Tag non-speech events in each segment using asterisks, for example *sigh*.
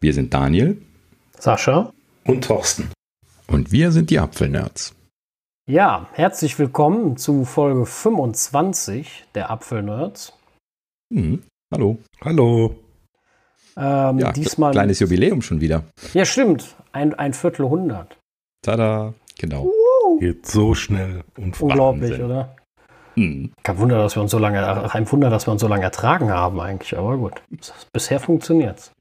Wir sind Daniel, Sascha und Thorsten. Und wir sind die Apfelnerds. Ja, herzlich willkommen zu Folge 25 der Apfelnerds. Mhm. Hallo. Hallo. Ähm, ja, diesmal kleines Jubiläum schon wieder. Ja, stimmt. Ein, ein Viertelhundert. Tada, genau. Geht so schnell. Und Unglaublich, Wahnsinn. oder? Hm. Kein Wunder, dass wir uns so lange, kein Wunder, dass wir uns so lange ertragen haben eigentlich, aber gut. Bisher funktioniert's.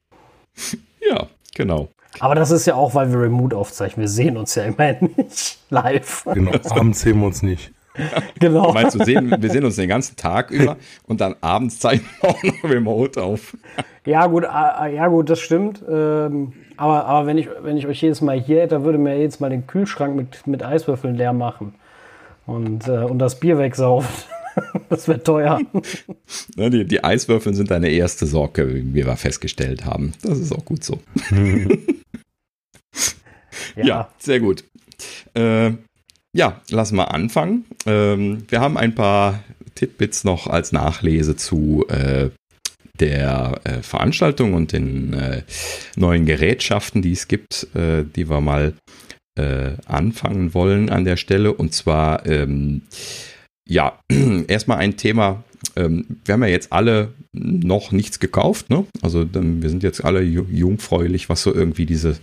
Ja, genau. Aber das ist ja auch, weil wir Remote aufzeichnen. Wir sehen uns ja immerhin *laughs* nicht live. Genau, abends sehen wir uns nicht. *laughs* Genau. Meinst du, sehen, wir sehen uns den ganzen Tag über und dann abends zeichnen wir auch noch Remote auf. Ja, gut, ja, gut, das stimmt. Ähm, aber, aber wenn, ich, wenn ich euch jedes Mal hier hätte, würde mir jedes Mal den Kühlschrank mit, mit Eiswürfeln leer machen und, äh, und das Bier wegsaufen. *laughs* das wäre teuer. Ne, die, die Eiswürfel sind deine erste Sorge, wie wir festgestellt haben. Das ist auch gut so. *laughs* ja. ja. sehr gut. Äh, ja, lass mal anfangen. Ähm, wir haben ein paar Titbits noch als Nachlese zu äh, der äh, Veranstaltung und den äh, neuen Gerätschaften, die es gibt, äh, die wir mal äh, anfangen wollen an der Stelle. Und zwar, ähm, ja, *clears throat* erstmal ein Thema. Ähm, wir haben ja jetzt alle noch nichts gekauft, ne? Also wir sind jetzt alle jungfräulich, was so irgendwie diese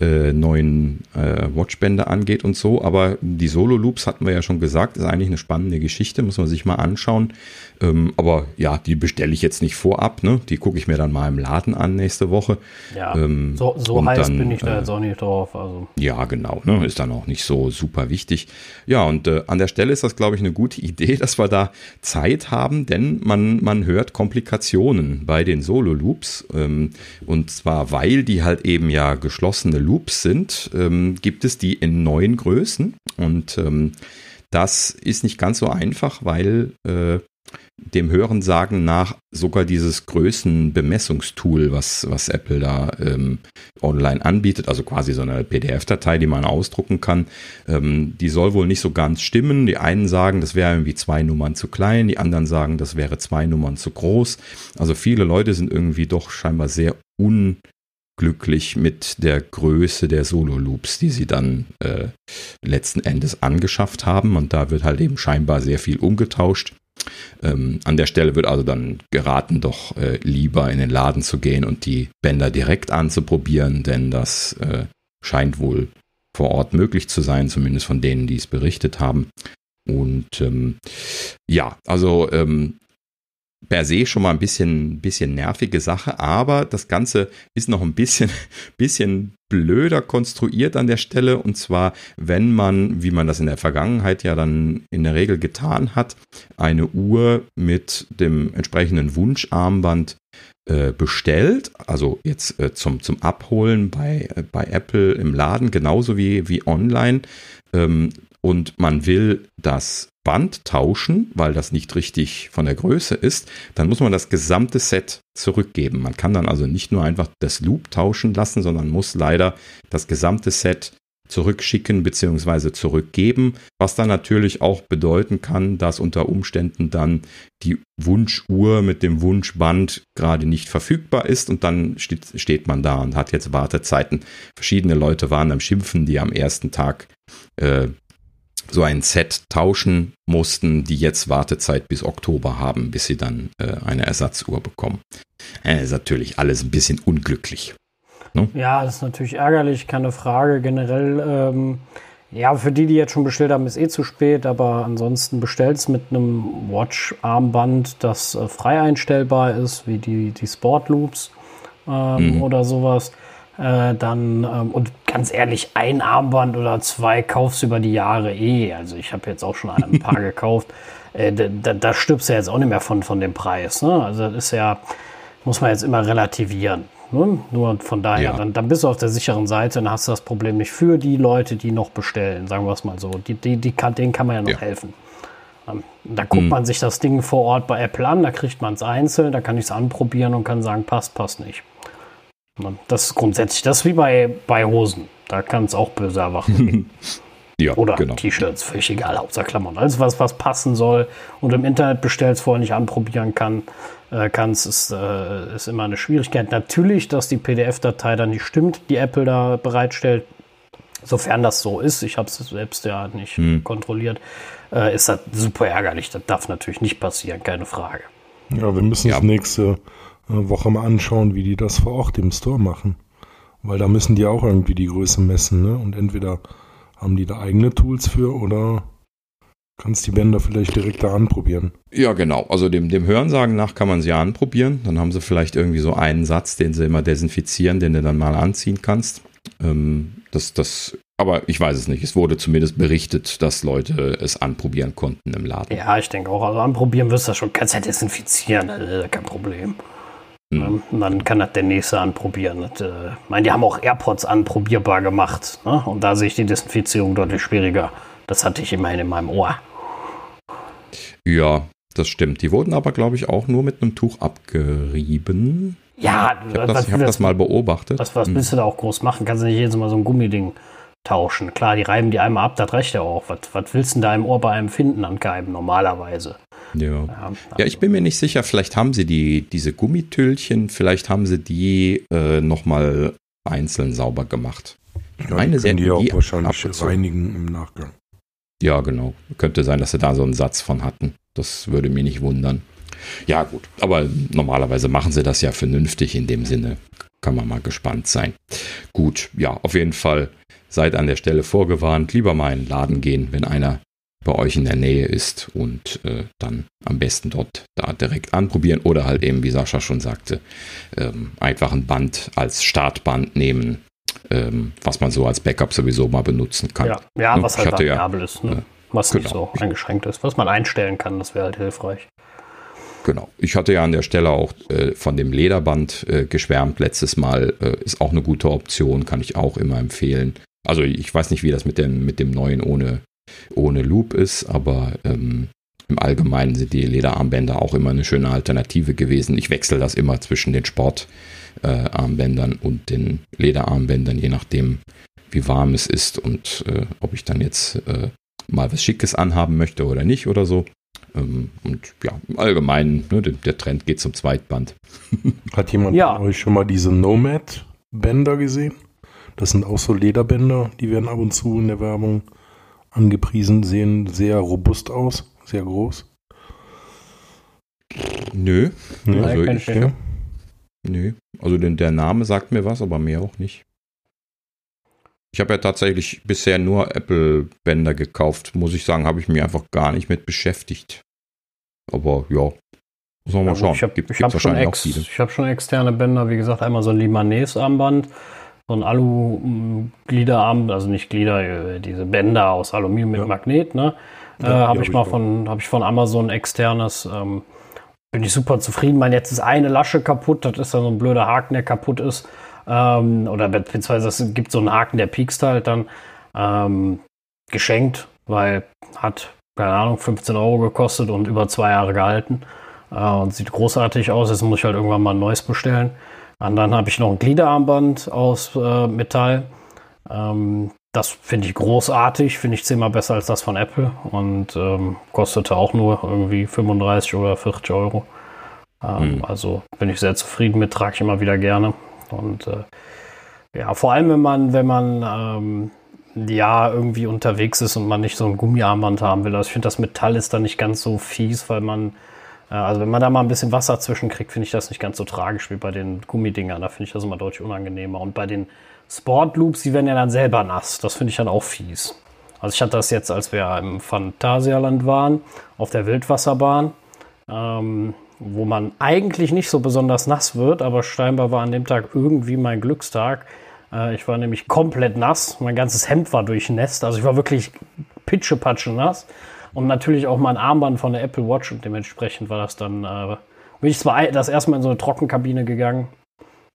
äh, neuen äh, Watchbänder angeht und so. Aber die Solo-Loops hatten wir ja schon gesagt, ist eigentlich eine spannende Geschichte, muss man sich mal anschauen. Ähm, aber ja, die bestelle ich jetzt nicht vorab, ne? Die gucke ich mir dann mal im Laden an nächste Woche. Ja, ähm, so, so heiß dann, bin ich da äh, jetzt auch nicht drauf. Also. Ja, genau, ne? Ist dann auch nicht so super wichtig. Ja, und äh, an der Stelle ist das, glaube ich, eine gute *laughs* Idee, dass wir da Zeit haben, denn man, man hört Komplikationen bei den Solo-Loops. Ähm, und zwar, weil die halt eben ja geschlossene Loops sind, ähm, gibt es die in neuen Größen. Und ähm, das ist nicht ganz so einfach, weil äh, dem Hörensagen nach sogar dieses Größenbemessungstool, was, was Apple da ähm, online anbietet, also quasi so eine PDF-Datei, die man ausdrucken kann, ähm, die soll wohl nicht so ganz stimmen. Die einen sagen, das wäre irgendwie zwei Nummern zu klein, die anderen sagen, das wäre zwei Nummern zu groß. Also viele Leute sind irgendwie doch scheinbar sehr unglücklich mit der Größe der Solo-Loops, die sie dann äh, letzten Endes angeschafft haben. Und da wird halt eben scheinbar sehr viel umgetauscht. Ähm, an der Stelle wird also dann geraten, doch äh, lieber in den Laden zu gehen und die Bänder direkt anzuprobieren, denn das äh, scheint wohl vor Ort möglich zu sein, zumindest von denen, die es berichtet haben. Und ähm, ja, also ähm, per se schon mal ein bisschen, bisschen nervige Sache, aber das Ganze ist noch ein bisschen, *laughs* bisschen blöder konstruiert an der Stelle. Und zwar, wenn man, wie man das in der Vergangenheit ja dann in der Regel getan hat, eine Uhr mit dem entsprechenden Wunscharmband äh, bestellt, also jetzt äh, zum, zum Abholen bei, äh, bei Apple im Laden, genauso wie, wie online, ähm, und man will das Band tauschen, weil das nicht richtig von der Größe ist, dann muss man das gesamte Set zurückgeben. Man kann dann also nicht nur einfach das Loop tauschen lassen, sondern muss leider das gesamte Set zurückschicken bzw. zurückgeben, was dann natürlich auch bedeuten kann, dass unter Umständen dann die Wunschuhr mit dem Wunschband gerade nicht verfügbar ist und dann steht, steht man da und hat jetzt Wartezeiten. Verschiedene Leute waren am Schimpfen, die am ersten Tag äh, so ein Set tauschen mussten, die jetzt Wartezeit bis Oktober haben, bis sie dann äh, eine Ersatzuhr bekommen. Äh, ist natürlich alles ein bisschen unglücklich. Ne? Ja, das ist natürlich ärgerlich, keine Frage. Generell, ähm, ja, für die, die jetzt schon bestellt haben, ist eh zu spät, aber ansonsten bestellt es mit einem Watch-Armband, das äh, frei einstellbar ist, wie die, die Sport Loops ähm, mhm. oder sowas. Äh, dann, ähm, und ganz ehrlich, ein Armband oder zwei kaufst du über die Jahre eh. Also ich habe jetzt auch schon ein paar *laughs* gekauft. Äh, da, da, stirbst du ja jetzt auch nicht mehr von, von dem Preis. Ne? Also das ist ja, muss man jetzt immer relativieren. Ne? Nur von daher, ja. dann, dann bist du auf der sicheren Seite und hast das Problem nicht für die Leute, die noch bestellen, sagen wir es mal so. Die, die, die kann, denen kann man ja noch ja. helfen. Ähm, da guckt mhm. man sich das Ding vor Ort bei Apple an, da kriegt man es einzeln, da kann ich es anprobieren und kann sagen, passt, passt nicht. Das ist grundsätzlich, das ist wie bei, bei Hosen. Da kann es auch böse erwachen. *laughs* Ja, Oder genau. T-Shirts, völlig egal, Hauptsache Klamotten. Alles, was, was passen soll und im Internet bestellst, vorher nicht anprobieren kann, äh, kannst, ist, äh, ist immer eine Schwierigkeit. Natürlich, dass die PDF-Datei dann nicht stimmt, die Apple da bereitstellt. Sofern das so ist, ich habe es selbst ja nicht kontrolliert, äh, ist das super ärgerlich. Das darf natürlich nicht passieren, keine Frage. Ja, wir müssen Ja. uns nächste äh, Woche mal anschauen, wie die das vor Ort im Store machen. Weil da müssen die auch irgendwie die Größe messen, ne? Und entweder haben die da eigene Tools für oder kannst die Bänder vielleicht direkt da anprobieren. Ja, genau. Also dem, dem Hörensagen nach kann man sie ja anprobieren. Dann haben sie vielleicht irgendwie so einen Satz, den sie immer desinfizieren, den du dann mal anziehen kannst. Ähm, das, das, aber ich weiß es nicht. Es wurde zumindest berichtet, dass Leute es anprobieren konnten im Laden. Ja, ich denke auch, also anprobieren wirst du das schon, kannst ja desinfizieren, ja kein Problem. Hm. Ähm, Und dann kann das der nächste anprobieren. Das, äh, ich meine, die haben auch AirPods anprobierbar gemacht. Ne? Und da sehe ich die Desinfizierung deutlich schwieriger. Das hatte ich immerhin in meinem Ohr. Ja, das stimmt. Die wurden aber, glaube ich, auch nur mit einem Tuch abgerieben. Ja, Ich habe das, ich hab das mal beobachtet. was, was Hm. willst du da auch groß machen? Kannst du nicht jedes Mal so ein Gummiding tauschen. Klar, die reiben die einmal ab, das reicht ja auch. Was, was willst du denn da im Ohr bei einem finden an Geiben normalerweise? Ja. Ja, ich bin mir nicht sicher, vielleicht haben sie die, diese Gummitüllchen, vielleicht haben sie die äh, nochmal einzeln sauber gemacht. Ja, Meine die können die auch die wahrscheinlich ab und zu. reinigen im Nachgang. Ja, genau. Könnte sein, dass sie da so einen Satz von hatten. Das würde mich nicht wundern. Ja, gut. Aber normalerweise machen sie das ja vernünftig in dem Sinne. Kann man mal gespannt sein. Gut, ja, auf jeden Fall seid an der Stelle vorgewarnt. Lieber mal in den Laden gehen, wenn einer bei euch in der Nähe ist und äh, dann am besten dort da direkt anprobieren oder halt eben, wie Sascha schon sagte, ähm, einfach ein Band als Startband nehmen, ähm, was man so als Backup sowieso mal benutzen kann. ja, ja Ne, was halt hatte ja- variabel ist. Ne? Ja, was nicht genau. so eingeschränkt ist. Was man einstellen kann, das wäre halt hilfreich. Genau. Ich hatte ja an der Stelle auch äh, von dem Lederband äh, geschwärmt letztes Mal. Äh, ist auch eine gute Option, kann ich auch immer empfehlen. Also ich weiß nicht, wie das mit dem, mit dem neuen ohne, ohne Loop ist, aber ähm, im Allgemeinen sind die Lederarmbänder auch immer eine schöne Alternative gewesen. Ich wechsle das immer zwischen den Sportarmbändern äh, und den Lederarmbändern, je nachdem, wie warm es ist und äh, ob ich dann jetzt äh, mal was Schickes anhaben möchte oder nicht oder so. Ähm, und ja, im Allgemeinen, ne, der, der Trend geht zum Zweitband. *laughs* Hat jemand Ja. von euch schon mal diese Nomad-Bänder gesehen? Das sind auch so Lederbänder, die werden ab und zu in der Werbung angepriesen, sehen sehr robust aus, sehr groß. Nö, Ja, also ich, ja. nö. Also den, der Name sagt mir was, aber mehr auch nicht. Ich habe ja tatsächlich bisher nur Apple-Bänder gekauft. Muss ich sagen, habe ich mich einfach gar nicht mit beschäftigt. Aber ja, muss man mal Ja, schauen. ich habe hab schon, ex, ich hab schon externe Bänder, wie gesagt, einmal so ein Limanes-Armband, so ein Alu-Gliederarm, also nicht Glieder, äh, diese Bänder aus Aluminium mit Ja. Magnet, ne? Ja, äh, die habe hab ich ich mal von, habe ich von Amazon externes. Ähm, bin ich super zufrieden. Mein jetzt ist eine Lasche kaputt, das ist dann so ein blöder Haken, der kaputt ist. Ähm, oder beziehungsweise es gibt so einen Haken, der piekst halt dann. Ähm, geschenkt, weil hat, keine Ahnung, 15 Euro gekostet und über zwei Jahre gehalten. Äh, und sieht großartig aus. Jetzt muss ich halt irgendwann mal ein neues bestellen. Und dann habe ich noch ein Gliederarmband aus äh, Metall. Ähm, das finde ich großartig, finde ich zehnmal besser als das von Apple und ähm, kostete auch nur irgendwie 35 oder 40 Euro. Ähm, Hm. Also bin ich sehr zufrieden mit, trage ich immer wieder gerne. Und äh, ja, vor allem wenn man, wenn man ähm, ja irgendwie unterwegs ist und man nicht so ein Gummiarmband haben will. Also ich finde, das Metall ist da nicht ganz so fies, weil man, also wenn man da mal ein bisschen Wasser zwischenkriegt, finde ich das nicht ganz so tragisch wie bei den Gummidingern. Da finde ich das immer deutlich unangenehmer. Und bei den Sportloops, die werden ja dann selber nass. Das finde ich dann auch fies. Also ich hatte das jetzt, als wir im Phantasialand waren, auf der Wildwasserbahn, ähm, wo man eigentlich nicht so besonders nass wird, aber scheinbar war an dem Tag irgendwie mein Glückstag. Äh, ich war nämlich komplett nass, mein ganzes Hemd war durchnässt, also ich war wirklich pitschepatsche nass. Und natürlich auch mein Armband von der Apple Watch und dementsprechend war das dann, äh, bin ich zwar das erste Mal in so eine Trockenkabine gegangen.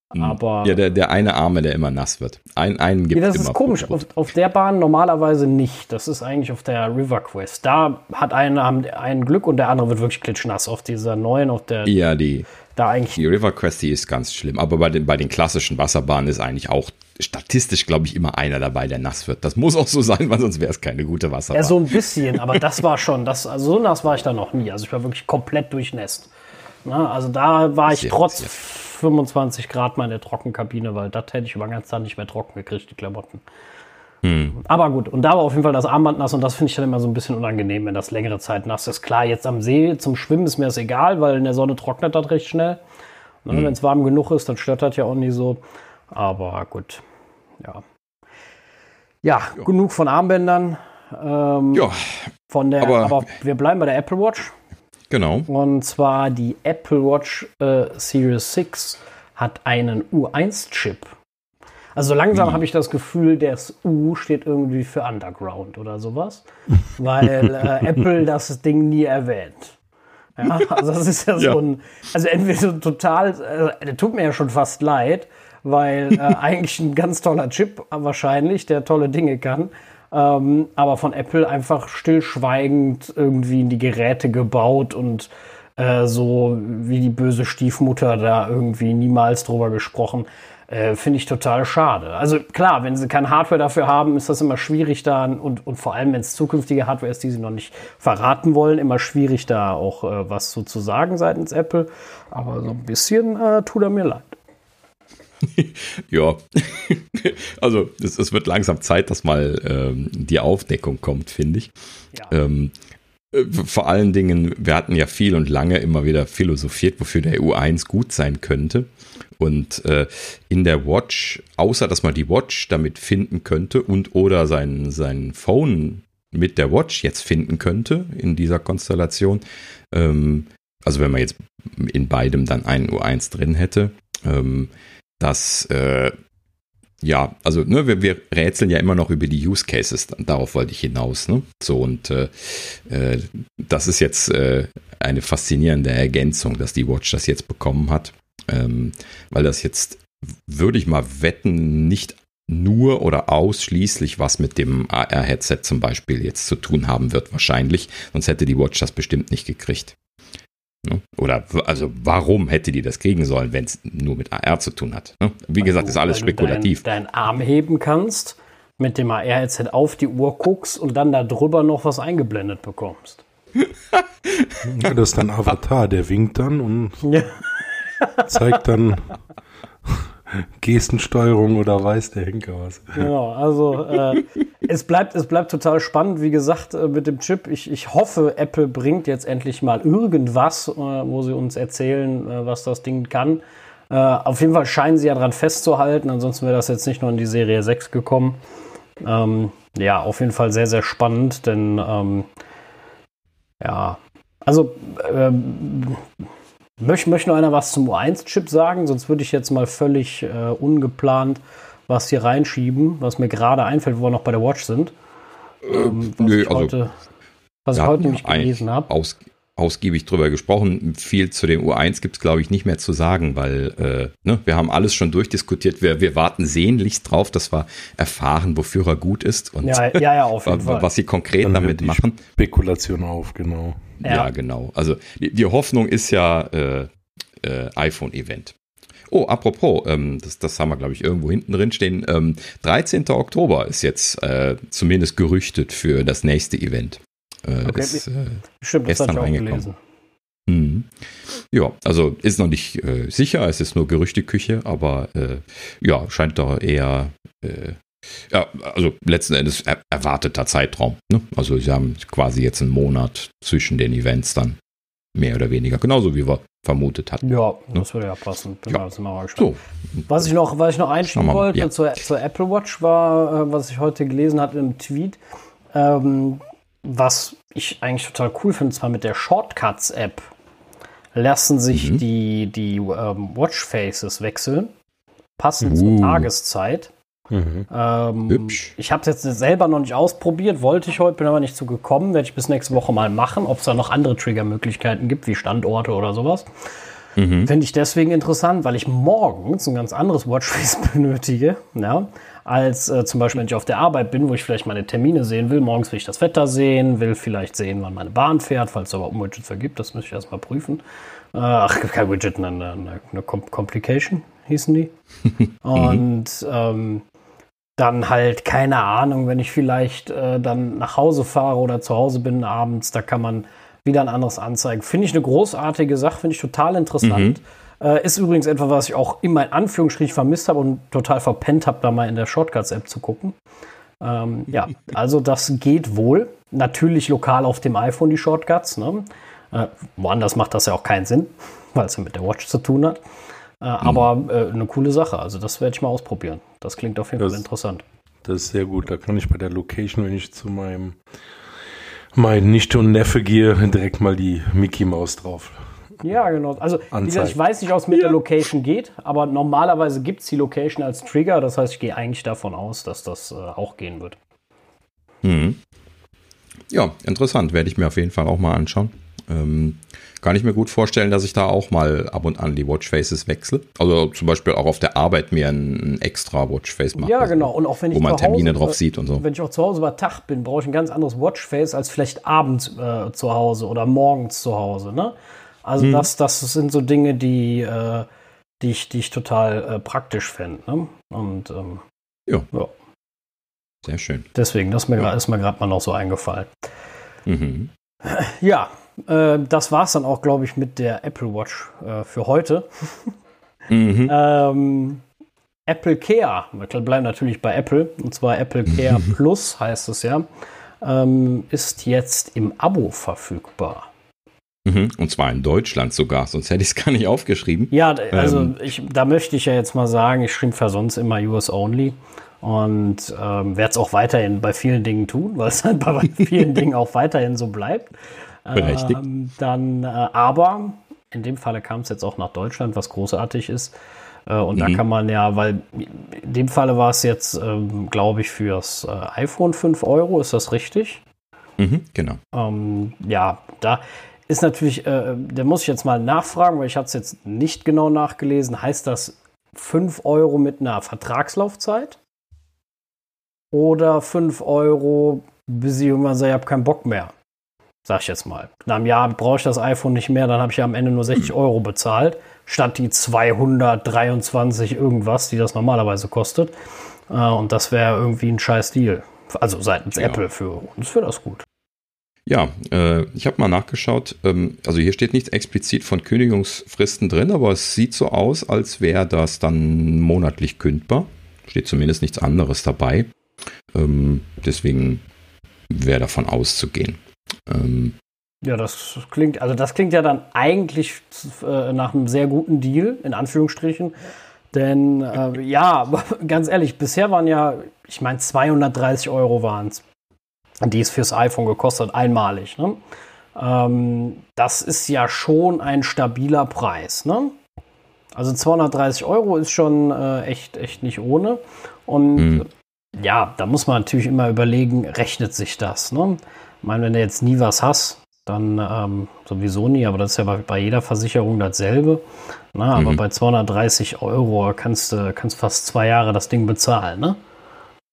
Aber ja, der, der eine Arme, der immer nass wird. Ein, einen gibt ja, das immer ist komisch. Auf, auf der Bahn normalerweise nicht. Das ist eigentlich auf der River Quest. Da hat einer haben ein Glück und der andere wird wirklich klitschnass. Auf dieser neuen, auf der Ja, die, da eigentlich. die River Quest, die ist ganz schlimm. Aber bei den, bei den klassischen Wasserbahnen ist eigentlich auch statistisch, glaube ich, immer einer dabei, der nass wird. Das muss auch so sein, weil sonst wäre es keine gute Wasserbahn. Ja, so ein bisschen, aber das war schon, das, also so nass war ich da noch nie. Also ich war wirklich komplett durchnässt. Na, also da war ich Sehr, trotz sehr. 25 Grad mal in der Trockenkabine, weil das hätte ich über den ganzen Tag nicht mehr trocken gekriegt, die Klamotten. Hm. Aber gut, und da war auf jeden Fall das Armband nass und das finde ich dann immer so ein bisschen unangenehm, wenn das längere Zeit nass ist. Klar, jetzt am See zum Schwimmen ist mir das egal, weil in der Sonne trocknet das recht schnell. Ne, Hm. Wenn es warm genug ist, dann stört das ja auch nie so. Aber gut, ja. Ja, genug von Armbändern. Ähm, ja, von der, aber- aber, wir bleiben bei der Apple Watch. Genau. Und zwar die Apple Watch äh, Series 6 hat einen U1-Chip. Also langsam habe ich das Gefühl, das U steht irgendwie für Underground oder sowas, *laughs* weil äh, Apple das Ding nie erwähnt. Ja, also das ist ja so Ja. ein, also entweder so total, äh, tut mir ja schon fast leid, weil äh, *laughs* eigentlich ein ganz toller Chip wahrscheinlich, der tolle Dinge kann, ähm, aber von Apple einfach stillschweigend irgendwie in die Geräte gebaut und äh, so wie die böse Stiefmutter da irgendwie niemals drüber gesprochen. Äh, Finde ich total schade. Also klar, wenn sie kein Hardware dafür haben, ist das immer schwierig da und, und vor allem, wenn es zukünftige Hardware ist, die sie noch nicht verraten wollen, immer schwierig da auch äh, was so zu sagen seitens Apple. Aber so ein bisschen äh, tut er mir leid. *laughs* Ja, *laughs* also es, es wird langsam Zeit, dass mal ähm, die Aufdeckung kommt, finde ich. Ja. Ähm, äh, vor allen Dingen, wir hatten ja viel und lange immer wieder philosophiert, wofür der U1 gut sein könnte. Und äh, in der Watch, außer dass man die Watch damit finden könnte und oder sein, sein Phone mit der Watch jetzt finden könnte in dieser Konstellation, ähm, also wenn man jetzt in beidem dann einen U1 drin hätte, ähm, dass äh, ja, also ne, wir, wir rätseln ja immer noch über die Use Cases, darauf wollte ich hinaus. Ne? So und äh, äh, das ist jetzt äh, eine faszinierende Ergänzung, dass die Watch das jetzt bekommen hat, ähm, weil das jetzt würde ich mal wetten nicht nur oder ausschließlich was mit dem AR-Headset zum Beispiel jetzt zu tun haben wird wahrscheinlich, sonst hätte die Watch das bestimmt nicht gekriegt. Ne? Oder also warum hätte die das kriegen sollen, wenn es nur mit AR zu tun hat? Ne? Wie gesagt, ist alles Weil du spekulativ. Deinen deinen Arm heben kannst, mit dem AR-Headset auf die Uhr guckst und dann da drüber noch was eingeblendet bekommst. *laughs* Ja, das ist dann Avatar, der winkt dann und Ja. zeigt dann *laughs* Gestensteuerung oder weiß der Henker was. Genau, also äh, es, bleibt, es bleibt total spannend, wie gesagt, äh, mit dem Chip. Ich, ich hoffe, Apple bringt jetzt endlich mal irgendwas, äh, wo sie uns erzählen, äh, was das Ding kann. Äh, auf jeden Fall scheinen sie ja dran festzuhalten, ansonsten wäre das jetzt nicht nur in die Serie 6 gekommen. Ähm, ja, auf jeden Fall sehr, sehr spannend, denn ähm, ja, also ähm, Möchte, möchte noch einer was zum U1-Chip sagen? Sonst würde ich jetzt mal völlig äh, ungeplant was hier reinschieben, was mir gerade einfällt, wo wir noch bei der Watch sind. Ähm, was nö, ich also, heute, was ich heute nämlich gelesen habe. Aus, ausgiebig drüber gesprochen. Viel zu dem U1 gibt es, glaube ich, nicht mehr zu sagen, weil äh, ne, wir haben alles schon durchdiskutiert. Wir, wir warten sehnlichst drauf, dass wir erfahren, wofür er gut ist und Ja, ja, ja, auf *laughs* jeden wa- Fall. was sie konkret Dann damit die machen. Spekulation auf, genau. Ja, Ja. genau. Also die, die Hoffnung ist ja äh, äh, iPhone-Event. Oh, apropos, ähm, das, das haben wir, glaube ich, irgendwo hinten drin stehen. Ähm, 13. Oktober ist jetzt äh, zumindest gerüchtet für das nächste Event. Äh, Okay, ist, äh, Stimmt, das gestern hatte ich auch reingekommen. gelesen. Mhm. Ja, also ist noch nicht äh, sicher, es ist nur Gerüchteküche, aber äh, ja, scheint doch eher, äh, ja, also letzten Endes er erwarteter Zeitraum. Ne? Also sie haben quasi jetzt einen Monat zwischen den Events dann, mehr oder weniger, genauso wie wir vermutet hatten. Ja, das würde ja passen. Bin Ja. mal-. So, Was ich noch, was ich noch einschieben wollte ja. zur, zur Apple Watch war, äh, was ich heute gelesen hatte im Tweet, ähm, was ich eigentlich total cool finde, zwar mit der Shortcuts-App lassen sich Mhm. die, die ähm, Watchfaces wechseln, passend Uh. zur Tageszeit. Mhm. Ähm, Hübsch. Ich habe es jetzt selber noch nicht ausprobiert, wollte ich heute, bin aber nicht zu gekommen. Werde ich bis nächste Woche mal machen, ob es da noch andere Triggermöglichkeiten gibt, wie Standorte oder sowas. Mhm. Finde ich deswegen interessant, weil ich morgens ein ganz anderes Watchface *laughs* benötige, ja, als äh, zum Beispiel, wenn ich auf der Arbeit bin, wo ich vielleicht meine Termine sehen will. Morgens will ich das Wetter sehen, will vielleicht sehen, wann meine Bahn fährt, falls es aber Widgets vergibt. Das müsste ich erstmal prüfen. Äh, ach, kein Widget, eine, eine, eine Complication hießen die. *laughs* Und ähm, dann halt, keine Ahnung, wenn ich vielleicht äh, dann nach Hause fahre oder zu Hause bin abends, da kann man wieder ein anderes anzeigen. Finde ich eine großartige Sache, finde ich total interessant. Mhm. Äh, ist übrigens etwas, was ich auch immer in Anführungsstrichen vermisst habe und total verpennt habe, da mal in der Shortcuts-App zu gucken. Ähm, ja, *laughs* also das geht wohl. Natürlich lokal auf dem iPhone die Shortcuts. Ne? Äh, woanders macht das ja auch keinen Sinn, *laughs* weil es ja mit der Watch zu tun hat. Äh, mhm. Aber äh, eine coole Sache. Also das werde ich mal ausprobieren. Das klingt auf jeden das, Fall interessant. Das ist sehr gut. Da kann ich bei der Location, wenn ich zu meinem mein Nichte und Neffe gehe, direkt mal die Mickey Maus drauf. Ja, genau. Also gesagt, ich weiß nicht, ob es mit ja. der Location geht, aber normalerweise gibt es die Location als Trigger. Das heißt, ich gehe eigentlich davon aus, dass das äh, auch gehen wird. Mhm. Ja, interessant. Werde ich mir auf jeden Fall auch mal anschauen. Ähm, kann ich mir gut vorstellen, dass ich da auch mal ab und an die Watchfaces wechsle. Also zum Beispiel auch auf der Arbeit mir ein, ein extra Watchface mache. Ja, genau. Und auch wenn ich wo man Termine Hause, drauf sieht und so. Wenn ich auch zu Hause bei Tag bin, brauche ich ein ganz anderes Watchface als vielleicht abends äh, zu Hause oder morgens zu Hause. Ne? Also hm. das, das sind so Dinge, die, äh, die, ich, die ich total äh, praktisch fände. Ne? Und ähm, ja. ja. Sehr schön. Deswegen, das ist mir, ja. mir gerade mal noch so eingefallen. Mhm. Ja, äh, das war es dann auch, glaube ich, mit der Apple Watch äh, für heute. mhm. *laughs* ähm, Apple Care, wir bleiben natürlich bei Apple, und zwar Apple Care *laughs* Plus heißt es ja, ähm, ist jetzt im Abo verfügbar. Mhm. Und zwar in Deutschland sogar, sonst hätte ich es gar nicht aufgeschrieben. Ja, also ähm. ich, da möchte ich ja jetzt mal sagen, ich schreibe für sonst immer US Only und ähm, werde es auch weiterhin bei vielen Dingen tun, weil es halt bei *laughs* vielen Dingen auch weiterhin so bleibt. Berechtigt. Ähm, dann, äh, aber in dem Falle kam es jetzt auch nach Deutschland, was großartig ist. Äh, und mhm. da kann man ja, weil in dem Falle war es jetzt, ähm, glaube ich, fürs äh, iPhone 5 Euro, ist das richtig? Mhm, genau. Ähm, ja, da ist natürlich, äh, da muss ich jetzt mal nachfragen, weil ich habe es jetzt nicht genau nachgelesen. Heißt das 5 Euro mit einer Vertragslaufzeit? Oder 5 Euro, bis ich irgendwann sage, ich habe keinen Bock mehr? Sag ich jetzt mal. Nach einem Jahr brauche ich das iPhone nicht mehr, dann habe ich ja am Ende nur 60 Euro bezahlt, statt die 223 irgendwas, die das normalerweise kostet. Äh, und das wäre irgendwie ein scheiß Deal. Also seitens ja. Apple für uns wäre das gut. Ja, äh, ich habe mal nachgeschaut. Ähm, also hier steht nichts explizit von Kündigungsfristen drin, aber es sieht so aus, als wäre das dann monatlich kündbar. Steht zumindest nichts anderes dabei. Ähm, deswegen wäre davon auszugehen. Ähm, ja, das klingt, also das klingt ja dann eigentlich äh, nach einem sehr guten Deal, in Anführungsstrichen. Denn äh, ja, *laughs* ganz ehrlich, bisher waren ja, ich meine, 230 Euro waren es, die es fürs iPhone gekostet, einmalig. Ne? Ähm, das ist ja schon ein stabiler Preis. Ne? Also 230 Euro ist schon äh, echt, echt nicht ohne. Und mhm. ja, da muss man natürlich immer überlegen, rechnet sich das? Ne? Ich meine, wenn du jetzt nie was hast, dann ähm, sowieso nie, aber das ist ja bei, bei jeder Versicherung dasselbe. Na, aber mhm. bei 230 Euro kannst du kannst fast zwei Jahre das Ding bezahlen, ne?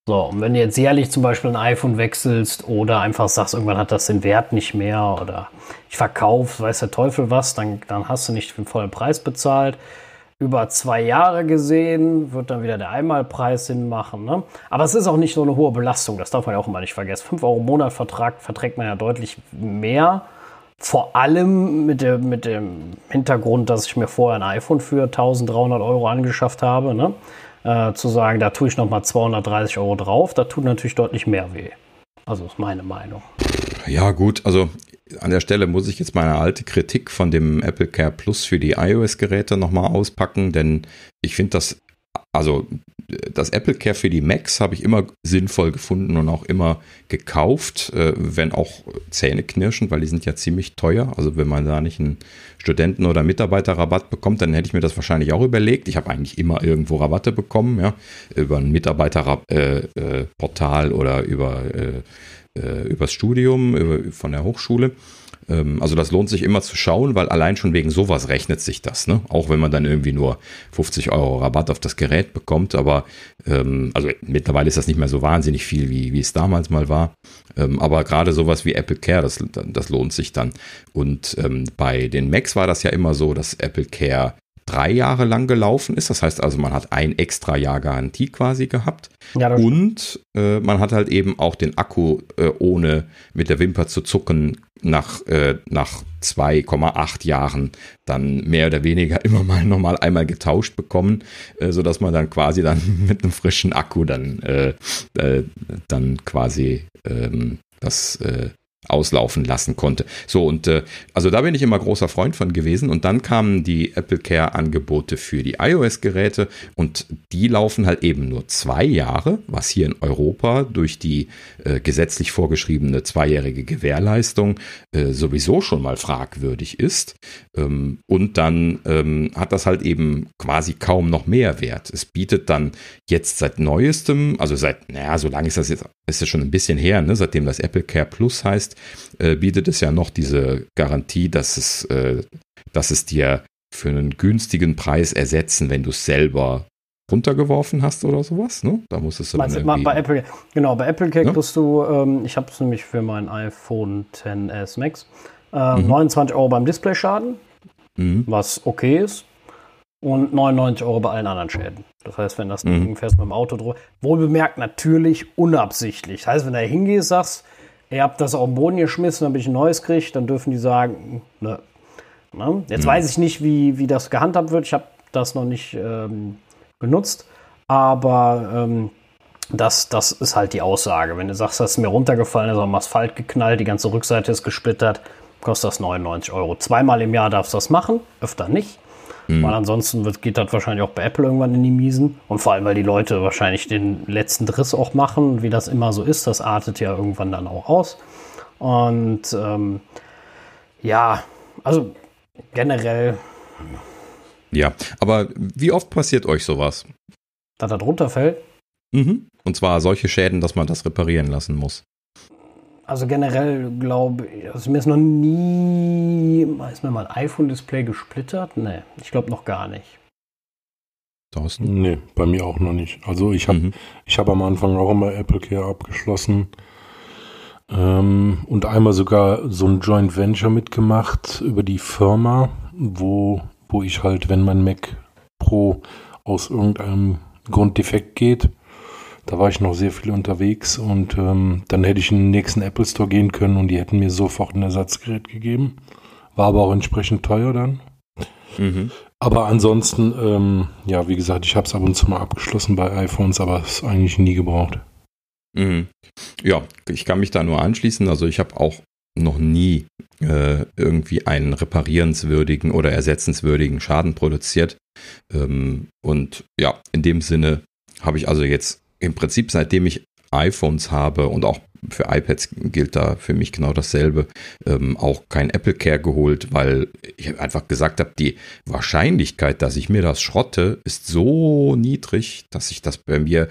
So, und wenn du jetzt jährlich zum Beispiel ein iPhone wechselst oder einfach sagst, irgendwann hat das den Wert nicht mehr oder ich verkaufe, weiß der Teufel was, dann, dann hast du nicht den vollen Preis bezahlt über zwei Jahre gesehen, wird dann wieder der Einmalpreis hinmachen. Ne? Aber es ist auch nicht so eine hohe Belastung, das darf man ja auch immer nicht vergessen. 5 Euro im Monat Vertrag verträgt man ja deutlich mehr. Vor allem mit, der, mit dem Hintergrund, dass ich mir vorher ein iPhone für 1300 Euro angeschafft habe. Ne? Äh, zu sagen, da tue ich nochmal 230 Euro drauf, da tut natürlich deutlich mehr weh. Also ist meine Meinung. Ja, gut, also an der Stelle muss ich jetzt meine alte Kritik von dem Apple Care Plus für die iOS-Geräte nochmal auspacken, denn ich finde das, also das Apple Care für die Macs habe ich immer sinnvoll gefunden und auch immer gekauft, äh, wenn auch zähneknirschend, weil die sind ja ziemlich teuer. Also wenn man da nicht einen Studenten- oder Mitarbeiterrabatt bekommt, dann hätte ich mir das wahrscheinlich auch überlegt. Ich habe eigentlich immer irgendwo Rabatte bekommen, ja, über ein Mitarbeiterportal äh, äh, oder über äh, übers Studium, über, von der Hochschule. Ähm, also das lohnt sich immer zu schauen, weil allein schon wegen sowas rechnet sich das. Ne? Auch wenn man dann irgendwie nur 50 Euro Rabatt auf das Gerät bekommt. Aber ähm, also mittlerweile ist das nicht mehr so wahnsinnig viel, wie, wie es damals mal war. Ähm, aber gerade sowas wie Apple Care, das, das lohnt sich dann. Und ähm, bei den Macs war das ja immer so, dass Apple Care drei Jahre lang gelaufen ist. Das heißt also, man hat ein extra Jahr Garantie quasi gehabt. Ja, und äh, man hat halt eben auch den Akku äh, ohne mit der Wimper zu zucken nach, äh, nach 2,8 Jahren dann mehr oder weniger *laughs* immer mal nochmal einmal getauscht bekommen, äh, sodass man dann quasi dann *laughs* mit einem frischen Akku dann, äh, äh, dann quasi ähm, das äh, auslaufen lassen konnte. So, und äh, also da bin ich immer großer Freund von gewesen. Und dann kamen die Apple Care-Angebote für die iOS-Geräte und die laufen halt eben nur zwei Jahre, was hier in Europa durch die äh, gesetzlich vorgeschriebene zweijährige Gewährleistung äh, sowieso schon mal fragwürdig ist. Ähm, und dann ähm, hat das halt eben quasi kaum noch Mehrwert. Es bietet dann jetzt seit neuestem, also seit, naja, so lange ist das jetzt, ist das schon ein bisschen her, ne, seitdem das Apple Care Plus heißt, äh, bietet es ja noch diese Garantie, dass es, äh, dass es dir für einen günstigen Preis ersetzen, wenn du es selber runtergeworfen hast oder sowas. Ne? Da musstest du dann irgendwie... Bei Apple, genau, bei Apple Care ja? kriegst du, ähm, ich habe es nämlich für mein iPhone XS Max, äh, mhm. 29 Euro beim Displayschaden, mhm. was okay ist, und 99 Euro bei allen anderen Schäden. Das heißt, wenn das mhm. Ding fest mit dem Auto droht, wohl bemerkt natürlich unabsichtlich. Das heißt, wenn du da hingehst, sagst, ihr habt das auf den Boden geschmissen, damit ich ein neues kriege, dann dürfen die sagen, ne. ne? Jetzt mhm. weiß ich nicht, wie, wie das gehandhabt wird. Ich habe das noch nicht ähm, genutzt, aber ähm, das, das ist halt die Aussage. Wenn du sagst, das ist mir runtergefallen, ist am Asphalt geknallt, die ganze Rückseite ist gesplittert, kostet das 99 Euro. Zweimal im Jahr darfst du das machen, öfter nicht. Mhm. Weil ansonsten wird, geht das wahrscheinlich auch bei Apple irgendwann in die Miesen. Und vor allem, weil die Leute wahrscheinlich den letzten Driss auch machen, wie das immer so ist. Das artet ja irgendwann dann auch aus. Und ähm, ja, also generell. Ja, aber wie oft passiert euch sowas? Dass das runterfällt? Mhm. Und zwar solche Schäden, dass man das reparieren lassen muss. Also generell glaube ich, also mir ist noch nie, ist mir mal ein iPhone-Display gesplittert? Nee, ich glaube noch gar nicht. Thorsten? Nee, bei mir auch noch nicht. Also ich habe mhm. hab am Anfang auch immer Apple Care abgeschlossen ähm, und einmal sogar so ein Joint Venture mitgemacht über die Firma, wo, wo ich halt, wenn mein Mac Pro aus irgendeinem Grund defekt geht, da war ich noch sehr viel unterwegs und ähm, dann hätte ich in den nächsten Apple Store gehen können und die hätten mir sofort ein Ersatzgerät gegeben. War aber auch entsprechend teuer dann. Mhm. Aber ansonsten, ähm, ja, wie gesagt, ich habe es ab und zu mal abgeschlossen bei iPhones, aber es eigentlich nie gebraucht. Mhm. Ja, ich kann mich da nur anschließen. Also ich habe auch noch nie äh, irgendwie einen reparierenswürdigen oder ersetzenswürdigen Schaden produziert. Ähm, und ja, in dem Sinne habe ich also jetzt im Prinzip, seitdem ich iPhones habe und auch für iPads gilt da für mich genau dasselbe. Ähm, auch kein Apple Care geholt, weil ich einfach gesagt habe, die Wahrscheinlichkeit, dass ich mir das schrotte, ist so niedrig, dass ich das bei mir,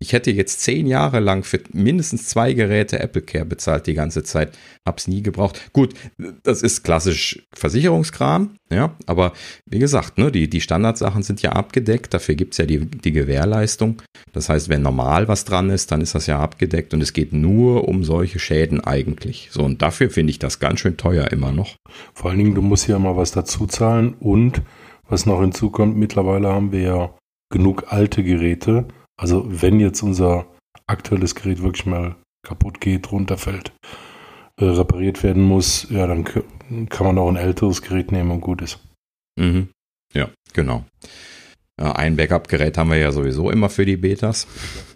ich hätte jetzt zehn Jahre lang für mindestens zwei Geräte Apple Care bezahlt die ganze Zeit, habe es nie gebraucht. Gut, das ist klassisch Versicherungskram, ja, aber wie gesagt, ne, die, die Standardsachen sind ja abgedeckt, dafür gibt es ja die, die Gewährleistung. Das heißt, wenn normal was dran ist, dann ist das ja abgedeckt und es geht nur nur um solche Schäden eigentlich. So, und dafür finde ich das ganz schön teuer immer noch. Vor allen Dingen, du musst ja mal was dazu zahlen und was noch hinzukommt, mittlerweile haben wir ja genug alte Geräte. Also wenn jetzt unser aktuelles Gerät wirklich mal kaputt geht, runterfällt, äh, repariert werden muss, ja, dann kann man auch ein älteres Gerät nehmen und gut ist. Mhm. Ja, genau. Ein Backup-Gerät haben wir ja sowieso immer für die Betas.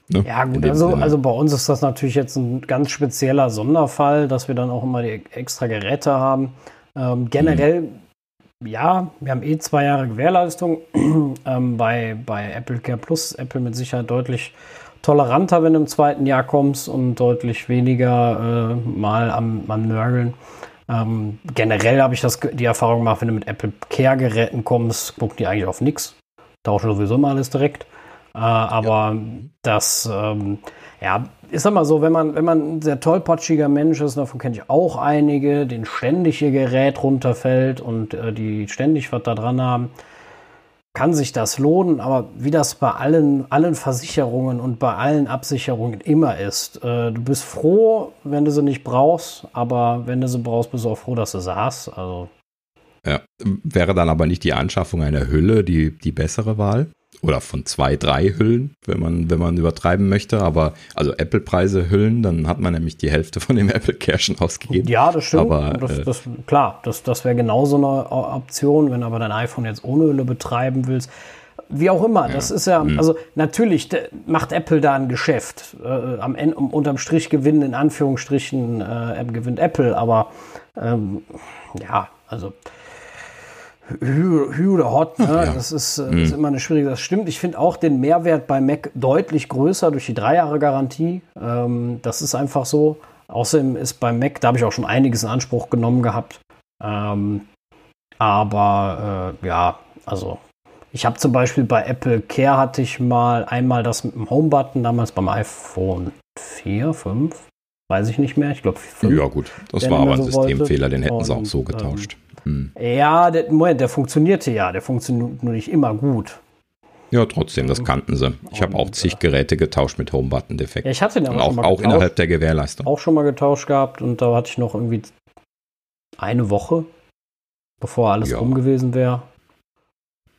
Ne? Ja, gut, also, also bei uns ist das natürlich jetzt ein ganz spezieller Sonderfall, dass wir dann auch immer die extra Geräte haben. Ähm, generell, mhm. ja, wir haben eh zwei Jahre Gewährleistung. *clears throat* ähm, bei, bei Apple Care Plus Apple mit Sicherheit deutlich toleranter, wenn du im zweiten Jahr kommst und deutlich weniger äh, mal am, am Nörgeln. Ähm, generell habe ich das, die Erfahrung gemacht, wenn du mit Apple Care-Geräten kommst, gucken die eigentlich auf nichts. Tauschen sowieso immer alles direkt. Äh, aber das, ähm, ja, ist sag mal so, wenn man, wenn man ein sehr tollpatschiger Mensch ist, davon kenne ich auch einige, den ständig ihr Gerät runterfällt und äh, die ständig was da dran haben, kann sich das lohnen. Aber wie das bei allen, allen Versicherungen und bei allen Absicherungen immer ist, äh, du bist froh, wenn du sie nicht brauchst, aber wenn du sie brauchst, bist du auch froh, dass du sie hast. Also ja, wäre dann aber nicht die Anschaffung einer Hülle die, die bessere Wahl? Oder von zwei, drei Hüllen, wenn man, wenn man übertreiben möchte. Aber also Apple-Preise Hüllen, dann hat man nämlich die Hälfte von dem *laughs* Apple Care schon ausgegeben. Ja, das stimmt. Aber, das, äh, das, klar, das, das wäre genauso eine Option, wenn du aber dein iPhone jetzt ohne Hülle betreiben willst. Wie auch immer, das ist ja, Mhm. also natürlich macht Apple da ein Geschäft. Äh, am Ende, um, unterm Strich gewinnen, in Anführungsstrichen, äh, gewinnt Apple, aber ähm, ja, also Hü oder Hot, ne? Ja. das ist, äh, ist immer eine schwierige Das stimmt. Ich finde auch den Mehrwert bei Mac deutlich größer durch die drei Jahre Garantie. Ähm, das ist einfach so. Außerdem ist bei Mac, da habe ich auch schon einiges in Anspruch genommen gehabt. Ähm, aber äh, ja, also ich habe zum Beispiel bei Apple Care hatte ich mal einmal das mit dem Home-Button, damals beim iPhone 4, 5, weiß ich nicht mehr. Ich glaube 5. ja, gut, das war aber ein so wolltet. Systemfehler, den hätten sie auch Und, so getauscht. Hm. Ja, der, Moment, der funktionierte ja. Der funktioniert nur nicht immer gut. Ja, trotzdem, das kannten sie. Ich habe auch zig Geräte getauscht mit Home-Button-Defekt. Ja, ich hatte den Und aber auch, schon mal auch getauscht, innerhalb der Gewährleistung. auch schon mal getauscht gehabt und da hatte ich noch irgendwie eine Woche, bevor alles Ja. rum gewesen wäre.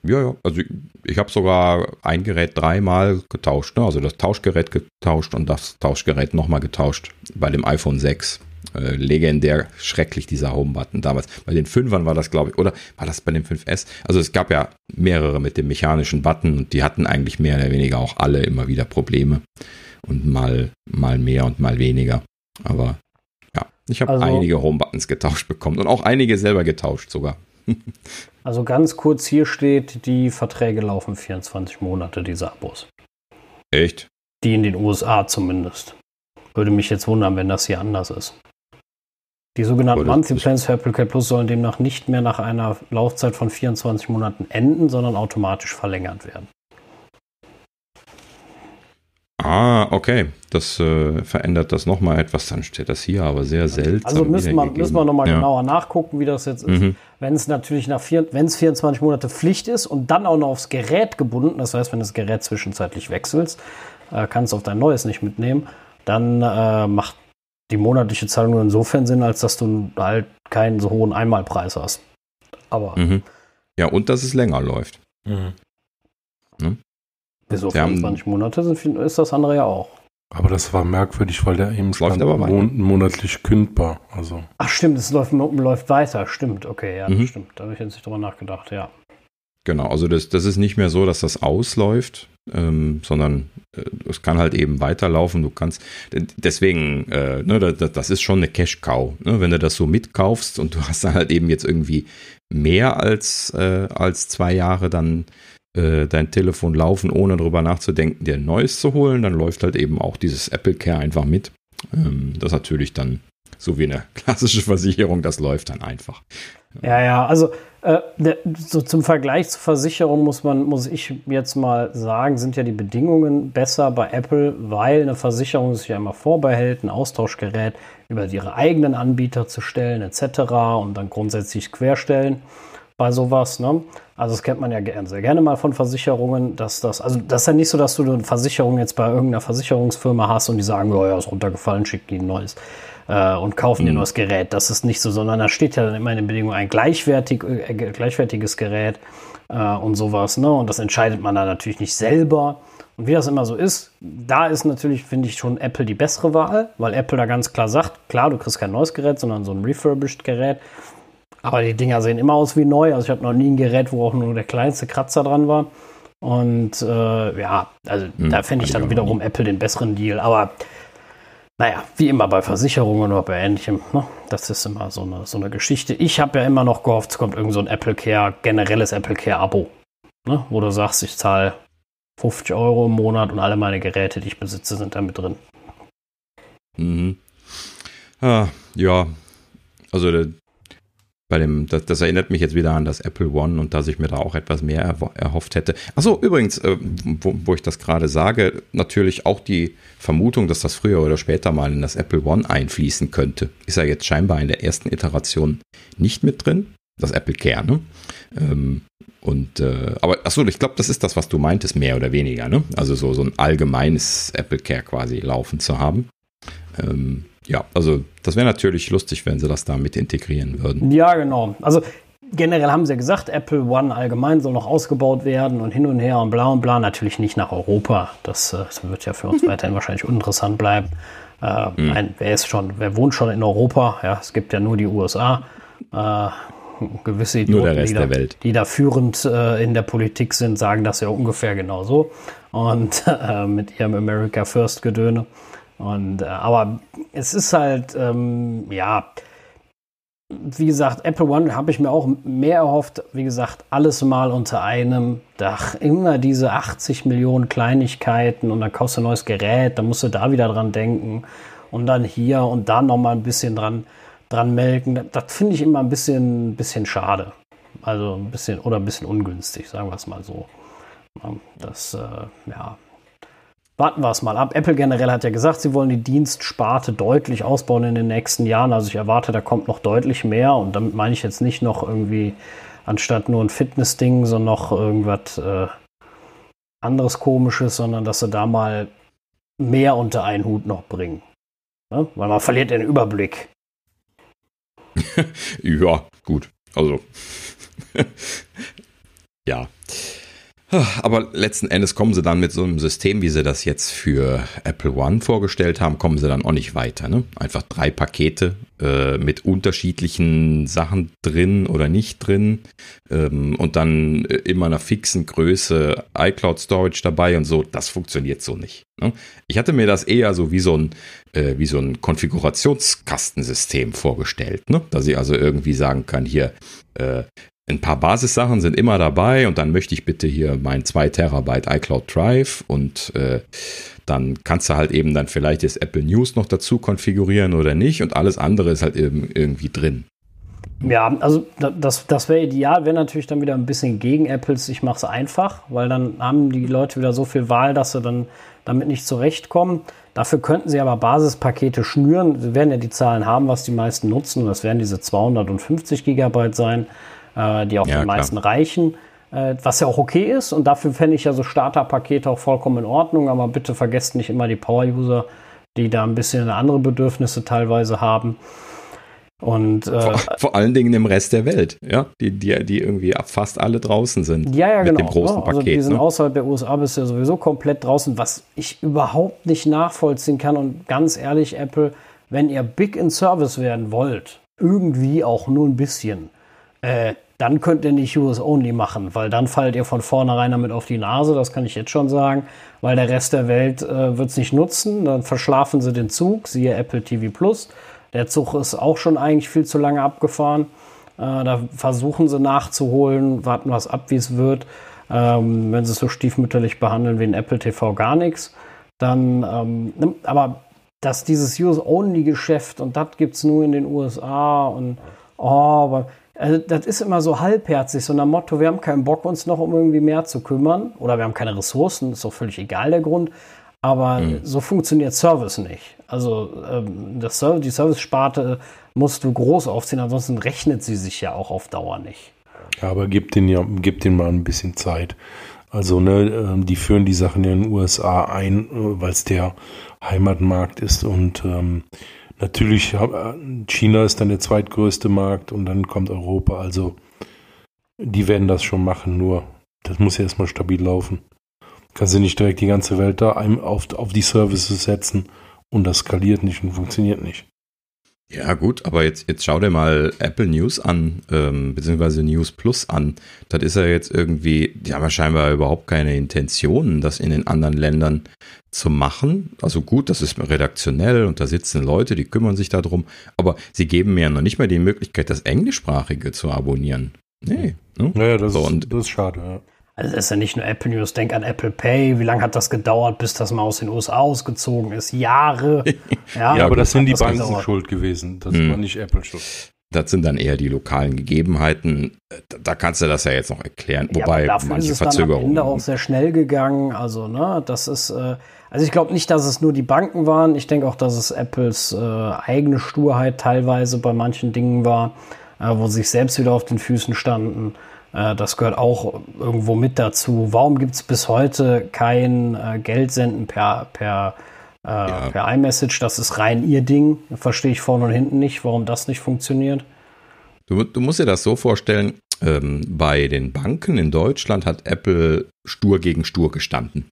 Ja, ja. Also ich, ich habe sogar ein Gerät dreimal getauscht. Ne? Also das Tauschgerät getauscht und das Tauschgerät nochmal getauscht. Bei dem iPhone 6. Äh, legendär schrecklich dieser Home-Button damals. Bei den 5ern war das, glaube ich, oder war das bei dem 5S? Also es gab ja mehrere mit dem mechanischen Button und die hatten eigentlich mehr oder weniger auch alle immer wieder Probleme. Und mal, mal mehr und mal weniger. Aber ja, ich habe Also- einige Home-Buttons getauscht bekommen und auch einige selber getauscht sogar. *laughs* Also ganz kurz hier steht, die Verträge laufen 24 Monate, diese Abos. Echt? Die in den USA zumindest. Würde mich jetzt wundern, wenn das hier anders ist. Die sogenannten Monthly Plans für Apple Care Plus sollen demnach nicht mehr nach einer Laufzeit von 24 Monaten enden, sondern automatisch verlängert werden. Ah, okay. Das äh, verändert das nochmal etwas. Dann steht das hier aber sehr seltsam. Also müssen wir, müssen wir nochmal ja. genauer nachgucken, wie das jetzt ist. Mhm. Wenn es natürlich nach vier, wenn es 24 Monate Pflicht ist und dann auch noch aufs Gerät gebunden, das heißt, wenn du das Gerät zwischenzeitlich wechselst, äh, kannst du auf dein neues nicht mitnehmen, dann äh, macht die monatliche Zahlung nur insofern Sinn, als dass du halt keinen so hohen Einmalpreis hast. Aber Mhm. Ja, und dass es länger läuft. Mhm. wieso Wir haben- 25 Monate sind, ist das andere ja auch. Aber das war merkwürdig, weil der eben Es läuft stand, mon monatlich kündbar. Also Ach stimmt, es läuft, läuft weiter. Stimmt, okay, ja, Mhm. das stimmt. Da habe ich jetzt nicht drüber nachgedacht, ja. Genau, also das, das ist nicht mehr so, dass das ausläuft, ähm, sondern es kann halt eben weiterlaufen. Du kannst, deswegen, äh, ne, das, das ist schon eine Cash-Cow. Ne? Wenn du das so mitkaufst und du *laughs* hast dann halt eben jetzt irgendwie mehr als, äh, als zwei Jahre dann äh, dein Telefon laufen, ohne drüber nachzudenken, dir ein neues zu holen, dann läuft halt eben auch dieses Apple Care einfach mit. Ähm, das ist natürlich dann so wie eine *laughs* klassische Versicherung, das läuft dann einfach. Ja, ja, also äh, so zum Vergleich zur Versicherung muss man, muss ich jetzt mal sagen, sind ja die Bedingungen besser bei Apple, weil eine Versicherung sich ja immer vorbehält, ein Austauschgerät über ihre eigenen Anbieter zu stellen, etc. und dann grundsätzlich querstellen bei sowas. Ne? Also das kennt man ja sehr gerne mal von Versicherungen, dass das, also das ist ja nicht so, dass du eine Versicherung jetzt bei irgendeiner Versicherungsfirma hast und die sagen, oh ja, ist runtergefallen, schick die ein neues äh, und kaufen dir Mhm. nur das Gerät. Das ist nicht so, sondern da steht ja dann immer in den Bedingungen ein gleichwertig, äh, gleichwertiges Gerät äh, und sowas. Ne? Und das entscheidet man dann natürlich nicht selber. Und wie das immer so ist, da ist natürlich, finde ich, schon Apple die bessere Wahl, weil Apple da ganz klar sagt, klar, du kriegst kein neues Gerät, sondern so ein refurbished Gerät. Aber die Dinger sehen immer aus wie neu. Also ich habe noch nie ein Gerät, wo auch nur der kleinste Kratzer dran war. Und äh, ja, also Hm, da fände ich dann wiederum Apple den besseren Deal. Aber naja, wie immer bei Versicherungen oder bei ähnlichem, ne? das ist immer so eine, so eine Geschichte. Ich habe ja immer noch gehofft, es kommt irgend so ein Apple Care, generelles Apple Care Abo, ne? wo du sagst, ich zahle 50 Euro im Monat und alle meine Geräte, die ich besitze, sind da mit drin. Mhm. Ah, ja, also der, bei dem, das, das, erinnert mich jetzt wieder an das Apple One und dass ich mir da auch etwas mehr erhofft hätte. Achso, übrigens, äh, wo, wo, ich das gerade sage, natürlich auch die Vermutung, dass das früher oder später mal in das Apple One einfließen könnte, ist ja jetzt scheinbar in der ersten Iteration nicht mit drin. Das Apple Care, ne? Ähm, und äh, aber achso, ich glaube, das ist das, was du meintest, mehr oder weniger, ne? Also so, so ein allgemeines Apple Care quasi laufen zu haben. Ähm, ja, also das wäre natürlich lustig, wenn sie das da mit integrieren würden. Ja, genau. Also generell haben sie ja gesagt, Apple One allgemein soll noch ausgebaut werden und hin und her und bla und bla. Natürlich nicht nach Europa. Das, das äh, wird ja für uns *laughs* weiterhin wahrscheinlich uninteressant bleiben. Äh, mhm. ein, wer ist schon, wer wohnt schon in Europa? Ja, es gibt ja nur die USA. Äh, gewisse Idioten, die da, die, da, führend äh, in der Politik sind, sagen das ja ungefähr genauso. Und *laughs* äh, mit ihrem America First Gedöne. Und, äh, aber es ist halt, ähm, ja, wie gesagt, Apple One habe ich mir auch mehr erhofft. Wie gesagt, alles mal unter einem Dach. Immer diese 80 Millionen Kleinigkeiten und dann kaufst du ein neues Gerät, dann musst du da wieder dran denken und dann hier und da nochmal ein bisschen dran, dran melken. Das finde ich immer ein bisschen, bisschen schade. Also ein bisschen oder ein bisschen ungünstig, sagen wir es mal so. Das, äh, ja, warten wir es mal ab. Apple generell hat ja gesagt, sie wollen die Dienstsparte deutlich ausbauen in den nächsten Jahren. Also ich erwarte, da kommt noch deutlich mehr. Und damit meine ich jetzt nicht noch irgendwie anstatt nur ein Fitness-Ding, so noch irgendwas äh, anderes Komisches, sondern dass sie da mal mehr unter einen Hut noch bringen. Ne? Weil man verliert den Überblick. *laughs* ja, gut. Also. *laughs* ja. Aber letzten Endes kommen sie dann mit so einem System, wie sie das jetzt für Apple One vorgestellt haben, kommen sie dann auch nicht weiter. Ne? Einfach drei Pakete äh, mit unterschiedlichen Sachen drin oder nicht drin ähm, und dann äh, immer einer fixen Größe iCloud Storage dabei und so. Das funktioniert so nicht. Ne? Ich hatte mir das eher so wie so ein äh, wie so ein Konfigurationskastensystem vorgestellt, ne? dass ich also irgendwie sagen kann, hier äh, ein paar Basissachen sind immer dabei und dann möchte ich bitte hier mein 2 Terabyte iCloud Drive und äh, dann kannst du halt eben dann vielleicht das Apple News noch dazu konfigurieren oder nicht und alles andere ist halt eben irgendwie drin. Ja, also das, das wäre ideal, wäre natürlich dann wieder ein bisschen gegen Apples, ich mache es einfach, weil dann haben die Leute wieder so viel Wahl, dass sie dann damit nicht zurechtkommen. Dafür könnten sie aber Basispakete schnüren. Sie werden ja die Zahlen haben, was die meisten nutzen. Das werden diese 250 Gigabyte sein äh, die auch ja, den meisten reichen. Äh, was ja auch okay ist. Und dafür fände ich ja so Starterpakete auch vollkommen in Ordnung. Aber bitte vergesst nicht immer die Power-User, die da ein bisschen andere Bedürfnisse teilweise haben. Und, äh, vor, vor, allen Dingen im Rest der Welt, ja, die, die, die irgendwie fast alle draußen sind. Ja, ja, mit genau. Dem großen ja, also Paket, die sind ne? außerhalb der USA ja sowieso komplett draußen, was ich überhaupt nicht nachvollziehen kann. Und ganz ehrlich, Apple, wenn ihr big in Service werden wollt, irgendwie auch nur ein bisschen, äh, dann könnt ihr nicht US Only machen, weil dann fallt ihr von vornherein damit auf die Nase, das kann ich jetzt schon sagen, weil der Rest der Welt äh, wird es nicht nutzen, dann verschlafen sie den Zug, siehe Apple TV Plus. Der Zug ist auch schon eigentlich viel zu lange abgefahren. Äh, da versuchen sie nachzuholen, warten was ab, wie es wird. Ähm, wenn sie es so stiefmütterlich behandeln wie in Apple TV gar nichts, dann, ähm, aber dass dieses US-Only-Geschäft und das gibt es nur in den USA und oh, aber also das ist immer so halbherzig, so nach Motto, wir haben keinen Bock, uns noch um irgendwie mehr zu kümmern oder wir haben keine Ressourcen, ist doch völlig egal der Grund. Aber mhm. so funktioniert Service nicht. Also ähm, das Service, die Service-Sparte musst du groß aufziehen, ansonsten rechnet sie sich ja auch auf Dauer nicht. Ja, aber gib den ja, gib den mal ein bisschen Zeit. Also, ne, ähm, die führen die Sachen ja in den USA ein, äh, weil es der Heimatmarkt ist und ähm, Natürlich, China ist dann der zweitgrößte Markt und dann kommt Europa. Also die werden das schon machen, nur das muss ja erstmal stabil laufen. Kannst du nicht direkt die ganze Welt da auf, auf die Services setzen und das skaliert nicht und funktioniert nicht. Ja, gut, aber jetzt, jetzt schau dir mal Apple News an, ähm, beziehungsweise News Plus an. Das ist ja jetzt irgendwie, die haben ja scheinbar überhaupt keine Intention, das in den anderen Ländern zu machen. Also gut, das ist redaktionell und da sitzen Leute, die kümmern sich darum, aber sie geben mir ja noch nicht mal die Möglichkeit, das Englischsprachige zu abonnieren. Nee. Ne? Naja, das, so, ist, das ist schade, ja. Also das ist ja nicht nur Apple News, denk an Apple Pay. Wie lange hat das gedauert, bis das mal aus den USA ausgezogen ist? Jahre. *laughs* Ja, ja aber das sind die Banken schuld gewesen. Das hm. war nicht Apple schuld. das sind dann eher die lokalen Gegebenheiten. Da kannst du das ja jetzt noch erklären. Wobei ja, manche ist es Verzögerungen. Dann am Ende auch sehr schnell gegangen. Also, ne, das ist, äh, also ich glaube nicht, dass es nur die Banken waren. Ich denke auch, dass es Apples äh, eigene Sturheit teilweise bei manchen Dingen war, äh, wo sie sich selbst wieder auf den Füßen standen. Äh, das gehört auch irgendwo mit dazu. Warum gibt es bis heute kein äh, Geldsenden per, per äh, ja. per iMessage. Das ist rein ihr Ding. Verstehe ich vorne und hinten nicht, warum das nicht funktioniert. Du, du musst dir das so vorstellen, ähm, bei den Banken in Deutschland hat Apple stur gegen stur gestanden.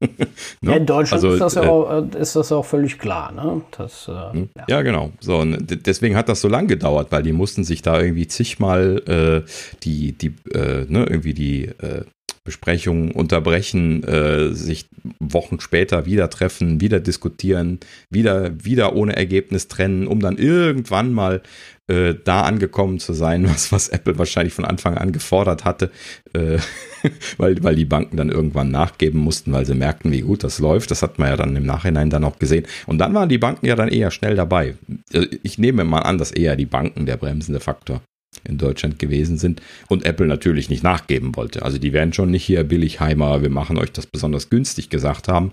*laughs* ja, in Deutschland also, ist, das ja äh, auch, äh, ist das auch völlig klar. Ne? Das, äh, hm? ja. ja. genau. So, und deswegen hat das so lange gedauert, weil die mussten sich da irgendwie zigmal äh, die, die, äh, ne, irgendwie die äh, Besprechungen unterbrechen, äh, sich Wochen später wieder treffen, wieder diskutieren, wieder, wieder ohne Ergebnis trennen, um dann irgendwann mal äh, da angekommen zu sein, *laughs* was, was Apple wahrscheinlich von Anfang an gefordert hatte, äh, *laughs* weil, weil die Banken dann irgendwann nachgeben mussten, weil sie merkten, wie gut das läuft. Das hat man ja dann im Nachhinein dann auch gesehen. Und dann waren die Banken ja dann eher schnell dabei. Äh, ich nehme mal an, dass eher die Banken der bremsende Faktor in Deutschland gewesen sind und Apple natürlich nicht nachgeben wollte. Also die werden schon nicht hier Billigheimer, wir machen euch das besonders günstig gesagt haben,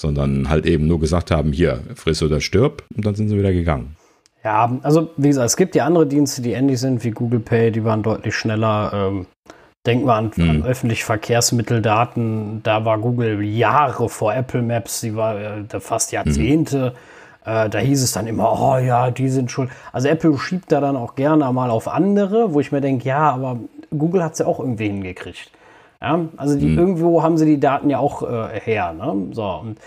sondern halt eben nur gesagt haben, hier, friss oder stirb und dann sind sie wieder gegangen. Ja, also wie gesagt, es gibt ja andere Dienste, die ähnlich sind wie Google Pay, die waren deutlich schneller. Ähm, denken wir an, hm. an öffentliche Verkehrsmitteldaten, da war Google Jahre vor Apple Maps, sie war äh, fast Jahrzehnte. Hm äh, da hieß es dann immer, oh ja, die sind schuld. Also Apple schiebt da dann auch gerne mal auf andere, wo ich mir denke, ja, aber Google hat es ja auch irgendwie hingekriegt. Ja, also die, mhm. irgendwo haben sie die Daten ja auch äh, her. Ne? So, und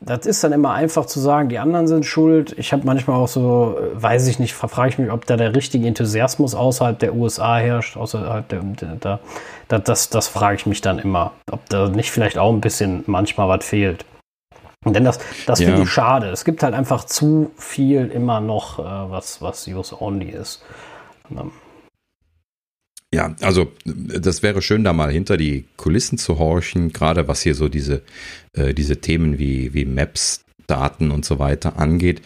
das ist dann immer einfach zu sagen, die anderen sind schuld. Ich habe manchmal auch so, äh, weiß ich nicht, frage ich mich, ob da der richtige Enthusiasmus außerhalb der USA herrscht, außerhalb der, das, das, das frage ich mich dann immer, ob da nicht vielleicht auch ein bisschen manchmal was fehlt. Denn das, das ja. finde ich schade. Es gibt halt einfach zu viel immer noch, äh, was, was Use-Only ist. Ähm. Ja, also das wäre schön, da mal hinter die Kulissen zu horchen, gerade was hier so diese, äh, diese Themen wie, wie Maps, Daten und so weiter angeht.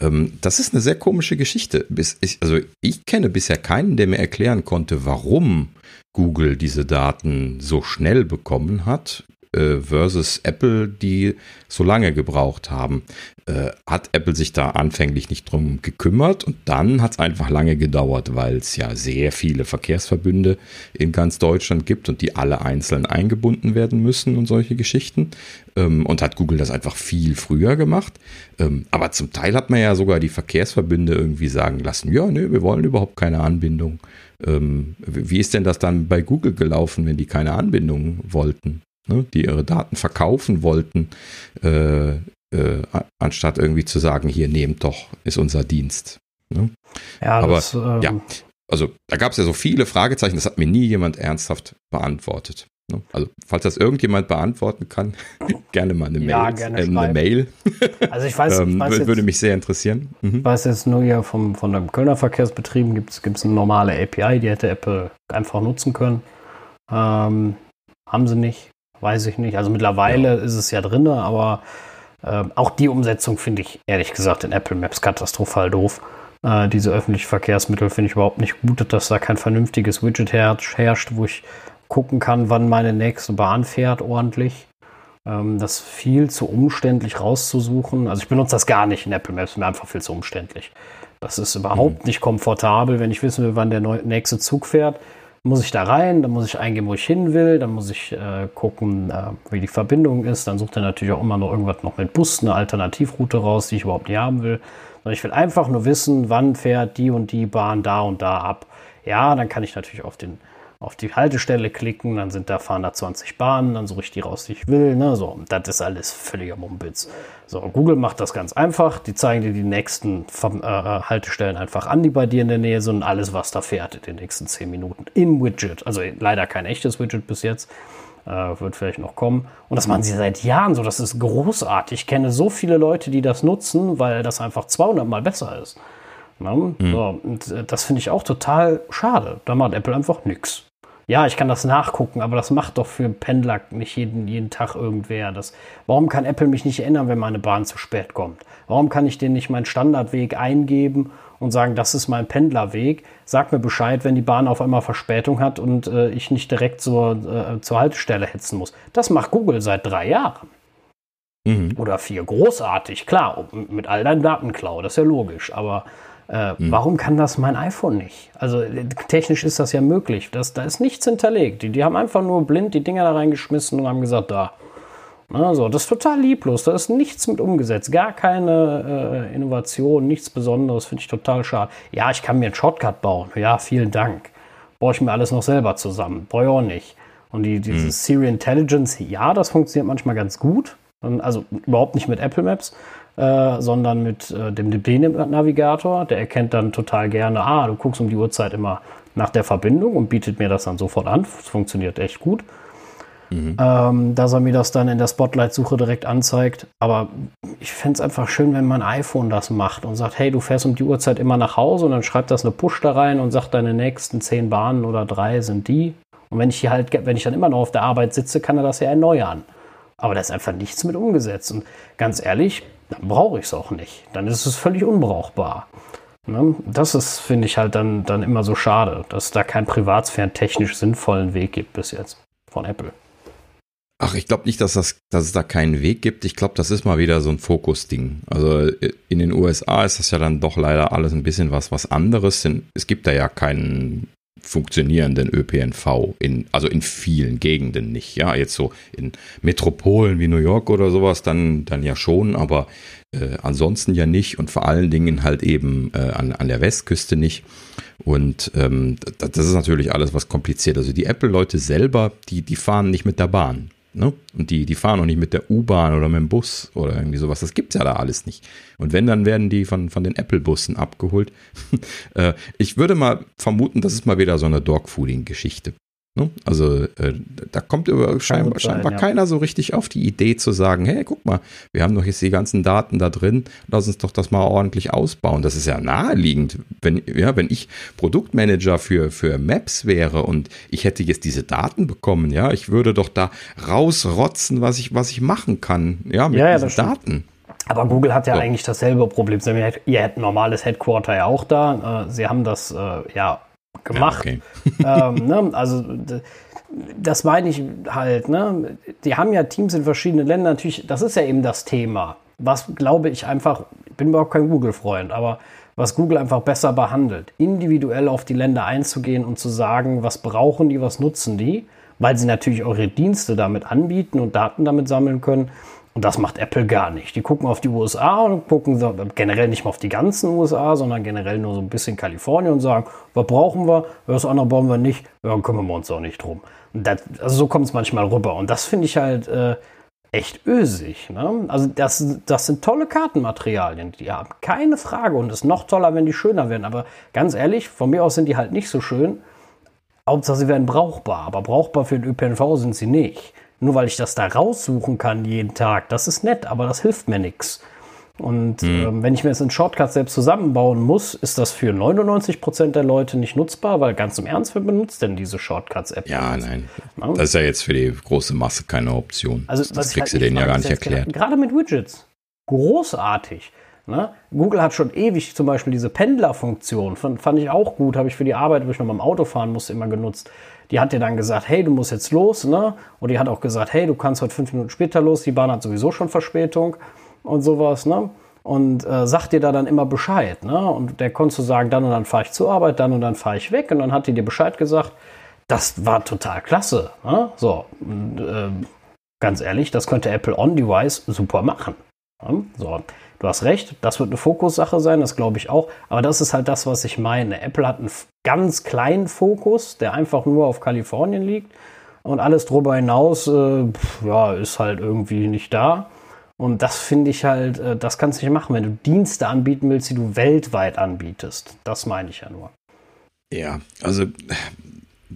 Ähm, das ist eine sehr komische Geschichte. Ich, also ich kenne bisher keinen, der mir erklären konnte, warum Google diese Daten so schnell bekommen hat äh, versus Apple, die so lange gebraucht haben. Äh, hat Apple sich da anfänglich nicht drum gekümmert und dann hat es einfach lange gedauert, weil es ja sehr viele Verkehrsverbünde in ganz Deutschland gibt und die alle einzeln eingebunden werden müssen und solche Geschichten. Ähm, und hat Google das einfach viel früher gemacht. Ähm, aber zum Teil hat man ja sogar die Verkehrsverbünde irgendwie sagen lassen, ja, nee, wir wollen überhaupt keine Anbindung. Ähm, wie ist denn das dann bei Google gelaufen, wenn die keine Anbindung wollten? Ne, die ihre Daten verkaufen wollten, äh, äh, anstatt irgendwie zu sagen, hier nehmt doch, ist unser Dienst. Ne? Ja, aber das, ähm, ja, also da gab es ja so viele Fragezeichen, das hat mir nie jemand ernsthaft beantwortet. Ne? Also, falls das irgendjemand beantworten kann, *laughs* gerne mal eine Mail. Ja, gerne äh, eine Mail. Also ich weiß, *laughs* ähm, ich weiß würde jetzt, mich sehr interessieren. Mhm. Ich weiß jetzt nur hier vom, von den Kölner Verkehrsbetrieben gibt es eine normale API, die hätte Apple einfach nutzen können. Ähm, haben sie nicht. Weiß ich nicht. Also mittlerweile ja. ist es ja drin, aber äh, auch die Umsetzung finde ich ehrlich gesagt in Apple Maps katastrophal doof. Äh, diese öffentlichen Verkehrsmittel finde ich überhaupt nicht gut, dass da kein vernünftiges Widget herrscht, wo ich gucken kann, wann meine nächste Bahn fährt ordentlich. Ähm, das ist viel zu umständlich rauszusuchen. Also ich benutze das gar nicht in Apple Maps, mir einfach viel zu umständlich. Das ist überhaupt mhm. nicht komfortabel, wenn ich wissen will, wann der nächste Zug fährt muss ich da rein, dann muss ich eingeben, wo ich hin will, dann muss ich äh, gucken, äh, wie die Verbindung ist. Dann sucht er natürlich auch immer noch irgendwas noch mit Bus, eine Alternativroute raus, die ich überhaupt nicht haben will. Sondern ich will einfach nur wissen, wann fährt die und die Bahn da und da ab. Ja, dann kann ich natürlich auf den auf die Haltestelle klicken, dann sind da fahren da 20 Bahnen, dann suche ich die raus, die ich will. Ne? So, das ist alles völliger Mumpitz. So, Google macht das ganz einfach. Die zeigen dir die nächsten äh, äh, Haltestellen einfach an, die bei dir in der Nähe sind und alles, was da fährt in den nächsten 10 Minuten im Widget. Also leider kein echtes Widget bis jetzt. Äh, wird vielleicht noch kommen. Und das machen sie seit Jahren so. Das ist großartig. Ich kenne so viele Leute, die das nutzen, weil das einfach 200 Mal besser ist. Ne? Mhm. So, und äh, das finde ich auch total schade. Da macht Apple einfach nichts. Ja, ich kann das nachgucken, aber das macht doch für Pendler nicht jeden, jeden Tag irgendwer. Das, warum kann Apple mich nicht erinnern, wenn meine Bahn zu spät kommt? Warum kann ich denen nicht meinen Standardweg eingeben und sagen, das ist mein Pendlerweg? Sag mir Bescheid, wenn die Bahn auf einmal Verspätung hat und äh, ich nicht direkt zur, äh, zur Haltestelle hetzen muss. Das macht Google seit drei Jahren. Mhm. Oder vier. Großartig, klar, mit all deinen Datenklau, das ist ja logisch. Aber äh, mhm. Warum kann das mein iPhone nicht? Also technisch ist das ja möglich. Das, da ist nichts hinterlegt. Die, die haben einfach nur blind die Dinger da reingeschmissen und haben gesagt, da. Also, das ist total lieblos. Da ist nichts mit umgesetzt. Gar keine äh, Innovation, nichts Besonderes. Finde ich total schade. Ja, ich kann mir einen Shortcut bauen. Ja, vielen Dank. Brauche ich mir alles noch selber zusammen. Brauche ich auch nicht. Und die, dieses mhm. Siri Intelligence, ja, das funktioniert manchmal ganz gut. Also überhaupt nicht mit Apple Maps. Äh, sondern mit äh, dem DB-Navigator. Der erkennt dann total gerne, ah, du guckst um die Uhrzeit immer nach der Verbindung und bietet mir das dann sofort an. Das funktioniert echt gut. Mhm. Ähm, dass er mir das dann in der Spotlight-Suche direkt anzeigt. Aber ich fände es einfach schön, wenn mein iPhone das macht und sagt, hey, du fährst um die Uhrzeit immer nach Hause und dann schreibt das eine Push da rein und sagt, deine nächsten zehn Bahnen oder drei sind die. Und wenn ich hier halt, wenn ich dann immer noch auf der Arbeit sitze, kann er das ja erneuern. Aber da ist einfach nichts mit umgesetzt. Und ganz ehrlich, dann brauche ich es auch nicht. Dann ist es völlig unbrauchbar. Ne? Das ist, finde ich, halt dann, dann immer so schade, dass es da keinen privatsphärentechnisch sinnvollen Weg gibt bis jetzt von Apple. Ach, ich glaube nicht, dass, das, dass es da keinen Weg gibt. Ich glaube, das ist mal wieder so ein Fokusding. Also in den USA ist das ja dann doch leider alles ein bisschen was, was anderes. Es gibt da ja keinen funktionierenden ÖPNV in, also in vielen Gegenden nicht. Ja, jetzt so in Metropolen wie New York oder sowas, dann, dann ja schon, aber äh, ansonsten ja nicht und vor allen Dingen halt eben äh, an, an der Westküste nicht. Und ähm, das, ist natürlich alles was kompliziert. Also die Apple-Leute selber, die, die fahren nicht mit der Bahn. Ne? Und die, die fahren auch nicht mit der U-Bahn oder mit dem Bus oder irgendwie sowas. Das gibt's ja da alles nicht. Und wenn, dann werden die von, von den Apple-Bussen abgeholt. *laughs* Äh, ich würde mal vermuten, das ist mal wieder so eine Dogfooding-Geschichte. Ne? Also äh, da kommt über scheinbar, sein, scheinbar ja. keiner so richtig auf die Idee zu sagen, hey, guck mal, wir haben doch jetzt die ganzen Daten da drin, lass uns doch das mal ordentlich ausbauen. Das ist ja naheliegend. Wenn, ja, wenn ich Produktmanager für, für Maps wäre und ich hätte jetzt diese Daten bekommen, ja, ich würde doch da rausrotzen, was ich, was ich machen kann, ja, mit ja, diesen Daten. Aber Google hat ja so. eigentlich dasselbe Problem. Sie haben ihr normales Headquarter ja auch da. Äh, sie haben das äh, ja gemacht. Ja, okay. ähm, ne? Also das meine ich halt. Ne? Die haben ja Teams in verschiedenen Ländern. Natürlich, das ist ja eben das Thema. Was glaube ich einfach, ich bin überhaupt kein Google-Freund, aber was Google einfach besser behandelt, individuell auf die Länder einzugehen und zu sagen, was brauchen die, was nutzen die, weil sie natürlich eure Dienste damit anbieten und Daten damit sammeln können. Und das macht Apple gar nicht. Die gucken auf die USA und gucken generell nicht mal auf die ganzen USA, sondern generell nur so ein bisschen Kalifornien und sagen, was brauchen wir, was andere brauchen wir nicht, ja, kümmern wir uns auch nicht drum. Das, also so kommt es manchmal rüber. Und das finde ich halt äh, echt ösig. Ne? Also das, das sind tolle Kartenmaterialien, die haben keine Frage. Und es ist noch toller, wenn die schöner werden. Aber ganz ehrlich, von mir aus sind die halt nicht so schön. Hauptsache, sie werden brauchbar. Aber brauchbar für den ÖPNV sind sie nicht. Nur weil ich das da raussuchen kann jeden Tag, das ist nett, aber das hilft mir nichts. Und mhm. ähm, wenn ich mir jetzt einen Shortcut selbst zusammenbauen muss, ist das für 99% der Leute nicht nutzbar, weil ganz im Ernst, wer benutzt denn diese Shortcuts-App? Ja, nein. Ja? Das ist ja jetzt für die große Masse keine Option. Also, das kriegst halt du denen ja gar nicht erklärt. Gerade mit Widgets. Großartig. Ne? Google hat schon ewig zum Beispiel diese Pendlerfunktion, fand, fand ich auch gut, habe ich für die Arbeit, wo ich noch beim Auto fahren musste, immer genutzt. Die hat dir dann gesagt, hey, du musst jetzt los, ne? Und die hat auch gesagt, hey, du kannst heute fünf Minuten später los, die Bahn hat sowieso schon Verspätung und sowas, ne? Und äh, sagt dir da dann immer Bescheid, ne? Und der konntest du sagen, dann und dann fahre ich zur Arbeit, dann und dann fahre ich weg. Und dann hat die dir Bescheid gesagt. Das war total klasse. Ne? So, und, äh, ganz ehrlich, das könnte Apple on-Device super machen. Ne? So, Du hast recht, das wird eine Fokussache sein, das glaube ich auch. Aber das ist halt das, was ich meine. Apple hat einen ganz kleinen Fokus, der einfach nur auf Kalifornien liegt. Und alles darüber hinaus, äh, ja, ist halt irgendwie nicht da. Und das finde ich halt, äh, das kannst du nicht machen, wenn du Dienste anbieten willst, die du weltweit anbietest. Das meine ich ja nur. Ja, also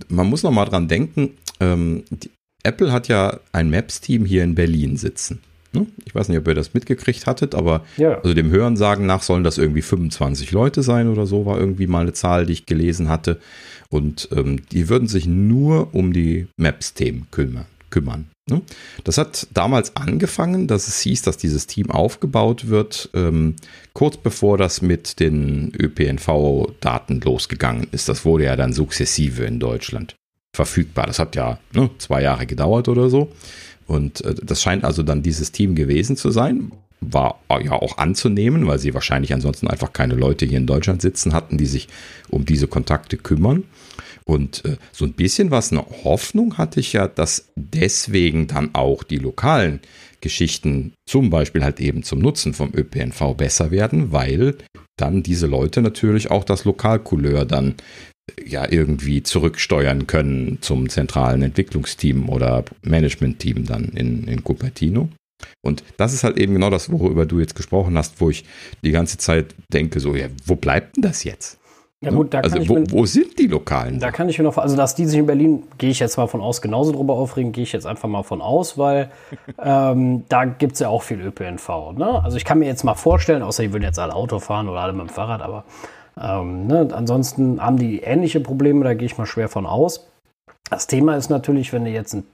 man muss noch mal dran denken, ähm, Apple hat ja ein Maps-Team hier in Berlin sitzen. Ne? Ich weiß nicht, ob ihr das mitgekriegt hattet, aber Ja. also dem Hörensagen nach sollen das irgendwie 25 Leute sein oder so, war irgendwie mal eine Zahl, die ich gelesen hatte. Und ähm, die würden sich nur um die Maps-Themen kümmern. kümmern ne? Das hat damals angefangen, dass es hieß, dass dieses Team aufgebaut wird, ähm, kurz bevor das mit den ÖPNV-Daten losgegangen ist. Das wurde ja dann sukzessive in Deutschland verfügbar. Das hat ja ne, zwei Jahre gedauert oder so. Und äh, das scheint also dann dieses Team gewesen zu sein. War ja auch anzunehmen, weil sie wahrscheinlich ansonsten einfach keine Leute hier in Deutschland sitzen hatten, die sich um diese Kontakte kümmern. Und äh, so ein bisschen was eine Hoffnung hatte ich ja, dass deswegen dann auch die lokalen Geschichten zum Beispiel halt eben zum Nutzen vom ÖPNV besser werden, weil dann diese Leute natürlich auch das Lokalcouleur dann ja irgendwie zurücksteuern können zum zentralen Entwicklungsteam oder Managementteam dann in, in Cupertino. Und das ist halt eben genau das, worüber du jetzt gesprochen hast, wo ich die ganze Zeit denke, so, ja, wo bleibt denn das jetzt? Ja gut, da also kann ich wo, mir, wo sind die Lokalen? da kann ich mir noch, also dass die sich in Berlin, gehe ich jetzt mal von aus, genauso drüber aufregen, gehe ich jetzt einfach mal von aus, weil *laughs* ähm, da gibt es ja auch viel ÖPNV. Ne? Also ich kann mir jetzt mal vorstellen, außer die würden jetzt alle Auto fahren oder alle mit dem Fahrrad, aber ähm, ne? ansonsten haben die ähnliche Probleme, da gehe ich mal schwer von aus. Das Thema ist natürlich, wenn du jetzt ein,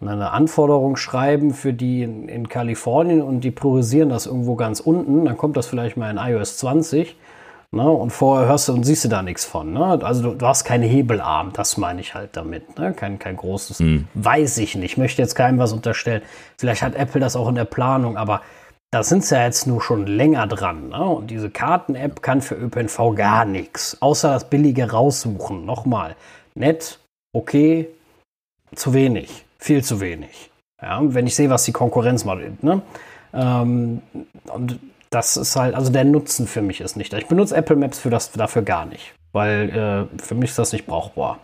eine Anforderung schreiben für die in, in Kalifornien und die priorisieren das irgendwo ganz unten, dann kommt das vielleicht mal in iOS 20. Ne? Und vorher hörst du und siehst du da nichts von. Ne? Also du, du hast keinen Hebelarm, das meine ich halt damit. Ne? Kein, kein großes, weiß ich nicht. Ich möchte jetzt keinem was unterstellen. Vielleicht hat Apple das auch in der Planung, aber da sind sie ja jetzt nur schon länger dran. Ne? Und diese Karten-App kann für ÖPNV gar nichts, außer das billige raussuchen. Nochmal, nett, okay, zu wenig, viel zu wenig. Ja, wenn ich sehe, was die Konkurrenz macht. Ne? Ähm, und das ist halt, also der Nutzen für mich ist nicht. da. Ich benutze Apple Maps für das, dafür gar nicht, weil äh, für mich ist das nicht brauchbar.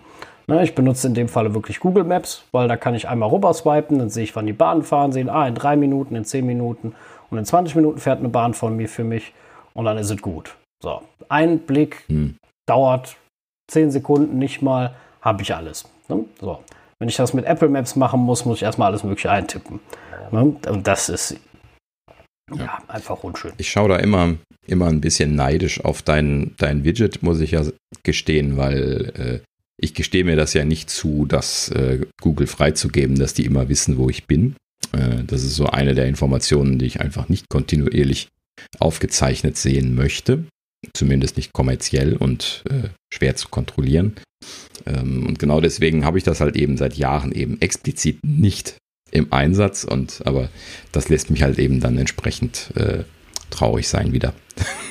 Ne, ich benutze in dem Falle wirklich Google Maps, weil da kann ich einmal rüber swipen, dann sehe ich, wann die Bahnen fahren, sehen, ah, in drei Minuten, in zehn Minuten und in 20 Minuten fährt eine Bahn von mir für mich und dann ist es gut. So, ein Blick Hm. dauert 10 Sekunden nicht mal, habe ich alles. Ne? So. Wenn ich das mit Apple Maps machen muss, muss ich erstmal alles Mögliche eintippen. Ne? Und das ist ja, einfach unschön. Ich schaue da immer, immer ein bisschen neidisch auf dein, dein Widget, muss ich ja gestehen, weil äh, ich gestehe mir das ja nicht zu, das äh, Google freizugeben, dass die immer wissen, wo ich bin. Äh, das ist so eine der Informationen, die ich einfach nicht kontinuierlich aufgezeichnet sehen möchte. Zumindest nicht kommerziell und äh, schwer zu kontrollieren. Ähm, und genau deswegen habe ich das halt eben seit Jahren eben explizit nicht im Einsatz. Und aber das lässt mich halt eben dann entsprechend äh, traurig sein wieder.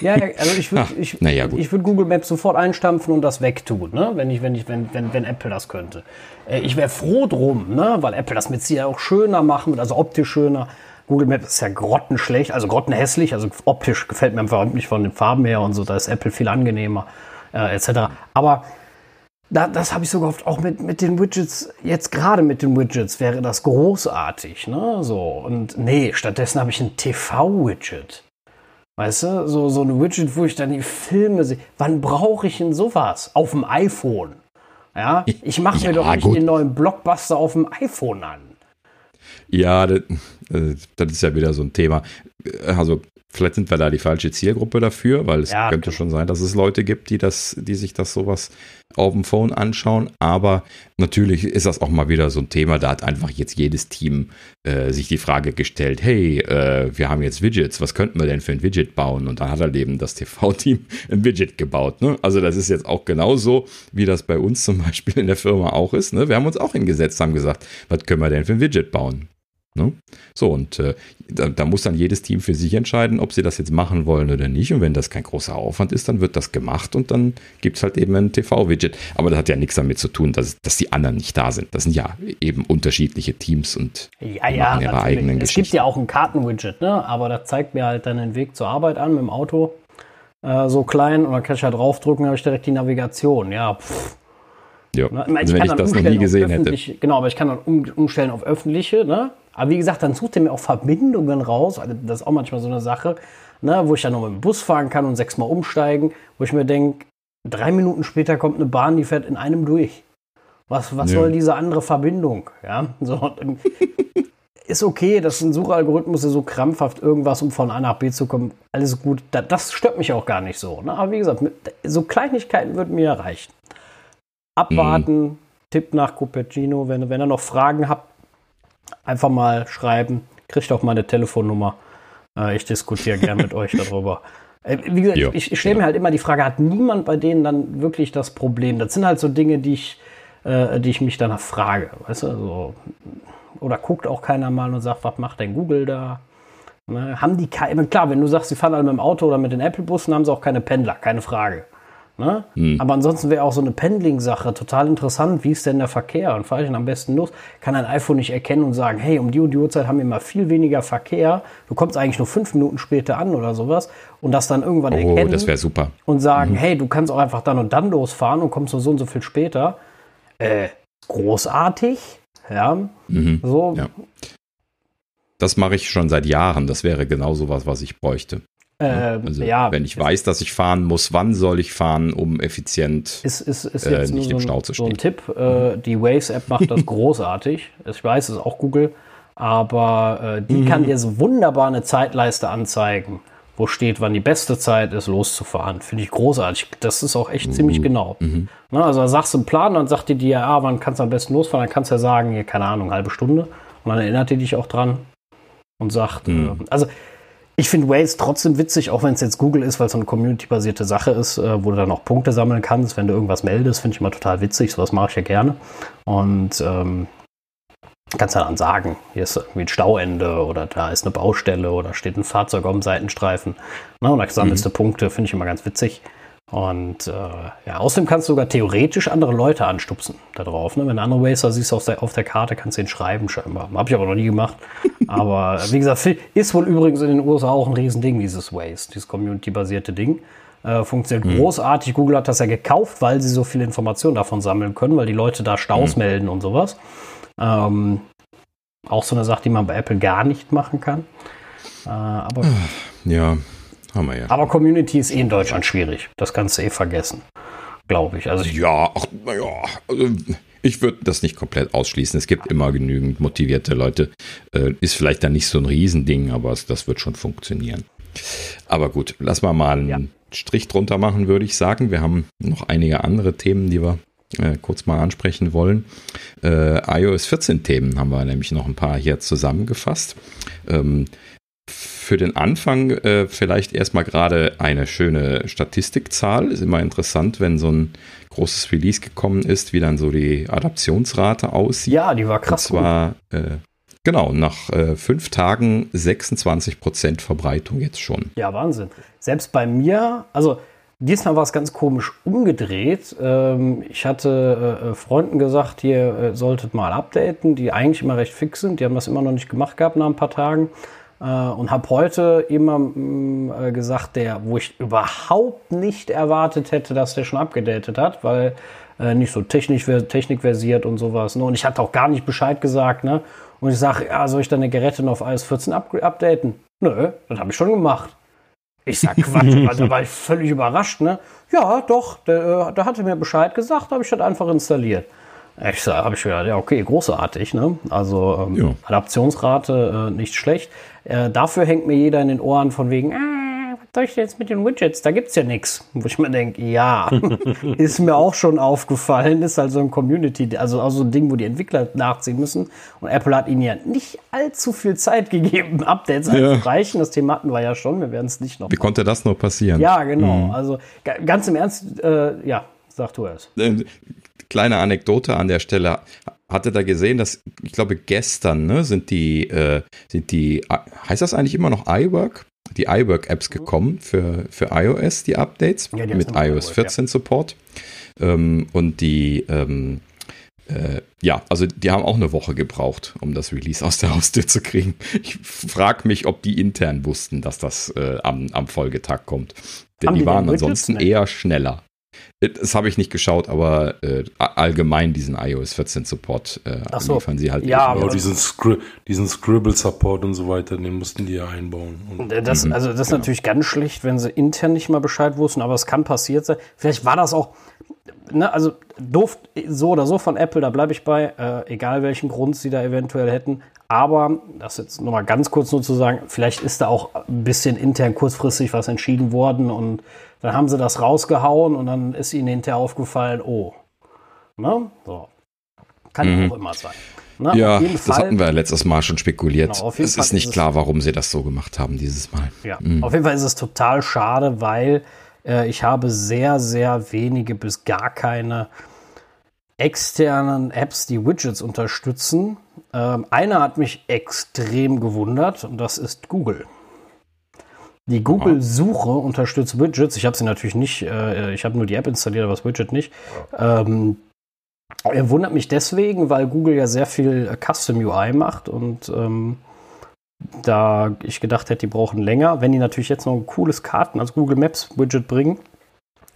Ja, also ich würde *laughs* Ah, ich, ja, ich würd Google Maps sofort einstampfen und das wegtun, ne? wenn, ich, wenn, ich, wenn, wenn, wenn Apple das könnte. Äh, ich wäre froh drum, ne? weil Apple das mit sich ja auch schöner machen wird, also optisch schöner. Google Maps ist ja grottenschlecht, also grottenhässlich, also optisch gefällt mir einfach nicht von den Farben her und so, da ist Apple viel angenehmer, äh, etc. Aber da, das habe ich so gehofft, auch mit, mit den Widgets, jetzt gerade mit den Widgets wäre das großartig, ne? So, und nee, stattdessen habe ich ein TV-Widget. Weißt du, so, so ein Widget, wo ich dann die Filme sehe. Wann brauche ich denn sowas? Auf dem iPhone. Ja, ich mache mir Ja, doch nicht gut. den neuen Blockbuster auf dem iPhone an. Ja, das, äh, das ist ja wieder so ein Thema. Also vielleicht sind wir da die falsche Zielgruppe dafür, weil es Ja, könnte genau. schon sein, dass es Leute gibt, die das, die sich das sowas auf dem Phone anschauen. Aber natürlich ist das auch mal wieder so ein Thema. Da hat einfach jetzt jedes Team äh, sich die Frage gestellt: Hey, äh, wir haben jetzt Widgets. Was könnten wir denn für ein Widget bauen? Und dann hat halt eben das TV-Team *laughs* ein Widget gebaut. Ne? Also das ist jetzt auch genauso, wie das bei uns zum Beispiel in der Firma auch ist. Ne? Wir haben uns auch hingesetzt, haben gesagt, was können wir denn für ein Widget bauen? Ne? So, und äh, da, da muss dann jedes Team für sich entscheiden, ob sie das jetzt machen wollen oder nicht. Und wenn das kein großer Aufwand ist, dann wird das gemacht und dann gibt es halt eben ein TV-Widget. Aber das hat ja nichts damit zu tun, dass, dass die anderen nicht da sind. Das sind ja eben unterschiedliche Teams und Ja, ja, machen ihre natürlich. eigenen Es Geschichten. gibt ja auch ein Kartenwidget, ne? aber das zeigt mir halt dann den Weg zur Arbeit an mit dem Auto. Äh, so klein und dann kann ich halt draufdrücken, habe ich direkt die Navigation. Ja, pff. ja. Ne? Ich Also wenn kann ich das noch nie gesehen hätte. Genau, aber ich kann dann um, umstellen auf öffentliche. Ne? Aber wie gesagt, dann sucht er mir auch Verbindungen raus. Also das ist auch manchmal so eine Sache, ne? wo ich dann noch mit dem Bus fahren kann und sechsmal umsteigen, wo ich mir denke, drei Minuten später kommt eine Bahn, die fährt in einem durch. Was, was Ja. soll diese andere Verbindung? Ja, so. *laughs* ist okay, dass ein Suchalgorithmus so krampfhaft irgendwas, um von A nach B zu kommen, alles gut. Das stört mich auch gar nicht so. Ne? Aber wie gesagt, so Kleinigkeiten würden mir reichen. Abwarten, mhm. Tipp nach Cupertino, wenn, wenn ihr noch Fragen habt, einfach mal schreiben. Kriegt auch meine Telefonnummer. Äh, ich diskutiere gern mit euch darüber. *laughs* Äh, wie gesagt, jo, ich, ich stelle mir halt immer die Frage, hat niemand bei denen dann wirklich das Problem? Das sind halt so Dinge, die ich, äh, die ich mich danach frage. Weißt du, so, oder guckt auch keiner mal und sagt, was macht denn Google da? Ne? Haben die keine, klar, wenn du sagst, sie fahren alle mit dem Auto oder mit den Apple-Bussen, haben sie auch keine Pendler, keine Frage. Ne? Hm. Aber ansonsten wäre auch so eine Pendling-Sache total interessant. Wie ist denn der Verkehr? Und fahre ich dann am besten los? Kann ein iPhone nicht erkennen und sagen, hey, um die und die Uhrzeit haben wir immer viel weniger Verkehr. Du kommst eigentlich nur fünf Minuten später an oder sowas. Und das dann irgendwann oh, erkennen. das wäre super. Und sagen, mhm. hey, du kannst auch einfach dann und dann losfahren und kommst nur so und so viel später. Äh, großartig. Ja. Mhm. So. Ja. Das mache ich schon seit Jahren. Das wäre genau so was, was ich bräuchte. Äh, also, ja, wenn ich weiß, dass ich fahren muss, wann soll ich fahren, um effizient ist, ist, ist äh, nicht im Stau zu stehen? So ein Tipp, äh, die Waze-App macht das *laughs* großartig. Ich weiß, es ist auch Google, aber äh, die mhm. kann dir so wunderbar eine Zeitleiste anzeigen, wo steht, wann die beste Zeit ist, loszufahren. Finde ich großartig. Das ist auch echt mhm. ziemlich genau. Mhm. Na, also da sagst du einen Plan, dann sagt die dir, ja, ah, wann kannst du am besten losfahren? Dann kannst du ja sagen, hier, keine Ahnung, halbe Stunde. Und dann erinnert die dich auch dran und sagt, mhm. äh, also ich finde Waze trotzdem witzig, auch wenn es jetzt Google ist, weil es so eine community-basierte Sache ist, äh, wo du dann auch Punkte sammeln kannst, wenn du irgendwas meldest, finde ich immer total witzig. Sowas mache ich ja gerne. Und ähm, kannst ja dann sagen, hier ist irgendwie ein Stauende oder da ist eine Baustelle oder steht ein Fahrzeug auf dem Seitenstreifen. Na, und da sammelst mhm. du Punkte, finde ich immer ganz witzig. Und äh, ja, außerdem kannst du sogar theoretisch andere Leute anstupsen da drauf. Ne? Wenn du andere Racer siehst auf der, auf der Karte, kannst du ihn schreiben scheinbar. Habe ich aber noch nie gemacht. *laughs* aber wie gesagt, ist wohl übrigens in den USA auch ein Riesending, dieses Waze, dieses community-basierte Ding. Äh, funktioniert mhm. großartig. Google hat das ja gekauft, weil sie so viele Informationen davon sammeln können, weil die Leute da Staus mhm. melden und sowas. Ähm, auch so eine Sache, die man bei Apple gar nicht machen kann. Äh, aber ja, haben wir ja. Aber Community ist eh in Deutschland schwierig. Das kannst du eh vergessen. Glaube ich. Also ich ja, ach, naja. Also ich würde das nicht komplett ausschließen. Es gibt immer genügend motivierte Leute. Äh, ist vielleicht dann nicht so ein Riesending, aber das wird schon funktionieren. Aber gut, lass mal mal einen ja. Strich drunter machen, würde ich sagen. Wir haben noch einige andere Themen, die wir äh, kurz mal ansprechen wollen. Äh, iOS 14 Themen haben wir nämlich noch ein paar hier zusammengefasst. Ähm, für den Anfang äh, vielleicht erstmal gerade eine schöne Statistikzahl. Ist immer interessant, wenn so ein großes Release gekommen ist, wie dann so die Adaptionsrate aussieht. Ja, die war krass. Und zwar, äh, genau, nach äh, fünf Tagen 26 Prozent Verbreitung jetzt schon. Ja, Wahnsinn. Selbst bei mir, also diesmal war es ganz komisch umgedreht. Ähm, ich hatte äh, äh Freunden gesagt, ihr äh, solltet mal updaten, die eigentlich immer recht fix sind. Die haben das immer noch nicht gemacht gehabt nach ein paar Tagen. Äh, und habe heute jemandem mm, äh, gesagt, der, wo ich überhaupt nicht erwartet hätte, dass der schon abgedatet hat, weil äh, nicht so technisch, technikversiert und sowas. Ne? Und ich hatte auch gar nicht Bescheid gesagt. Ne? Und ich sage, ja, soll ich deine Geräte noch auf iOS 14 up updaten? Nö, das habe ich schon gemacht. Ich sag *laughs* Quatsch, da war ich völlig überrascht, ne? Ja, doch, der, der hatte mir Bescheid gesagt, habe ich das einfach installiert. Ich habe ich gedacht, ja, okay, großartig, ne? Also ähm, ja. Adaptionsrate äh, nicht schlecht. Äh, dafür hängt mir jeder in den Ohren von wegen, ah, was soll ich denn jetzt mit den Widgets? Da gibt's ja nichts. Wo ich mir denke, ja, *laughs* ist mir auch schon aufgefallen, ist also ein Community, also auch so ein Ding, wo die Entwickler nachziehen müssen. Und Apple hat ihnen ja nicht allzu viel Zeit gegeben, *laughs* Updates ja. einzureichen. Das Thema hatten wir ja schon, wir werden es nicht noch. Wie machen. konnte das nur passieren? Ja, genau. Mhm. Also ganz im Ernst, äh, ja, sag du es. Kleine Anekdote an der Stelle. Hatte da gesehen, dass ich glaube gestern ne, sind die äh, sind die heißt das eigentlich immer noch iWork? Die iWork Apps mhm. gekommen für für iOS die Updates ja, die mit iOS 14 ja. Support ähm, und die ähm, äh, ja, also die haben auch eine Woche gebraucht, um das Release aus der Haustür zu kriegen. Ich frage mich, ob die intern wussten, dass das äh, am, am Folgetag kommt. Denn die, die waren ansonsten eher schneller. Das habe ich nicht geschaut, aber äh, allgemein diesen iOS 14 Support äh, so. liefern sie halt. Ja, aber diesen, Scri diesen Scribble Support und so weiter, den mussten die ja einbauen. Und äh, das, mhm, also das ist genau. natürlich ganz schlecht, wenn sie intern nicht mal Bescheid wussten, aber es kann passiert sein. Vielleicht war das auch, ne, also doof so oder so von Apple, da bleibe ich bei, äh, egal welchen Grund sie da eventuell hätten. Aber, das jetzt nochmal ganz kurz nur zu sagen, vielleicht ist da auch ein bisschen intern kurzfristig was entschieden worden und dann haben sie das rausgehauen und dann ist ihnen hinterher aufgefallen, oh. Ne? So. Kann mhm. auch immer sein. Ne? Ja, das Fall, hatten wir letztes Mal schon spekuliert. Genau, es ist nicht ist klar, warum sie das so gemacht haben dieses Mal. Ja, mhm. auf jeden Fall ist es total schade, weil äh, ich habe sehr, sehr wenige bis gar keine externen Apps, die Widgets unterstützen. Ähm, eine hat mich extrem gewundert und das ist Google. Die Google-Suche unterstützt Widgets. Ich habe sie natürlich nicht, äh, ich habe nur die App installiert, aber das Widget nicht. Ähm, er wundert mich deswegen, weil Google ja sehr viel Custom UI macht und ähm, da ich gedacht hätte, die brauchen länger. Wenn die natürlich jetzt noch ein cooles Karten, also Google Maps Widget bringen,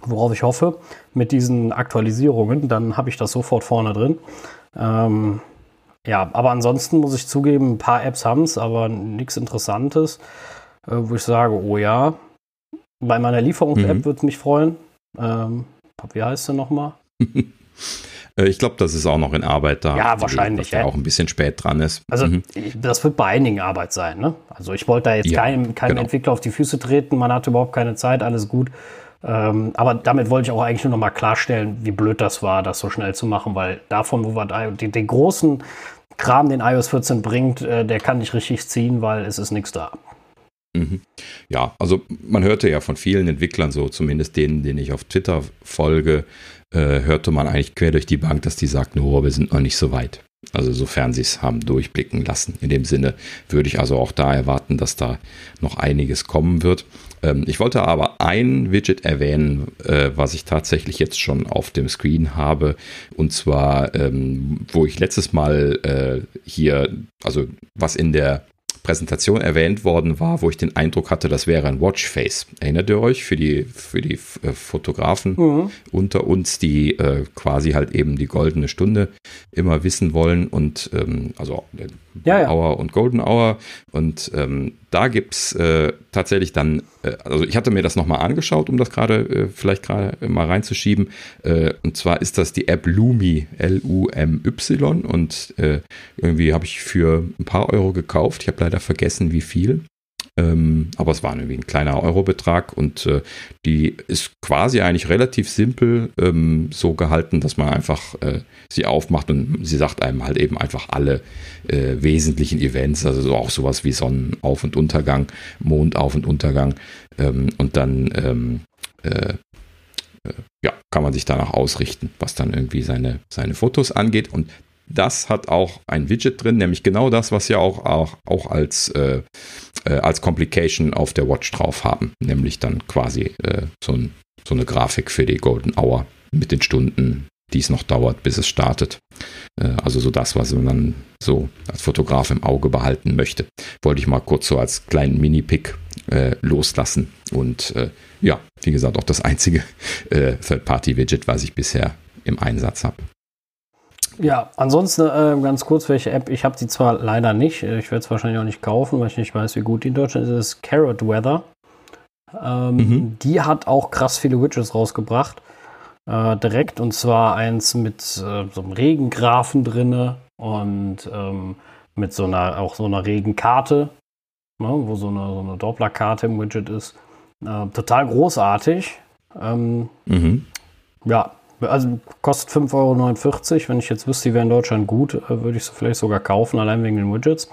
worauf ich hoffe, mit diesen Aktualisierungen, dann habe ich das sofort vorne drin. Ähm, ja, aber ansonsten muss ich zugeben, ein paar Apps haben es, aber nichts Interessantes, äh, wo ich sage, oh ja. Bei meiner Lieferungs-App mhm. würde es mich freuen. Ähm, wie heißt sie nochmal? *laughs* Äh, ich glaube, das ist auch noch in Arbeit da. Ja, wahrscheinlich. Dass ja. auch ein bisschen spät dran ist. Also, mhm. das wird bei einigen Arbeit sein. Ne? Also, ich wollte da jetzt ja, keinem, keinem genau. Entwickler auf die Füße treten. Man hatte überhaupt keine Zeit, alles gut. Ähm, aber damit wollte ich auch eigentlich nur noch mal klarstellen, wie blöd das war, das so schnell zu machen, weil davon, wo wir den, den großen Kram, den iOS 14 bringt, äh, der kann nicht richtig ziehen, weil es ist nichts da. Mhm. Ja, also man hörte ja von vielen Entwicklern so, zumindest denen, denen ich auf Twitter folge, äh, hörte man eigentlich quer durch die Bank, dass die sagten, oh, wir sind noch nicht so weit. Also sofern sie es haben durchblicken lassen. In dem Sinne würde ich also auch da erwarten, dass da noch einiges kommen wird. Ähm, ich wollte aber ein Widget erwähnen, äh, was ich tatsächlich jetzt schon auf dem Screen habe. Und zwar, ähm, wo ich letztes Mal äh, hier, also was in der Präsentation erwähnt worden war, wo ich den Eindruck hatte, das wäre ein Watchface. Erinnert ihr euch für die, für die äh, Fotografen mhm. unter uns, die äh, quasi halt eben die goldene Stunde immer wissen wollen und ähm, also ja, ja. Hour und Golden Hour und ähm, da gibt es äh, tatsächlich dann, äh, also ich hatte mir das nochmal angeschaut, um das gerade äh, vielleicht gerade mal reinzuschieben. Äh, und zwar ist das die App Lumi, L-U-M-Y. Und äh, irgendwie habe ich für ein paar Euro gekauft. Ich habe leider vergessen, wie viel. Ähm, aber es war irgendwie ein kleiner Eurobetrag und äh, die ist quasi eigentlich relativ simpel ähm, so gehalten, dass man einfach äh, sie aufmacht und sie sagt einem halt eben einfach alle äh, wesentlichen Events, also so auch sowas wie Sonnenauf- und Untergang, Mondauf- und Untergang ähm, und dann ja, kann man sich danach ausrichten, was dann irgendwie seine, seine Fotos angeht. Und das hat auch ein Widget drin, nämlich genau das, was wir auch, auch, auch als, äh, äh, als Complication auf der Watch drauf haben. Nämlich dann quasi äh, so, ein, so eine Grafik für die Golden Hour mit den Stunden, die es noch dauert, bis es startet. Äh, also so das, was man dann so als Fotograf im Auge behalten möchte. Wollte ich mal kurz so als kleinen Mini-Pick äh, loslassen. Und äh, ja, wie gesagt, auch das einzige *laughs* äh, Third-Party-Widget, was ich bisher im Einsatz habe. Ja, ansonsten äh, ganz kurz, welche App, ich habe die zwar leider nicht, äh, ich werde es wahrscheinlich auch nicht kaufen, weil ich nicht weiß, wie gut die in Deutschland ist, das ist Carrot Weather. Ähm, mhm. Die hat auch krass viele Widgets rausgebracht, äh, direkt, und zwar eins mit äh, so einem Regengrafen drinne und ähm, mit so einer, auch so einer Regenkarte, ne, wo so eine, so eine Dopplerkarte im Widget ist. Äh, total großartig. Ähm, mhm. Ja, also kostet 5,49 Euro. Wenn ich jetzt wüsste, die wäre in Deutschland gut, äh, würde ich sie vielleicht sogar kaufen, allein wegen den Widgets.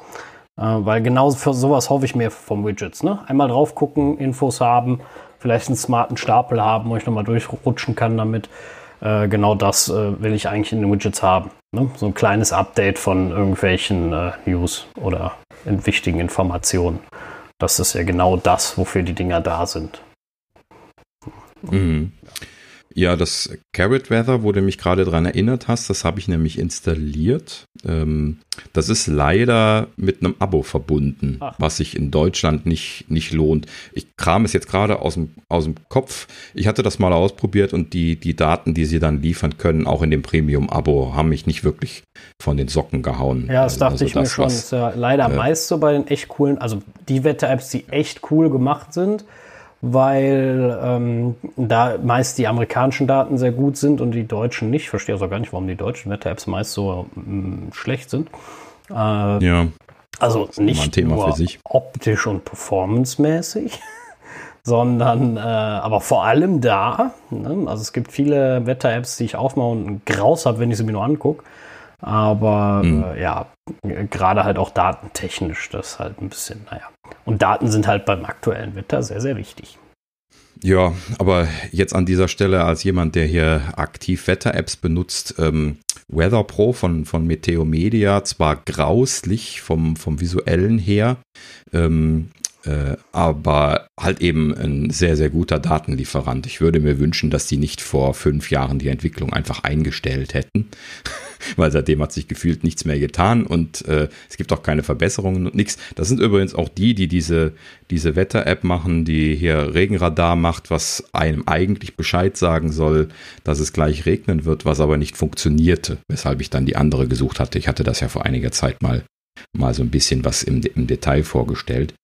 Äh, weil genau für sowas hoffe ich mir vom Widgets. Ne? Einmal drauf gucken, Infos haben, vielleicht einen smarten Stapel haben, wo ich nochmal durchrutschen kann damit. Äh, genau das will ich eigentlich in den Widgets haben. Ne? So ein kleines Update von irgendwelchen News oder in wichtigen Informationen. Das ist ja genau das, wofür die Dinger da sind. Mhm. Das Carrot Weather, wo du mich gerade dran erinnert hast, das habe ich nämlich installiert. Ähm, das ist leider mit einem Abo verbunden, Ach. was sich in Deutschland nicht, nicht lohnt. Ich kram es jetzt gerade aus dem, aus dem Kopf. Ich hatte das mal ausprobiert und die, die Daten, die sie dann liefern können, auch in dem Premium-Abo, haben mich nicht wirklich von den Socken gehauen. Ja, das dachte also ich das, mir schon. Was, ist ja leider äh, meist so bei den echt coolen, also die Wette-Apps, die echt cool gemacht sind weil ähm, da meist die amerikanischen Daten sehr gut sind und die deutschen nicht. Ich verstehe also gar nicht, warum die deutschen Wetter-Apps meist so mh, schlecht sind. Äh, ja. Also nicht nur optisch und performancemäßig, *laughs* sondern äh, aber vor allem da. Ne? Also es gibt viele Wetter-Apps, die ich aufmache und Graus habe, wenn ich sie mir nur angucke. Aber mhm. äh, ja, gerade halt auch datentechnisch, das halt ein bisschen, naja. Und Daten sind halt beim aktuellen Wetter sehr, sehr wichtig. Ja, aber jetzt an dieser Stelle als jemand, der hier aktiv Wetter-Apps benutzt, ähm, Weather Pro von, von Meteo Media, zwar grauslich vom, vom visuellen her, ähm, äh, aber halt eben ein sehr, sehr guter Datenlieferant. Ich würde mir wünschen, dass die nicht vor fünf Jahren die Entwicklung einfach eingestellt hätten, weil seitdem hat sich gefühlt nichts mehr getan und äh, es gibt auch keine Verbesserungen und nichts. Das sind übrigens auch die, die diese, diese Wetter-App machen, die hier Regenradar macht, was einem eigentlich Bescheid sagen soll, dass es gleich regnen wird, was aber nicht funktionierte, weshalb ich dann die andere gesucht hatte. Ich hatte das ja vor einiger Zeit mal mal so ein bisschen was im, im Detail vorgestellt.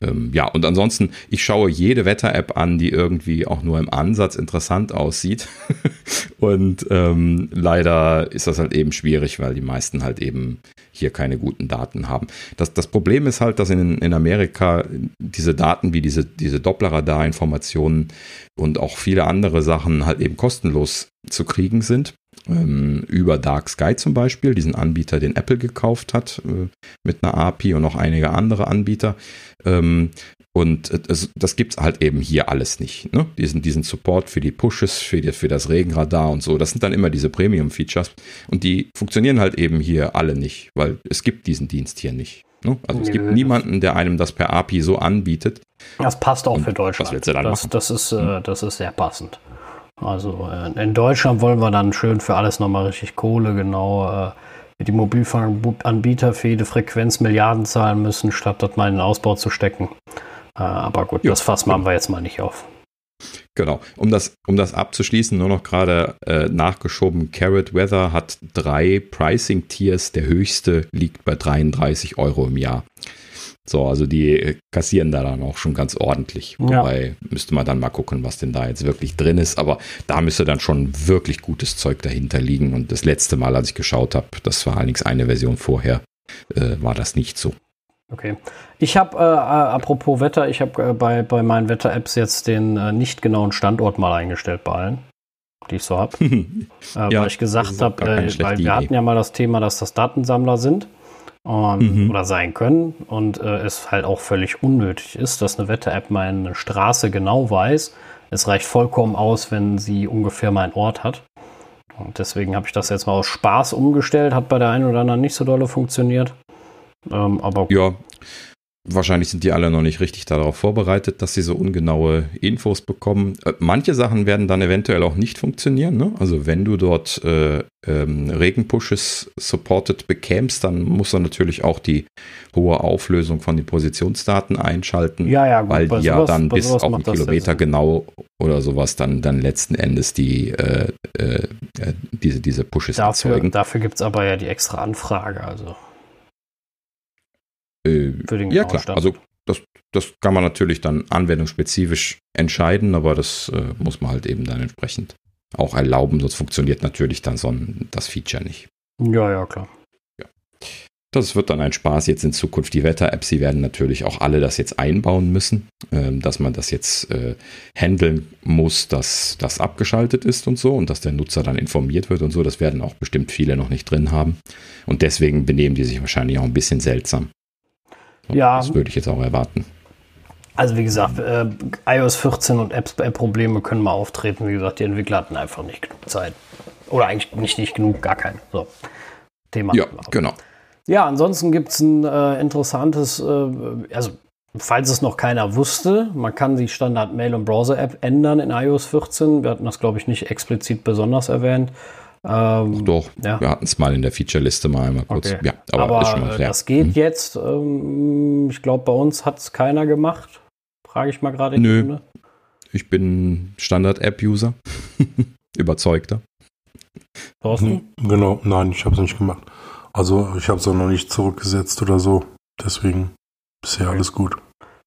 Ähm, ja, und ansonsten, ich schaue jede Wetter-App an, die irgendwie auch nur im Ansatz interessant aussieht. *laughs* und ähm, leider ist das halt eben schwierig, weil die meisten halt eben hier keine guten Daten haben. Das, das Problem ist halt, dass in, in Amerika diese Daten wie diese, diese Doppler-Radar-Informationen und auch viele andere Sachen halt eben kostenlos zu kriegen sind über Dark Sky zum Beispiel, diesen Anbieter, den Apple gekauft hat, äh, mit einer API und noch einige andere Anbieter. Ähm, und es, das gibt's halt eben hier alles nicht. Ne? Diesen, diesen Support für die Pushes, für, die, für das Regenradar und so. Das sind dann immer diese Premium-Features. Und die funktionieren halt eben hier alle nicht, weil es gibt diesen Dienst hier nicht. Ne? Also es gibt niemanden, der einem das per API so anbietet. Das passt auch und für Deutschland. Das? Das ist, äh, hm? das ist sehr passend. Also äh, in Deutschland wollen wir dann schön für alles nochmal richtig Kohle, genau, äh, die Mobilfunkanbieter für jede Frequenz Milliarden zahlen müssen, statt das mal in den Ausbau zu stecken. Äh, aber gut, ja, das Fass machen wir jetzt mal nicht auf. Genau. Um das, um das abzuschließen, nur noch gerade äh, nachgeschoben, Carrot Weather hat drei Pricing-Tiers. Der höchste liegt bei 33 Euro im Jahr. So, also die kassieren da dann auch schon ganz ordentlich. Ja. Wobei müsste man dann mal gucken, was denn da jetzt wirklich drin ist. Aber da müsste dann schon wirklich gutes Zeug dahinter liegen. Und das letzte Mal, als ich geschaut habe, das war allerdings eine Version vorher, äh, war das nicht so. Okay. Ich habe, äh, äh, apropos Wetter, ich habe äh, bei, bei meinen Wetter-Apps jetzt den äh, nicht genauen Standort mal eingestellt bei allen, die ich so habe. *laughs* äh, ja, weil ich gesagt habe, weil wir Idee. hatten ja mal das Thema, dass das Datensammler sind und, mhm. oder sein können und äh, es halt auch völlig unnötig ist, dass eine Wetter-App meine Straße genau weiß. Es reicht vollkommen aus, wenn sie ungefähr meinen Ort hat. Und deswegen habe ich das jetzt mal aus Spaß umgestellt, hat bei der einen oder anderen nicht so dolle funktioniert. Ähm, aber ja, Wahrscheinlich sind die alle noch nicht richtig darauf vorbereitet, dass sie so ungenaue Infos bekommen. Äh, manche Sachen werden dann eventuell auch nicht funktionieren. Ne? Also wenn du dort äh, ähm, Regenpushes supported bekämst, dann musst du natürlich auch die hohe Auflösung von den Positionsdaten einschalten, ja, ja, gut, weil die ja dann bis auf einen Kilometer genau oder sowas dann, dann letzten Endes die äh, äh, diese, diese Pushes dafür, erzeugen. Dafür gibt es aber ja die extra Anfrage. Also äh, Für den ja, klar. Stand. Also das, das kann man natürlich dann anwendungsspezifisch entscheiden, aber das äh, muss man halt eben dann entsprechend auch erlauben, sonst funktioniert natürlich dann so ein, das Feature nicht. Ja, ja, klar. Ja. Das wird dann ein Spaß jetzt in Zukunft. Die Wetter-Apps, sie werden natürlich auch alle das jetzt einbauen müssen, äh, dass man das jetzt äh, handeln muss, dass das abgeschaltet ist und so und dass der Nutzer dann informiert wird und so. Das werden auch bestimmt viele noch nicht drin haben. Und deswegen benehmen die sich wahrscheinlich auch ein bisschen seltsam. Ja. Das würde ich jetzt auch erwarten. Also wie gesagt, äh, iOS 14 und App-Probleme können mal auftreten. Wie gesagt, die Entwickler hatten einfach nicht genug Zeit. Oder eigentlich nicht, nicht genug, gar keinen. So. Thema. Ja, genau. Ja, ansonsten gibt es ein äh, interessantes, äh, also falls es noch keiner wusste, man kann die Standard-Mail- und Browser-App ändern in iOS 14. Wir hatten das, glaube ich, nicht explizit besonders erwähnt. Ähm, Doch, ja. wir hatten es mal in der Feature-Liste mal einmal kurz. Okay. Ja, aber, aber ist schon mal, ja. das geht mhm. jetzt. Ähm, ich glaube, bei uns hat es keiner gemacht. Frage ich mal gerade. Nö. Runde. Ich bin Standard-App-User. *laughs* Überzeugter. Thorsten? Hm, genau, nein, ich habe es nicht gemacht. Also ich habe es auch noch nicht zurückgesetzt oder so. Deswegen bisher okay. alles gut.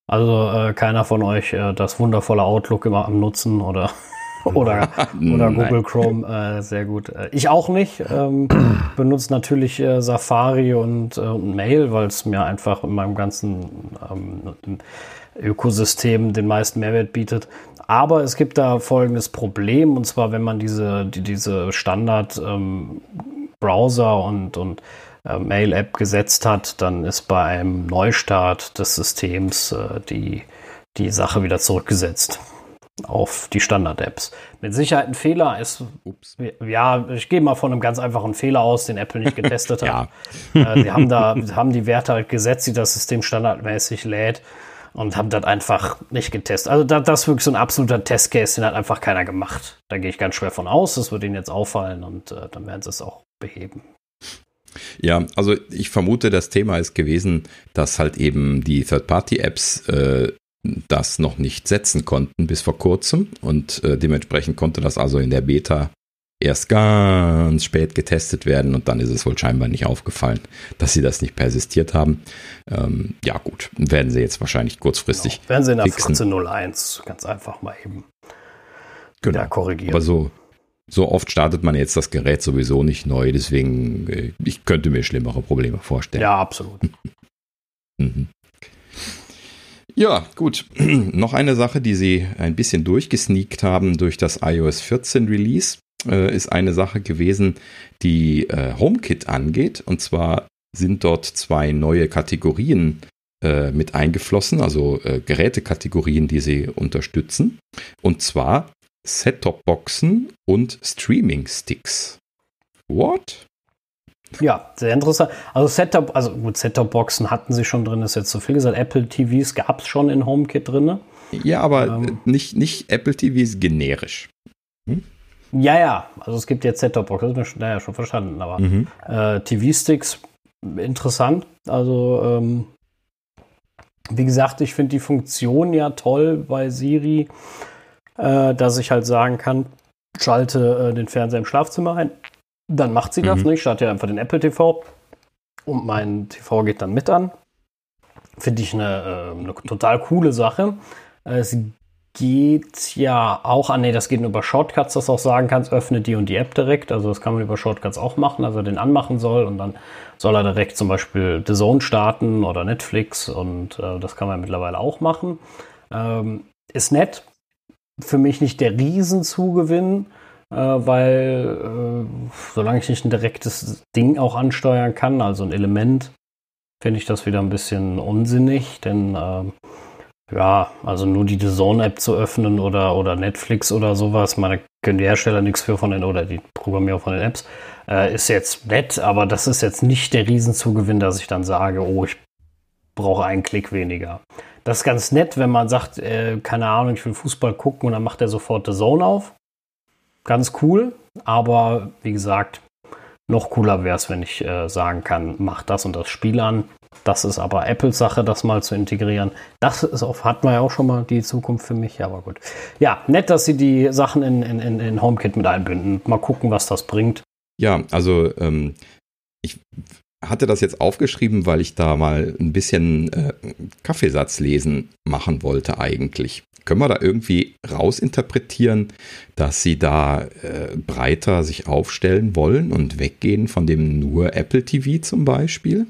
Also äh, keiner von euch äh, das wundervolle Outlook immer am Nutzen oder *laughs* oder, *laughs* oder Google Chrome, äh, sehr gut. Äh, ich auch nicht. Ähm, *clears throat* benutze natürlich äh, Safari und, äh, und Mail, weil es mir einfach in meinem ganzen ähm, Ökosystem den meisten Mehrwert bietet. Aber es gibt da folgendes Problem, und zwar, wenn man diese, die, diese Standard-Browser ähm, und, und äh, Mail-App gesetzt hat, dann ist bei einem Neustart des Systems äh, die, die Sache wieder zurückgesetzt auf die Standard-Apps. Mit Sicherheit ein Fehler ist, Ups. ja, ich gehe mal von einem ganz einfachen Fehler aus, den Apple nicht getestet *laughs* hat. ja. äh, sie haben da, haben die Werte halt gesetzt, die das System standardmäßig lädt und haben das einfach nicht getestet. Also das, das ist wirklich so ein absoluter Testcase, den hat einfach keiner gemacht. Da gehe ich ganz schwer von aus, das wird ihnen jetzt auffallen und äh, dann werden sie es auch beheben. Ja, also ich vermute, das Thema ist gewesen, dass halt eben die Third-Party-Apps äh, das noch nicht setzen konnten bis vor kurzem und äh, dementsprechend konnte das also in der Beta erst ganz spät getestet werden und dann ist es wohl scheinbar nicht aufgefallen, dass sie das nicht persistiert haben. Ähm, ja gut, werden sie jetzt wahrscheinlich kurzfristig genau. Werden sie in der 14.01 ganz einfach mal eben genau. korrigieren. Aber so, so oft startet man jetzt das Gerät sowieso nicht neu, deswegen äh, ich könnte mir schlimmere Probleme vorstellen. Ja, absolut. *laughs* mhm. Ja, gut. *clears throat* Noch eine Sache, die sie ein bisschen durchgesneakt haben durch das iOS 14 Release, äh, ist eine Sache gewesen, die äh, HomeKit angeht. Und zwar sind dort zwei neue Kategorien äh, mit eingeflossen, also äh, Gerätekategorien, die sie unterstützen. Und zwar Set-Top-Boxen und Streaming-Sticks. What? Ja, sehr interessant. Also Setup, also gut, Setup-Boxen hatten sie schon drin, ist jetzt so viel gesagt. Apple TVs gab es schon in HomeKit drin. Ja, aber ähm, nicht, nicht Apple TVs generisch. Hm? Ja, ja, also es gibt jetzt Setup-Boxen, das ist mir naja, schon verstanden, aber mhm. äh, TV-Sticks interessant. Also, ähm, wie gesagt, ich finde die Funktion ja toll bei Siri, äh, dass ich halt sagen kann, schalte äh, den Fernseher im Schlafzimmer ein dann macht sie das mhm. nicht, startet ja einfach den Apple TV und mein TV geht dann mit an. Finde ich eine, äh, eine total coole Sache. Es geht ja auch an, nee, das geht nur über Shortcuts, dass du auch sagen kannst, öffne die und die App direkt. Also das kann man über Shortcuts auch machen, also den anmachen soll und dann soll er direkt zum Beispiel The Zone starten oder Netflix und äh, das kann man mittlerweile auch machen. Ähm, ist nett. Für mich nicht der Riesenzugewinn weil äh, solange ich nicht ein direktes Ding auch ansteuern kann, also ein Element, finde ich das wieder ein bisschen unsinnig, denn äh, ja, also nur die Zone-App zu öffnen oder, oder Netflix oder sowas, meine können die Hersteller nichts für von den oder die Programmierer von den Apps, äh, ist jetzt nett, aber das ist jetzt nicht der Riesenzugewinn, dass ich dann sage, oh, ich brauche einen Klick weniger. Das ist ganz nett, wenn man sagt, äh, keine Ahnung, ich will Fußball gucken und dann macht er sofort The Zone auf ganz cool, aber wie gesagt, noch cooler wäre es, wenn ich äh, sagen kann, mach das und das Spiel an. Das ist aber Apples Sache, das mal zu integrieren. Das ist auf, hat man ja auch schon mal die Zukunft für mich, aber gut. Ja, nett, dass sie die Sachen in, in, in HomeKit mit einbinden. Mal gucken, was das bringt. Ja, also ähm, ich hatte das jetzt aufgeschrieben, weil ich da mal ein bisschen äh, Kaffeesatzlesen machen wollte eigentlich. Können wir da irgendwie rausinterpretieren, dass sie da äh, breiter sich aufstellen wollen und weggehen von dem nur Apple TV zum Beispiel?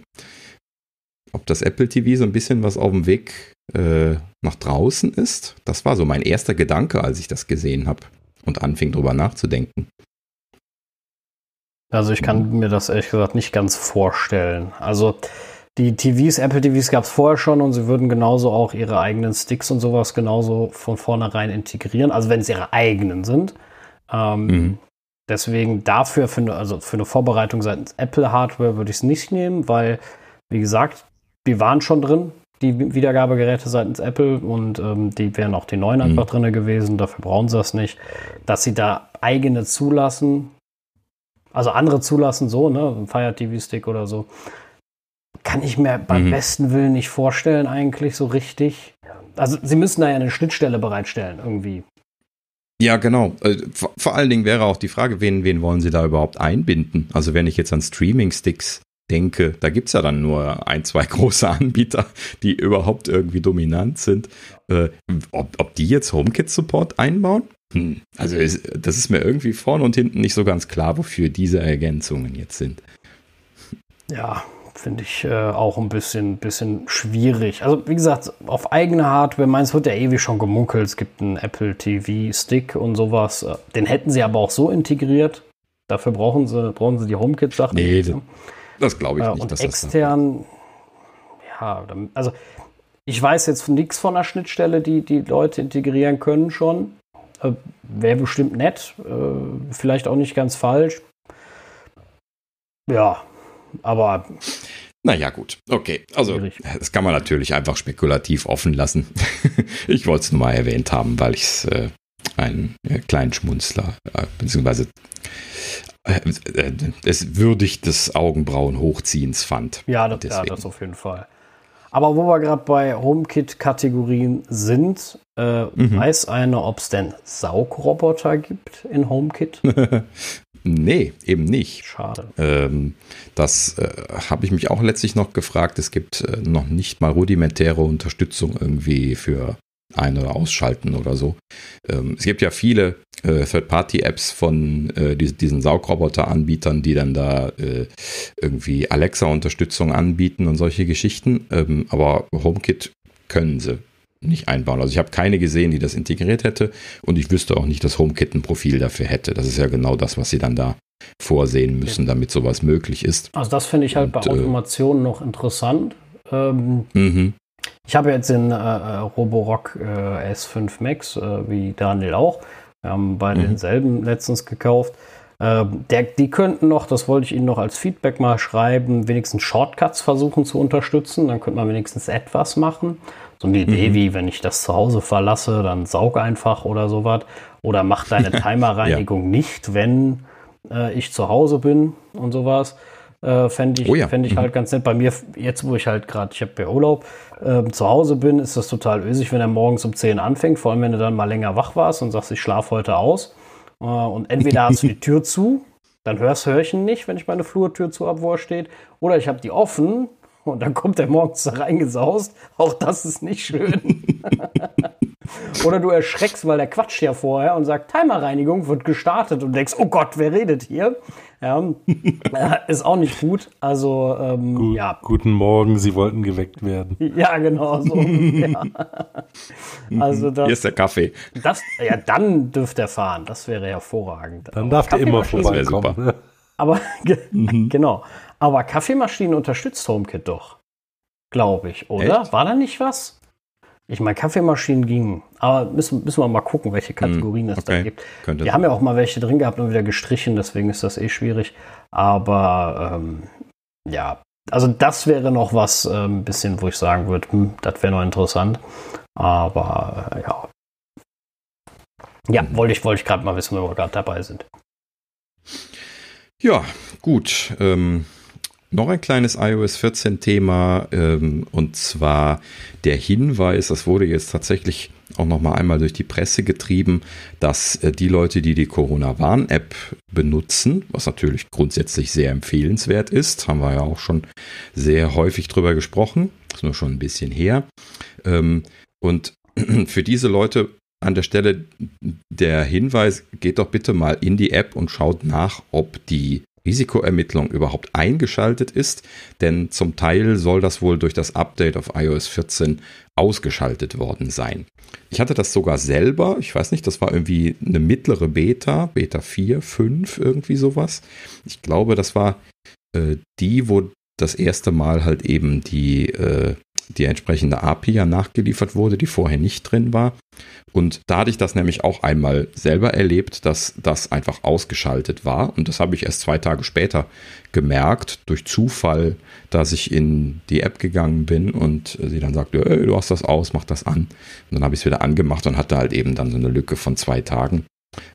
Ob das Apple TV so ein bisschen was auf dem Weg äh, nach draußen ist? Das war so mein erster Gedanke, als ich das gesehen habe und anfing drüber nachzudenken. Also ich kann mir das ehrlich gesagt nicht ganz vorstellen. Also die TVs, Apple TVs gab es vorher schon und sie würden genauso auch ihre eigenen Sticks und sowas genauso von vornherein integrieren, also wenn es ihre eigenen sind. Ähm, mhm. Deswegen dafür, für eine, also für eine Vorbereitung seitens Apple Hardware würde ich es nicht nehmen, weil, wie gesagt, die waren schon drin, die Wiedergabegeräte seitens Apple und ähm, die wären auch die neuen mhm. einfach drin gewesen, dafür brauchen sie das nicht. Dass sie da eigene zulassen, also andere zulassen, so, ne, ein Fire TV Stick oder so, kann ich mir beim mhm. besten Willen nicht vorstellen, eigentlich so richtig. Also, sie müssen da ja eine Schnittstelle bereitstellen, irgendwie. Ja, genau. Äh, vor allen Dingen wäre auch die Frage, wen, wen wollen sie da überhaupt einbinden? Also, wenn ich jetzt an Streaming-Sticks denke, da gibt es ja dann nur ein, zwei *laughs* große Anbieter, die überhaupt irgendwie dominant sind. Äh, ob, ob die jetzt HomeKit-Support einbauen? Hm. Also ist, das ist mir irgendwie vorne und hinten nicht so ganz klar, wofür diese Ergänzungen jetzt sind. Ja, finde ich äh, auch ein bisschen, bisschen schwierig. Also wie gesagt, auf eigene Hardware, meins wird ja ewig schon gemunkelt, es gibt einen Apple TV Stick und sowas. Äh, den hätten sie aber auch so integriert. Dafür brauchen sie, brauchen sie die HomeKit-Sachen. Nee, das, das glaube ich äh, nicht. Und extern, ja, also ich weiß jetzt nichts von der Schnittstelle, die die Leute integrieren können schon. Äh, Wäre bestimmt nett, äh, vielleicht auch nicht ganz falsch. Ja, aber. Naja, gut. Okay. Also, schwierig. das kann man natürlich einfach spekulativ offen lassen. *laughs* ich wollte es nur mal erwähnt haben, weil ich es äh, einen äh, kleinen Schmunzler, äh, beziehungsweise äh, äh, es würdig des Augenbrauen hochziehens fand. Ja, das, ja, das auf jeden Fall. Aber wo wir gerade bei HomeKit-Kategorien sind, äh, mhm. weiß einer, ob es denn Saugroboter gibt in HomeKit? *laughs* nee, eben nicht. Schade. Ähm, das äh, habe ich mich auch letztlich noch gefragt. Es gibt äh, noch nicht mal rudimentäre Unterstützung irgendwie für ein- oder ausschalten oder so. Ähm, es gibt ja viele äh, Third-Party-Apps von äh, die, diesen Saugroboter-Anbietern, die dann da äh, irgendwie Alexa-Unterstützung anbieten und solche Geschichten. Ähm, aber HomeKit können sie nicht einbauen. Also ich habe keine gesehen, die das integriert hätte und ich wüsste auch nicht, dass HomeKit ein Profil dafür hätte. Das ist ja genau das, was sie dann da vorsehen müssen, damit sowas möglich ist. Also das finde ich halt und, bei äh, Automation noch interessant. Ähm, mhm. Ich habe jetzt den äh, äh Roborock äh, S5 Max, äh, wie Daniel auch. Wir haben beide mhm. denselben letztens gekauft. Ähm, der, die könnten noch, das wollte ich Ihnen noch als Feedback mal schreiben, wenigstens Shortcuts versuchen zu unterstützen. Dann könnte man wenigstens etwas machen. So eine Idee mhm. wie, wenn ich das zu Hause verlasse, dann saug einfach oder sowas. Oder mach deine *laughs* Timerreinigung ja. nicht, wenn äh, ich zu Hause bin und sowas. Äh, Fände ich, oh ja. fänd ich mhm. halt ganz nett. Bei mir, jetzt wo ich halt gerade, ich habe ja Urlaub, äh, zu Hause bin, ist das total ösig, wenn er morgens um 10 anfängt, vor allem wenn du dann mal länger wach warst und sagst, ich schlafe heute aus. Äh, und entweder hast du die Tür zu, dann hörst du ihn nicht, wenn ich meine Flurtür zu habe, wo er steht, oder ich habe die offen und dann kommt er morgens da reingesaust. Auch das ist nicht schön. *laughs* Oder du erschreckst, weil der quatscht ja vorher und sagt, Timerreinigung wird gestartet und denkst, oh Gott, wer redet hier? Ja, *laughs* ist auch nicht gut. Also, ähm, gut, ja. Guten Morgen, Sie wollten geweckt werden. *laughs* Ja, genau so. ja. *laughs* Also das, Hier ist der Kaffee. Das, ja, dann dürfte er fahren. Das wäre hervorragend. Dann darf er immer vorbeikommen. Aber mhm. genau. Aber Kaffeemaschinen unterstützt HomeKit doch. Glaube ich, oder? Echt? War da nicht was? Ich meine, Kaffeemaschinen gingen. Aber müssen, müssen wir mal gucken, welche Kategorien hm, es da gibt. Könnte wir haben ja auch mal welche drin gehabt und wieder gestrichen, deswegen ist das eh schwierig. Aber ähm, ja, also das wäre noch was, äh, ein bisschen, wo ich sagen würde, hm, das wäre noch interessant. Aber äh, ja. Ja, mhm. wollte ich, wollte ich gerade mal wissen, wenn wir gerade dabei sind. Ja, gut. Ähm, noch ein kleines iOS 14 Thema ähm, und zwar der Hinweis, das wurde jetzt tatsächlich auch noch mal einmal durch die Presse getrieben, dass äh, die Leute, die die Corona-Warn-App benutzen, was natürlich grundsätzlich sehr empfehlenswert ist, haben wir ja auch schon sehr häufig drüber gesprochen, ist nur schon ein bisschen her. Ähm, und *clears throat* für diese Leute an der Stelle der Hinweis, geht doch bitte mal in die App und schaut nach, ob die Risikoermittlung überhaupt eingeschaltet ist, denn zum Teil soll das wohl durch das Update auf iOS 14 ausgeschaltet worden sein. Ich hatte das sogar selber, ich weiß nicht, das war irgendwie eine mittlere Beta, Beta 4, 5, irgendwie sowas. Ich glaube, das war äh, die, wo das erste Mal halt eben die, äh, die entsprechende API ja nachgeliefert wurde, die vorher nicht drin war. Und da hatte ich das nämlich auch einmal selber erlebt, dass das einfach ausgeschaltet war. Und das habe ich erst zwei Tage später gemerkt, durch Zufall, dass ich in die App gegangen bin und sie dann sagte, hey, du hast das aus, mach das an. Und dann habe ich es wieder angemacht und hatte halt eben dann so eine Lücke von zwei Tagen.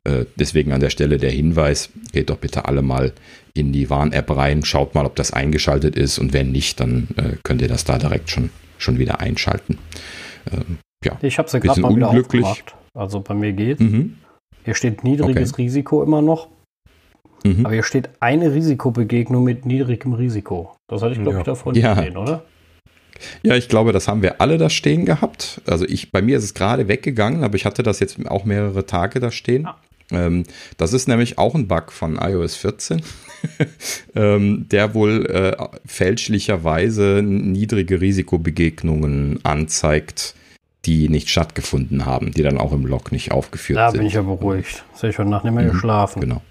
Äh, deswegen an der Stelle der Hinweis, geht doch bitte alle mal in die Warn-App rein, schaut mal, ob das eingeschaltet ist und wenn nicht, dann äh, könnt ihr das da direkt schon, schon wieder einschalten. Ähm, ja, ich habe es ja gerade mal wieder aufgemacht. Also bei mir geht. Mhm. Hier steht niedriges okay. Risiko immer noch. Mhm. Aber hier steht eine Risikobegegnung mit niedrigem Risiko. Das hatte ich, glaube ja. ich, davon ja. gesehen, oder? Ja, ich glaube, das haben wir alle da stehen gehabt. Also ich, bei mir ist es gerade weggegangen, aber ich hatte das jetzt auch mehrere Tage da stehen. Ah. Ähm, das ist nämlich auch ein Bug von iOS 14, *laughs* ähm, der wohl äh, fälschlicherweise niedrige Risikobegegnungen anzeigt, die nicht stattgefunden haben, die dann auch im Log nicht aufgeführt da sind. Da bin ich ja beruhigt. Das habe ich heute Nacht nicht mehr mhm, geschlafen. Genau.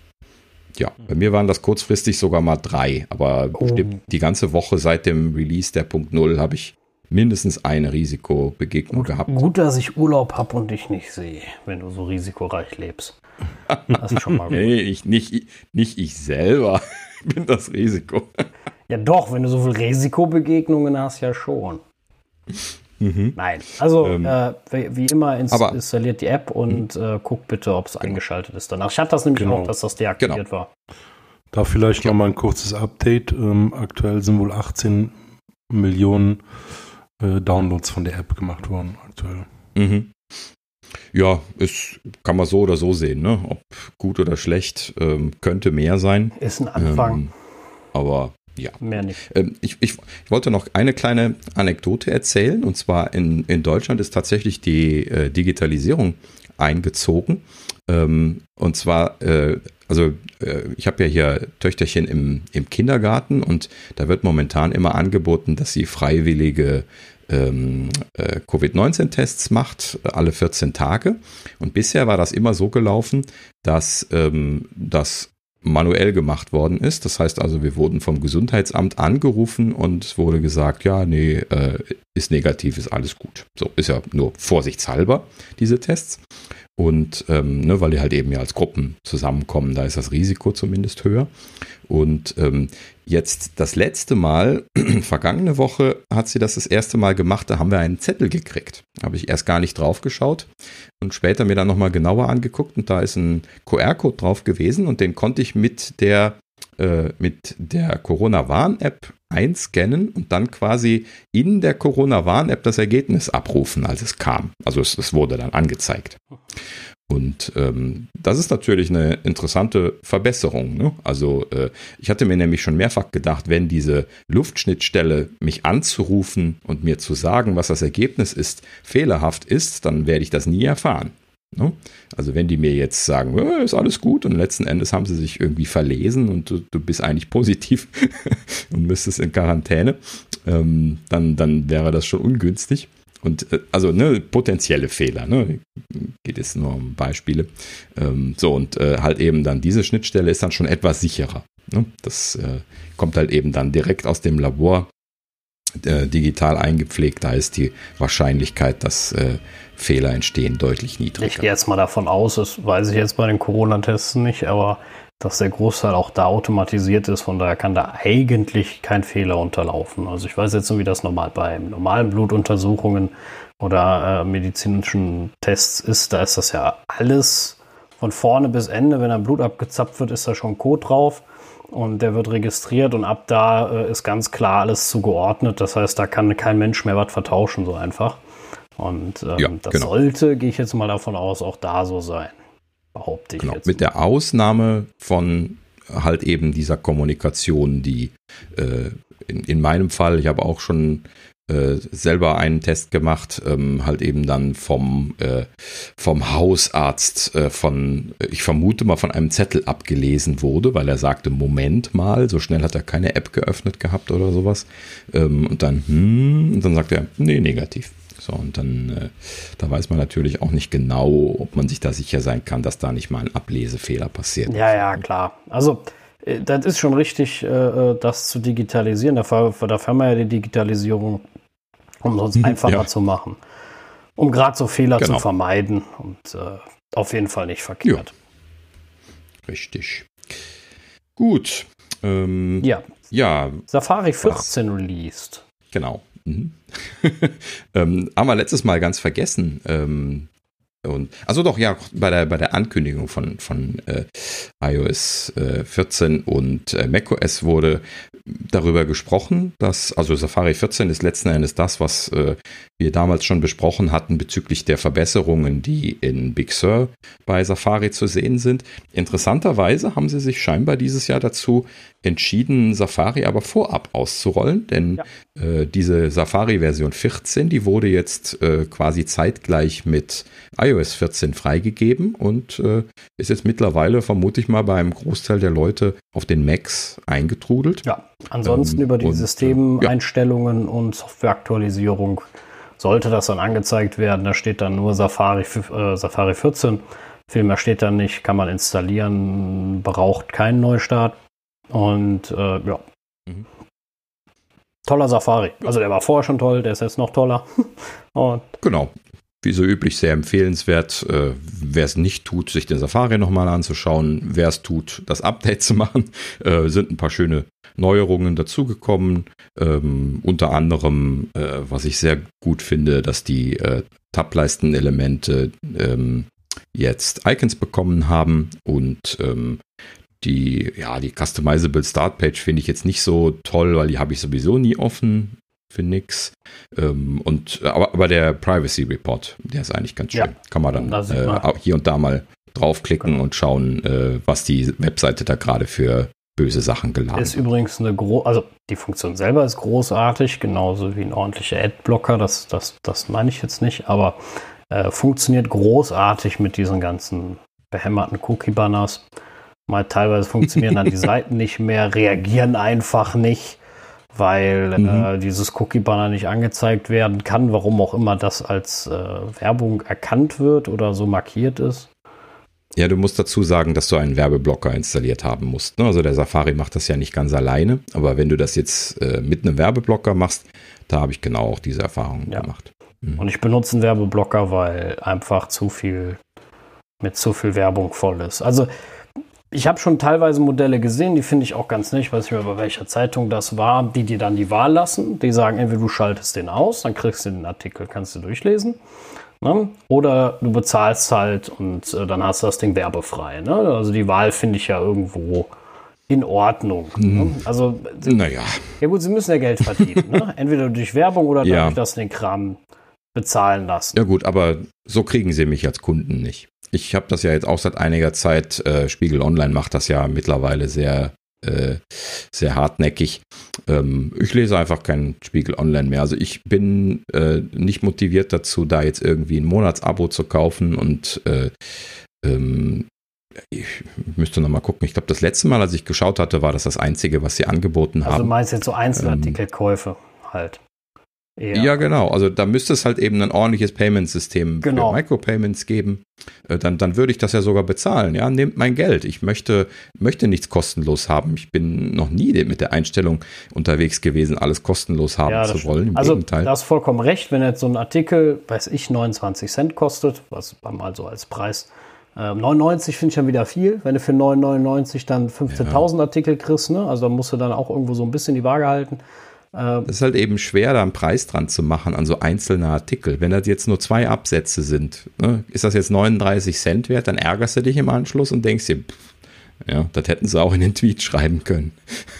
Ja, bei mir waren das kurzfristig sogar mal drei, aber oh. die ganze Woche seit dem Release der Punkt Null habe ich mindestens eine Risikobegegnung gut, gehabt. Gut, dass ich Urlaub habe und dich nicht sehe, wenn du so risikoreich lebst. Das ist schon mal gut. nee, ich, nicht, nicht ich selber *laughs* bin das Risiko. Ja doch, wenn du so viele Risikobegegnungen hast, ja schon. Mhm. Nein, also ähm, äh, wie immer ins aber, installiert die App und mhm. äh, guckt bitte, ob es genau. eingeschaltet ist danach. Ich hatte das nämlich genau. auch, dass das deaktiviert genau. war. Da vielleicht ja. noch mal ein kurzes Update. Ähm, aktuell sind wohl 18 Millionen äh, Downloads von der App gemacht worden aktuell. Mhm. Ja, ist, kann man so oder so sehen, ne? Ob gut oder schlecht, ähm, könnte mehr sein. Ist ein Anfang. Ähm, aber ja. Mehr nicht. Ähm, ich, ich, ich, wollte noch eine kleine Anekdote erzählen. Und zwar in, in Deutschland ist tatsächlich die äh, Digitalisierung eingezogen. Ähm, und zwar, äh, also äh, ich habe ja hier Töchterchen im, im Kindergarten und da wird momentan immer angeboten, dass sie freiwillige ähm, äh, Covid-19-Tests macht, alle 14 Tage. Und bisher war das immer so gelaufen, dass ähm, das manuell gemacht worden ist. Das heißt also, wir wurden vom Gesundheitsamt angerufen und wurde gesagt, ja, nee, äh, ist negativ, ist alles gut. So, ist ja nur vorsichtshalber, diese Tests. Und ähm, ne, weil die halt eben ja als Gruppen zusammenkommen, da ist das Risiko zumindest höher. Und ähm, jetzt das letzte Mal, *clears throat* vergangene Woche, hat sie das das erste Mal gemacht, da haben wir einen Zettel gekriegt. Habe ich erst gar nicht drauf geschaut und später mir dann nochmal genauer angeguckt und da ist ein QR-Code drauf gewesen und den konnte ich mit der äh, der Corona-Warn-App einscannen und dann quasi in der Corona-Warn-App das Ergebnis abrufen, als es kam. Also es, es wurde dann angezeigt. Und ähm, das ist natürlich eine interessante Verbesserung. Ne? Also äh, ich hatte mir nämlich schon mehrfach gedacht, wenn diese Luftschnittstelle mich anzurufen und mir zu sagen, was das Ergebnis ist, fehlerhaft ist, dann werde ich das nie erfahren. Ne? Also wenn die mir jetzt sagen, äh, ist alles gut und letzten Endes haben sie sich irgendwie verlesen und du, du bist eigentlich positiv *laughs* und müsstest in Quarantäne, ähm, dann, dann wäre das schon ungünstig. Und äh, also ne, potenzielle Fehler, ne, geht es nur um Beispiele. Ähm, so und äh, halt eben dann diese Schnittstelle ist dann schon etwas sicherer. Ne? Das äh, kommt halt eben dann direkt aus dem Labor äh, digital eingepflegt. Da ist die Wahrscheinlichkeit, dass äh, Fehler entstehen, deutlich niedriger. Ich gehe jetzt mal davon aus, das weiß ich jetzt bei den Corona-Tests nicht, aber dass der Großteil auch da automatisiert ist, von daher kann da eigentlich kein Fehler unterlaufen. Also ich weiß jetzt nur, wie das normal bei normalen Blutuntersuchungen oder äh, medizinischen Tests ist. Da ist das ja alles von vorne bis Ende. Wenn ein Blut abgezapft wird, ist da schon Code drauf und der wird registriert und ab da äh, ist ganz klar alles zugeordnet. Das heißt, da kann kein Mensch mehr was vertauschen, so einfach. Und ähm, ja, das genau. sollte, gehe ich jetzt mal davon aus, auch da so sein. Behaupte ich genau. jetzt. Mit der Ausnahme von halt eben dieser Kommunikation, die äh, in, in meinem Fall, ich habe auch schon äh, selber einen Test gemacht, ähm, halt eben dann vom, äh, vom Hausarzt äh, von, ich vermute mal von einem Zettel abgelesen wurde, weil er sagte, Moment mal, so schnell hat er keine App geöffnet gehabt oder sowas. Ähm, und dann, hm, und dann sagt er, nee, negativ. So, und dann, äh, da weiß man natürlich auch nicht genau, ob man sich da sicher sein kann, dass da nicht mal ein Ablesefehler passiert. Ja, ja, klar. Also, äh, das ist schon richtig, äh, äh das zu digitalisieren. Dafür, dafür haben wir ja die Digitalisierung, um es uns mhm, einfacher ja. zu machen. Um gerade so Fehler genau. zu vermeiden. Und äh, auf jeden Fall nicht verkehrt. Ja. Richtig. Gut. Ähm, ja. ja. Safari 14 Ach. released. Genau. Mhm. *laughs* ähm, haben wir letztes Mal ganz vergessen. Ähm, Und also doch, ja, bei der, bei der Ankündigung von, von äh, iOS äh, 14 und äh, macOS wurde darüber gesprochen, dass, also Safari 14 ist letzten Endes das, was äh, wir damals schon besprochen hatten bezüglich der Verbesserungen, die in Big Sur bei Safari zu sehen sind. Interessanterweise haben sie sich scheinbar dieses Jahr dazu entschieden, Safari aber vorab auszurollen, denn ja. äh, diese Safari-Version 14, die wurde jetzt äh, quasi zeitgleich mit iOS 14 freigegeben und äh, ist jetzt mittlerweile, vermute ich mal, beim Großteil der Leute auf den Macs eingetrudelt. Ja, ansonsten ähm, über die und, Systemeinstellungen ja. und Softwareaktualisierung sollte das dann angezeigt werden. Da steht dann nur Safari, äh, Safari 14. Viel mehr steht da nicht, kann man installieren, braucht keinen Neustart. Und äh, ja. Mhm. Toller Safari. Also der war vorher schon toll, der ist jetzt noch toller. *laughs* Und genau. Wie so üblich sehr empfehlenswert, äh, wer es nicht tut, sich den Safari nochmal anzuschauen. Wer es tut, das Update zu machen. *laughs* Äh, sind ein paar schöne Neuerungen dazugekommen. Ähm, unter anderem, äh, was ich sehr gut finde, dass die äh, Tab-Leisten-Elemente ähm, jetzt Icons bekommen haben und ähm, die, ja, die Customizable Startpage finde ich jetzt nicht so toll, weil die habe ich sowieso nie offen für nix. Ähm, und, aber, aber der Privacy Report, der ist eigentlich ganz schön. Ja, Kann man dann äh, hier und da mal draufklicken genau. und schauen, äh, was die Webseite da gerade für böse Sachen geladen Ist übrigens eine große, also die Funktion selber ist großartig, genauso wie ein ordentlicher Adblocker, das, das, das meine ich jetzt nicht, aber äh, funktioniert großartig mit diesen ganzen behämmerten Cookie-Banners. Mal teilweise funktionieren dann die *laughs* Seiten nicht mehr, reagieren einfach nicht, weil mhm. äh, dieses Cookie-Banner nicht angezeigt werden kann, warum auch immer das als äh, Werbung erkannt wird oder so markiert ist. Ja, du musst dazu sagen, dass du einen Werbeblocker installiert haben musst. Ne? Also der Safari macht das ja nicht ganz alleine, aber wenn du das jetzt äh, mit einem Werbeblocker machst, da habe ich genau auch diese Erfahrung ja. gemacht. Mhm. Und ich benutze einen Werbeblocker, weil einfach zu viel mit zu viel Werbung voll ist. Also ich habe schon teilweise Modelle gesehen, die finde ich auch ganz nett. Ich weiß nicht mehr, bei welcher Zeitung das war, die dir dann die Wahl lassen. Die sagen, entweder du schaltest den aus, dann kriegst du den Artikel, kannst du durchlesen. Ne? Oder du bezahlst halt und äh, dann hast du das Ding werbefrei. Ne? Also die Wahl finde ich ja irgendwo in Ordnung. Ne? Hm. Also, naja. Ja gut, sie müssen ja Geld verdienen. ne? *laughs* Entweder durch Werbung oder ja. dadurch, dass sie den Kram bezahlen lassen. Ja gut, aber so kriegen sie mich als Kunden nicht. Ich habe das ja jetzt auch seit einiger Zeit, äh, Spiegel Online macht das ja mittlerweile sehr, äh, sehr hartnäckig. Ähm, ich lese einfach keinen Spiegel Online mehr. Also ich bin äh, nicht motiviert dazu, da jetzt irgendwie ein Monatsabo zu kaufen und äh, ähm, ich müsste noch mal gucken. Ich glaube, das letzte Mal, als ich geschaut hatte, war das das Einzige, was sie angeboten also haben. Also meinst du jetzt so Einzelartikelkäufe ähm, halt? Eher. Ja, genau. Also da müsste es halt eben ein ordentliches Payment-System genau. für Micropayments geben. Äh, dann, dann würde ich das ja sogar bezahlen. Ja, nehmt mein Geld. Ich möchte, möchte nichts kostenlos haben. Ich bin noch nie mit der Einstellung unterwegs gewesen, alles kostenlos haben ja, zu wollen. Im also, Gegenteil. Du hast vollkommen recht. Wenn jetzt so ein Artikel, weiß ich, 29 Cent kostet, was mal so als Preis 99 ähm, finde ich dann wieder viel. Wenn du für 9,99 dann 15.000 ja. Artikel kriegst, ne? also da musst du dann auch irgendwo so ein bisschen die Waage halten. Ähm, das ist halt eben schwer, da einen Preis dran zu machen an so einzelne Artikel. Wenn das jetzt nur zwei Absätze sind, ne, ist das jetzt 39 Cent wert, dann ärgerst du dich im Anschluss und denkst dir, pff, ja, das hätten sie auch in den Tweet schreiben können.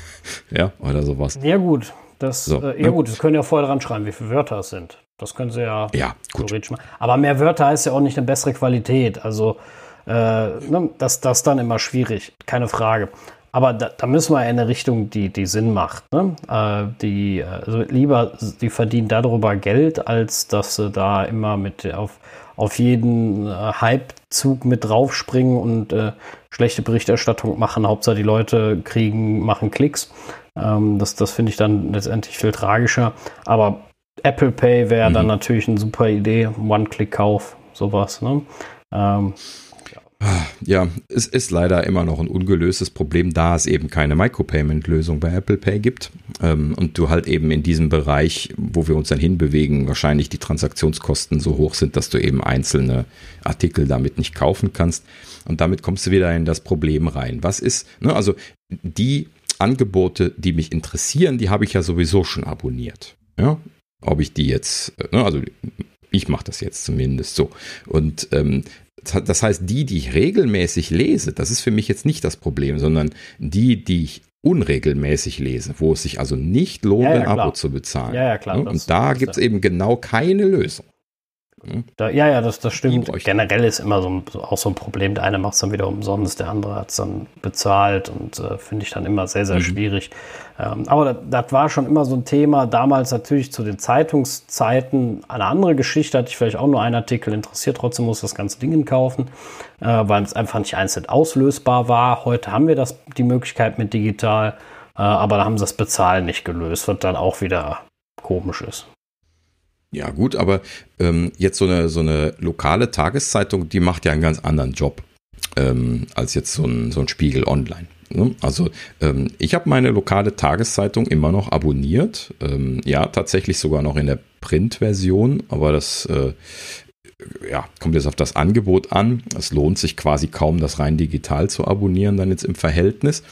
*laughs* ja, oder sowas. Ja, gut. Das, so, äh, ja, ne? gut, das können ja vorher dran schreiben, wie viele Wörter es sind. Das können sie ja, ja gut. theoretisch machen. Aber mehr Wörter heißt ja auch nicht eine bessere Qualität. Also, äh, ne, das, das dann immer schwierig, keine Frage. Aber da, da, müssen wir in eine Richtung, die, die Sinn macht. Ne? Äh, die, also lieber, die verdienen darüber Geld, als dass sie da immer mit auf, auf jeden äh, Hype-Zug mit draufspringen und äh, schlechte Berichterstattung machen. Hauptsache die Leute kriegen, machen Klicks. Ähm, das das finde ich dann letztendlich viel tragischer. Aber Apple Pay wäre mhm. dann natürlich eine super Idee. One-Click-Kauf, sowas. Ne? Ähm, ja, es ist leider immer noch ein ungelöstes Problem, da es eben keine Micropayment-Lösung bei Apple Pay gibt ähm, und du halt eben in diesem Bereich, wo wir uns dann hinbewegen, wahrscheinlich die Transaktionskosten so hoch sind, dass du eben einzelne Artikel damit nicht kaufen kannst. Und damit kommst du wieder in das Problem rein. Was ist, ne, also die Angebote, die mich interessieren, die habe ich ja sowieso schon abonniert. Ja, ob ich die jetzt, ne, also Ich mache das jetzt zumindest so. Und ähm, das heißt, die, die ich regelmäßig lese, das ist für mich jetzt nicht das Problem, sondern die, die ich unregelmäßig lese, wo es sich also nicht lohnt, ja, ja, ein Abo zu bezahlen. Ja, ja, klar. Und das, da gibt es eben genau keine Lösung. Hm? Da, ja, ja, das, das stimmt. Generell ist immer so, so, auch so ein Problem. Der eine macht es dann wieder umsonst, der andere hat es dann bezahlt und äh, finde ich dann immer sehr, sehr mhm. schwierig. Ähm, aber das, das, war schon immer so ein Thema. Damals natürlich zu den Zeitungszeiten eine andere Geschichte. Hatte ich vielleicht auch nur einen Artikel interessiert. Trotzdem muss das ganze Ding kaufen, äh, weil es einfach nicht einzeln auslösbar war. Heute haben wir das, die Möglichkeit mit digital, äh, aber da haben sie das Bezahlen nicht gelöst, was dann auch wieder komisch ist. Ja, gut, aber ähm, jetzt so eine, so eine lokale Tageszeitung, die macht ja einen ganz anderen Job ähm, als jetzt so ein, so ein Spiegel online. Ne? Also ähm, ich habe meine lokale Tageszeitung immer noch abonniert. Ähm, ja, tatsächlich sogar noch in der Printversion, aber das äh, ja, kommt jetzt auf das Angebot an. Es lohnt sich quasi kaum, das rein digital zu abonnieren, dann jetzt im Verhältnis.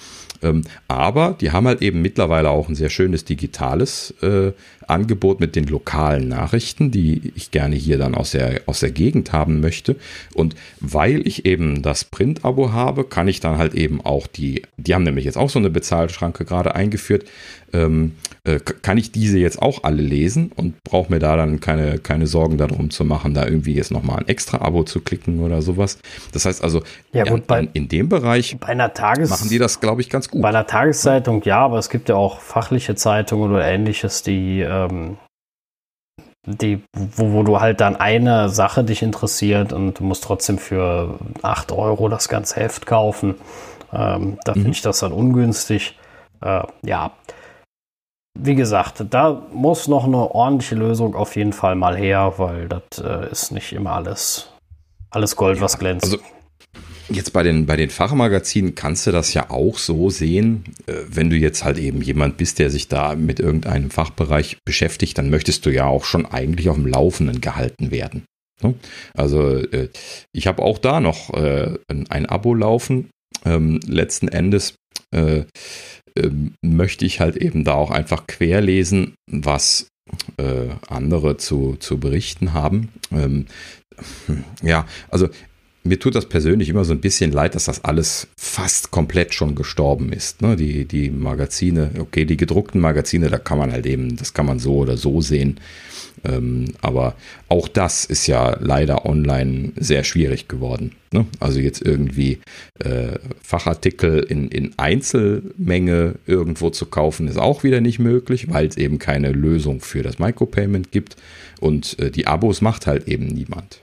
Ähm, aber die haben halt eben mittlerweile auch ein sehr schönes digitales äh, Angebot mit den lokalen Nachrichten, die ich gerne hier dann aus der, aus der Gegend haben möchte. Und weil ich eben das Print-Abo habe, kann ich dann halt eben auch die, die haben nämlich jetzt auch so eine Bezahlschranke gerade eingeführt, ähm, äh, kann ich diese jetzt auch alle lesen und brauche mir da dann keine, keine Sorgen darum zu machen, da irgendwie jetzt nochmal ein extra Abo zu klicken oder sowas. Das heißt also, ja, gut, bei, in, dem Bereich Tages machen die das, glaube ich, ganz gut. Bei einer Tageszeitung ja, aber es gibt ja auch fachliche Zeitungen oder ähnliches, die ähm, die, wo, wo du halt dann eine Sache dich interessiert und du musst trotzdem für 8 Euro das ganze Heft kaufen. Ähm, da mhm. finde ich das dann ungünstig. Äh, ja, wie gesagt, da muss noch eine ordentliche Lösung auf jeden Fall mal her, weil das äh, ist nicht immer alles, alles Gold, ja, was glänzt. Also Jetzt bei den, bei den Fachmagazinen kannst du das ja auch so sehen, äh, wenn du jetzt halt eben jemand bist, der sich da mit irgendeinem Fachbereich beschäftigt, dann möchtest du ja auch schon eigentlich auf dem Laufenden gehalten werden. Ne? Also äh, ich habe auch da noch äh, ein Abo laufen. Ähm, letzten Endes ähm, möchte ich halt eben da auch einfach querlesen, was andere zu, zu berichten haben. Ähm, hm, ja, also mir tut das persönlich immer so ein bisschen leid, dass das alles fast komplett schon gestorben ist. Ne? Die, die Magazine, okay, die gedruckten Magazine, da kann man halt eben, das kann man so oder so sehen. Ähm, aber auch das ist ja leider online sehr schwierig geworden. Ne? Also jetzt irgendwie äh, Fachartikel in, in Einzelmenge irgendwo zu kaufen, ist auch wieder nicht möglich, weil es eben keine Lösung für das Micropayment gibt. Und äh, die Abos macht halt eben niemand.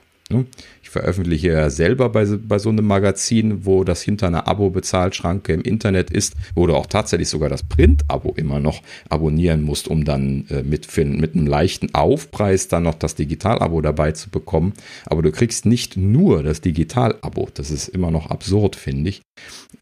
Ich veröffentliche ja selber bei, bei so einem Magazin, wo das hinter einer Abo-Bezahlschranke im Internet ist, wo du auch tatsächlich sogar das Print-Abo immer noch abonnieren musst, um dann äh, mit, für, mit einem leichten Aufpreis dann noch das Digital-Abo dabei zu bekommen. Aber du kriegst nicht nur das Digital-Abo. Das ist immer noch absurd, finde ich.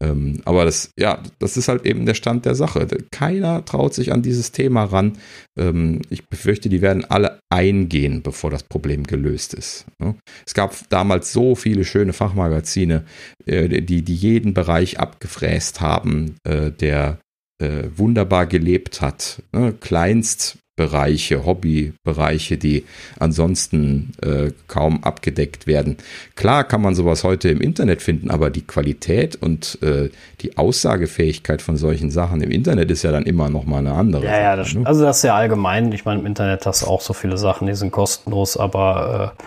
Ähm, aber das, ja, das ist halt eben der Stand der Sache. Keiner traut sich an dieses Thema ran. Ähm, ich befürchte, die werden alle eingehen, bevor das Problem gelöst ist. Ne? Es gab damals so viele schöne Fachmagazine, äh, die, die jeden Bereich abgefräst haben, äh, der äh, wunderbar gelebt hat. Ne? Kleinst Bereiche, Hobbybereiche, die ansonsten äh, kaum abgedeckt werden. Klar kann man sowas heute im Internet finden, aber die Qualität und äh, die Aussagefähigkeit von solchen Sachen im Internet ist ja dann immer noch mal eine andere. Ja, ja, das, ne? also das ist ja allgemein. Ich meine, im Internet hast du auch so viele Sachen, die sind kostenlos, aber äh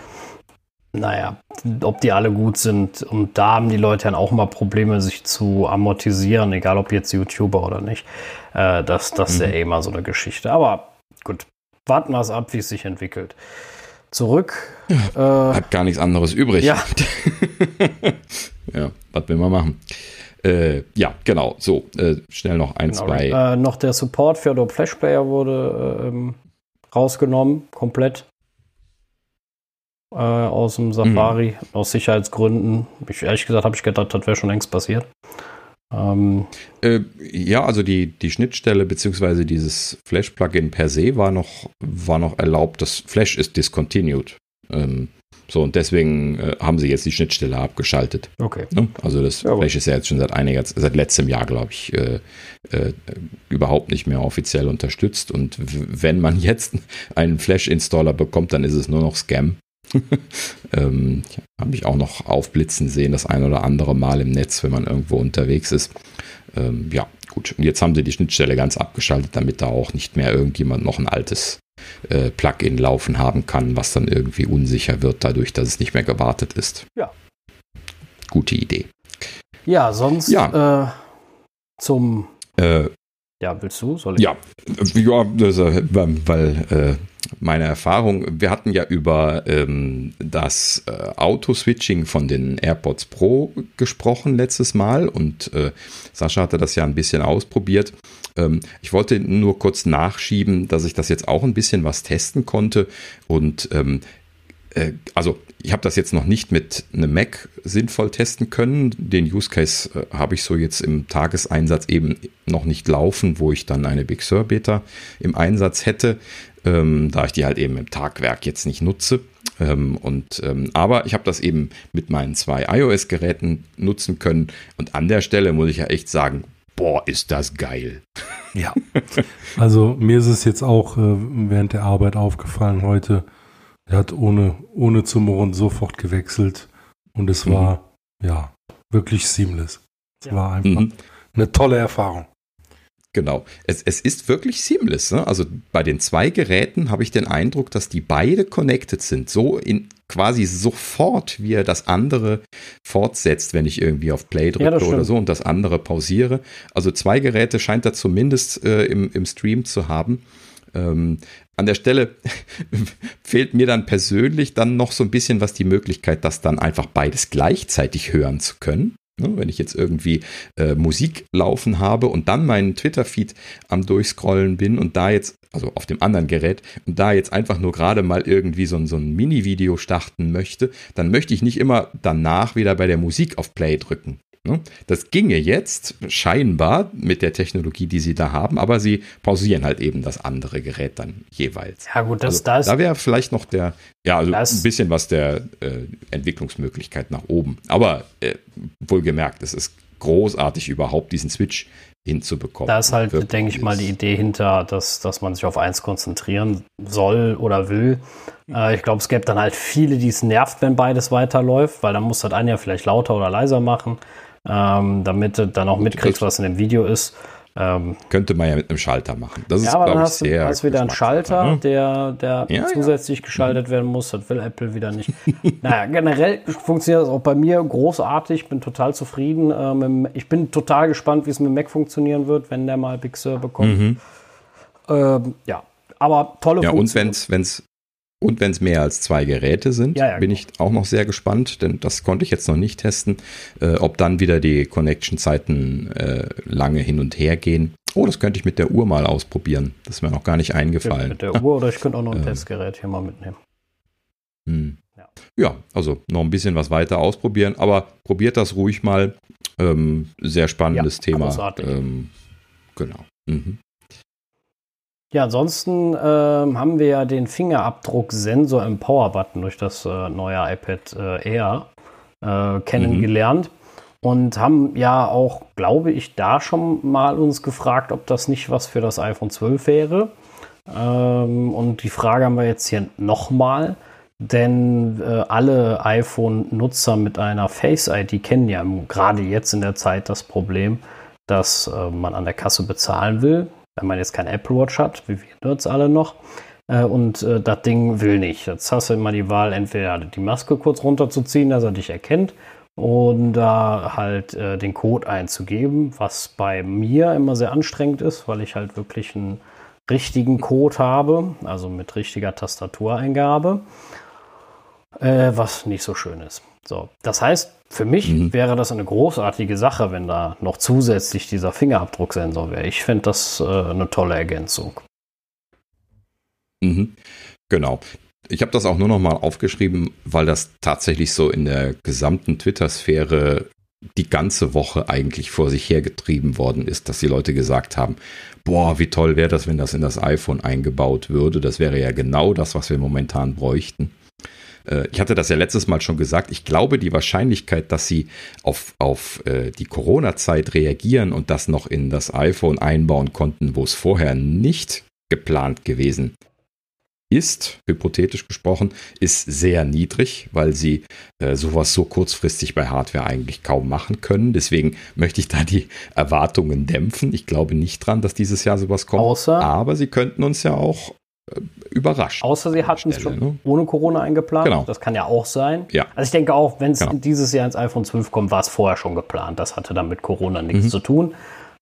naja, ob die alle gut sind. Und da haben die Leute dann auch mal Probleme, sich zu amortisieren, egal ob jetzt YouTuber oder nicht. Äh, das, das ist ja mhm. eh immer so eine Geschichte. Aber gut, warten wir es ab, wie es sich entwickelt. Zurück. Ja, äh, hat gar nichts anderes übrig. Ja. *laughs* ja, was will man machen? Äh, ja, genau. So, äh, schnell noch ein, genau. zwei. Äh, noch der Support für Adobe Flash Player wurde äh, ähm, rausgenommen, komplett äh, aus dem Safari, mhm. aus Sicherheitsgründen. Ich, ehrlich gesagt habe ich gedacht, das wäre schon längst passiert. Ähm, äh, ja, also die, die Schnittstelle beziehungsweise dieses Flash-Plugin per se war noch, war noch erlaubt. Das Flash ist discontinued. Ähm, so und deswegen äh, haben sie jetzt die Schnittstelle abgeschaltet. Okay. Also das Ja, Flash ist ja jetzt schon seit einiger, seit letztem Jahr, glaube ich, äh, äh, überhaupt nicht mehr offiziell unterstützt. Und wenn man *laughs* jetzt einen Flash-Installer bekommt, dann ist es nur noch Scam. *laughs* ähm, Habe ich auch noch aufblitzen sehen, das ein oder andere Mal im Netz, wenn man irgendwo unterwegs ist. Ähm, ja, gut. Und jetzt haben sie die Schnittstelle ganz abgeschaltet, damit da auch nicht mehr irgendjemand noch ein altes äh, Plugin laufen haben kann, was dann irgendwie unsicher wird, dadurch, dass es nicht mehr gewartet ist. Ja. Gute Idee. Ja, sonst Ja. Äh, zum. Äh, Ja, willst du? Soll ich? Ja, ja das, äh, weil äh, meine Erfahrung, wir hatten ja über ähm, das äh, Auto-Switching von den AirPods Pro gesprochen letztes Mal und äh, Sascha hatte das ja ein bisschen ausprobiert. Ähm, ich wollte nur kurz nachschieben, dass ich das jetzt auch ein bisschen was testen konnte und ähm, äh, also ich habe das jetzt noch nicht mit einem Mac sinnvoll testen können. Den Use Case äh, habe ich so jetzt im Tageseinsatz eben noch nicht laufen, wo ich dann eine Big Sur Beta im Einsatz hätte, ähm, da ich die halt eben im Tagwerk jetzt nicht nutze. Ähm, und, ähm, aber ich habe das eben mit meinen zwei iOS-Geräten nutzen können. Und an der Stelle muss ich ja echt sagen, boah, ist das geil. Ja. *laughs* Also mir ist es jetzt auch äh, während der Arbeit aufgefallen heute. Er hat ohne, ohne zu murren sofort gewechselt und es Mhm. war ja wirklich seamless. Es Ja. war einfach Mhm. eine tolle Erfahrung. Genau. Es, es ist wirklich seamless. Ne? Also bei den zwei Geräten habe ich den Eindruck, dass die beide connected sind. So in quasi sofort, wie er das andere fortsetzt, wenn ich irgendwie auf Play drücke Ja, oder so und das andere pausiere. Also zwei Geräte scheint er zumindest äh, im, im Stream zu haben. Ähm, an der Stelle *laughs* fehlt mir dann persönlich dann noch so ein bisschen was die Möglichkeit, das dann einfach beides gleichzeitig hören zu können. Ne, Wenn ich jetzt irgendwie äh, Musik laufen habe und dann meinen Twitter-Feed am Durchscrollen bin und da jetzt, also auf dem anderen Gerät, und da jetzt einfach nur gerade mal irgendwie so ein, so ein Mini-Video starten möchte, dann möchte ich nicht immer danach wieder bei der Musik auf Play drücken. Ne? Das ginge jetzt scheinbar mit der Technologie, die sie da haben, aber sie pausieren halt eben das andere Gerät dann jeweils. Ja, gut, das, Also, da ist. da wäre vielleicht noch der, ja, also Das- ein bisschen was der äh, Entwicklungsmöglichkeit nach oben. Aber äh, wohlgemerkt, es ist großartig, überhaupt diesen Switch hinzubekommen. Da ist halt, denke ich mal, die Idee hinter, dass, dass man sich auf eins konzentrieren soll oder will. Äh, ich glaube, es gäbe dann halt viele, die es nervt, wenn beides weiterläuft, weil dann muss das eine ja vielleicht lauter oder leiser machen, ähm, damit du dann auch mitkriegst, was in dem Video ist. Ähm, Könnte man ja mit einem Schalter machen. Das ist, ja, aber dann ich, hast du sehr hast wieder einen Schalter, ne? der, der Ja, ja. zusätzlich geschaltet werden muss. Das will Apple wieder nicht. *laughs* naja, generell funktioniert das auch bei mir großartig. Bin total zufrieden. Äh, dem- ich bin total gespannt, wie es mit Mac funktionieren wird, wenn der mal Big Sur bekommt. Mhm. Ähm, ja, aber tolle Ja, und Funktion. wenn es und wenn's mehr als zwei Geräte sind, Ja, ja, bin ich auch noch sehr gespannt, denn das konnte ich jetzt noch nicht testen, äh, ob dann wieder die Connection-Zeiten äh, lange hin und her gehen. Oh, das könnte ich mit der Uhr mal ausprobieren. Das ist mir noch gar nicht eingefallen. mit der Uhr oder ich könnte auch noch ein *laughs* Ähm. Testgerät hier mal mitnehmen. Hm. Ja. Ja, also noch ein bisschen was weiter ausprobieren, aber probiert das ruhig mal. Ähm, sehr spannendes Ja, Thema. Ähm, genau. Mhm. Ja, ansonsten ähm, haben wir ja den Fingerabdrucksensor im Power-Button durch das äh, neue iPad äh, Air äh, kennengelernt. Und haben ja auch, glaube ich, da schon mal uns gefragt, ob das nicht was für das iPhone 12 wäre. Ähm, und die Frage haben wir jetzt hier nochmal, denn äh, alle iPhone-Nutzer mit einer Face-ID kennen ja gerade jetzt in der Zeit das Problem, dass äh, man an der Kasse bezahlen will, wenn man jetzt kein Apple Watch hat, wie wir Nerds alle noch. Äh, und äh, das Ding will nicht. Jetzt hast du immer die Wahl, entweder die Maske kurz runterzuziehen, dass er dich erkennt, und da halt äh, den Code einzugeben, was bei mir immer sehr anstrengend ist, weil ich halt wirklich einen richtigen Code habe, also mit richtiger Tastatureingabe, äh, was nicht so schön ist. So, das heißt, für mich Mhm. wäre das eine großartige Sache, wenn da noch zusätzlich dieser Fingerabdrucksensor wäre. Ich fände das äh, eine tolle Ergänzung. Mhm. Genau. Ich habe das auch nur noch mal aufgeschrieben, weil das tatsächlich so in der gesamten Twitter-Sphäre die ganze Woche eigentlich vor sich hergetrieben worden ist, dass die Leute gesagt haben, boah, wie toll wäre das, wenn das in das iPhone eingebaut würde. Das wäre ja genau das, was wir momentan bräuchten. Äh, ich hatte das ja letztes Mal schon gesagt, ich glaube, die Wahrscheinlichkeit, dass sie auf, auf äh, die Corona-Zeit reagieren und das noch in das iPhone einbauen konnten, wo es vorher nicht geplant gewesen ist, hypothetisch gesprochen, ist sehr niedrig, weil sie äh, sowas so kurzfristig bei Hardware eigentlich kaum machen können. Deswegen möchte ich da die Erwartungen dämpfen. Ich glaube nicht dran, dass dieses Jahr sowas kommt. Außer, aber sie könnten uns ja auch äh, überraschen. Außer sie hatten es schon ne? ohne Corona eingeplant. Genau. Das kann ja auch sein. Ja. Also ich denke auch, wenn es Genau. dieses Jahr ins iPhone 12 kommt, war es vorher schon geplant. Das hatte dann mit Corona nichts Mhm. zu tun.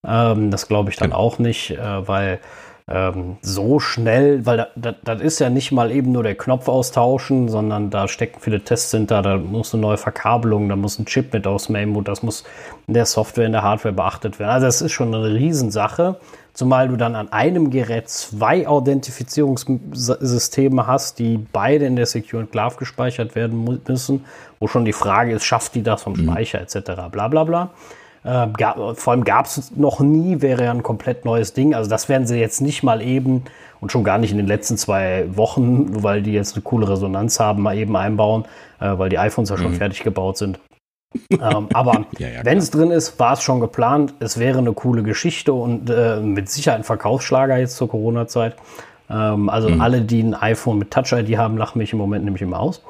Ähm, das glaube ich dann Genau. auch nicht, äh, weil ähm, so schnell, weil da- da- das ist ja nicht mal eben nur der Knopf austauschen, sondern da stecken viele Tests hinter, da muss eine neue Verkabelung, da muss ein Chip mit aus Mainboot, das muss in der Software, in der Hardware beachtet werden. Also das ist schon eine Riesensache, zumal du dann an einem Gerät zwei Authentifizierungssysteme hast, die beide in der Secure Enclave gespeichert werden müssen, wo schon die Frage ist, schafft die das vom Speicher etc. bla bla bla. Äh, gab, vor allem gab es noch nie, wäre ja ein komplett neues Ding. Also das werden sie jetzt nicht mal eben und schon gar nicht in den letzten zwei Wochen, weil die jetzt eine coole Resonanz haben, mal eben einbauen, äh, weil die iPhones ja schon fertig gebaut sind. ähm, aber *laughs* Ja, ja, wenn es drin ist, war es schon geplant. Es wäre eine coole Geschichte und äh, mit Sicherheit ein Verkaufsschlager jetzt zur Corona-Zeit. Ähm, also Mhm. alle, die ein iPhone mit Touch-ID haben, lachen mich im Moment nämlich immer aus.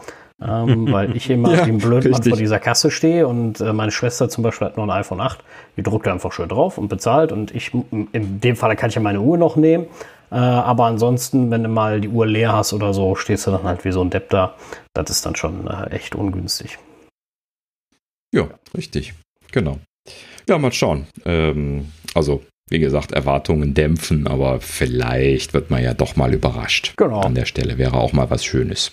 Ähm, weil ich *laughs* immer Ja, wie ein Blödmann richtig. vor dieser Kasse stehe und äh, meine Schwester zum Beispiel hat noch ein iPhone 8, die drückt einfach schön drauf und bezahlt und ich, in dem Fall kann ich ja meine Uhr noch nehmen, äh, aber ansonsten, wenn du mal die Uhr leer hast oder so, stehst du dann halt wie so ein Depp da, das ist dann schon äh, echt ungünstig. Ja, richtig. Genau. Ja, mal schauen. Ähm, also, wie gesagt, Erwartungen dämpfen, aber vielleicht wird man ja doch mal überrascht. Genau. An der Stelle wäre auch mal was Schönes.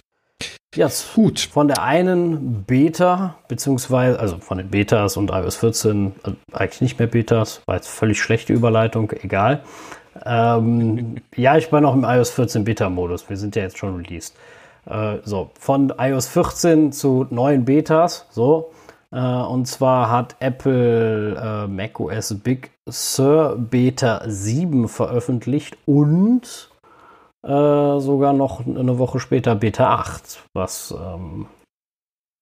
Jetzt Gut. von der einen Beta, beziehungsweise, also von den Betas und iOS 14, also eigentlich nicht mehr Betas, war jetzt völlig schlechte Überleitung, egal. Ähm, *laughs* ja, ich war noch im iOS 14 Beta-Modus, wir sind ja jetzt schon released. Äh, so, von iOS 14 zu neuen Betas, so. Äh, und zwar hat Apple äh, macOS Big Sur Beta 7 veröffentlicht und äh, sogar noch eine Woche später Beta 8, was ähm,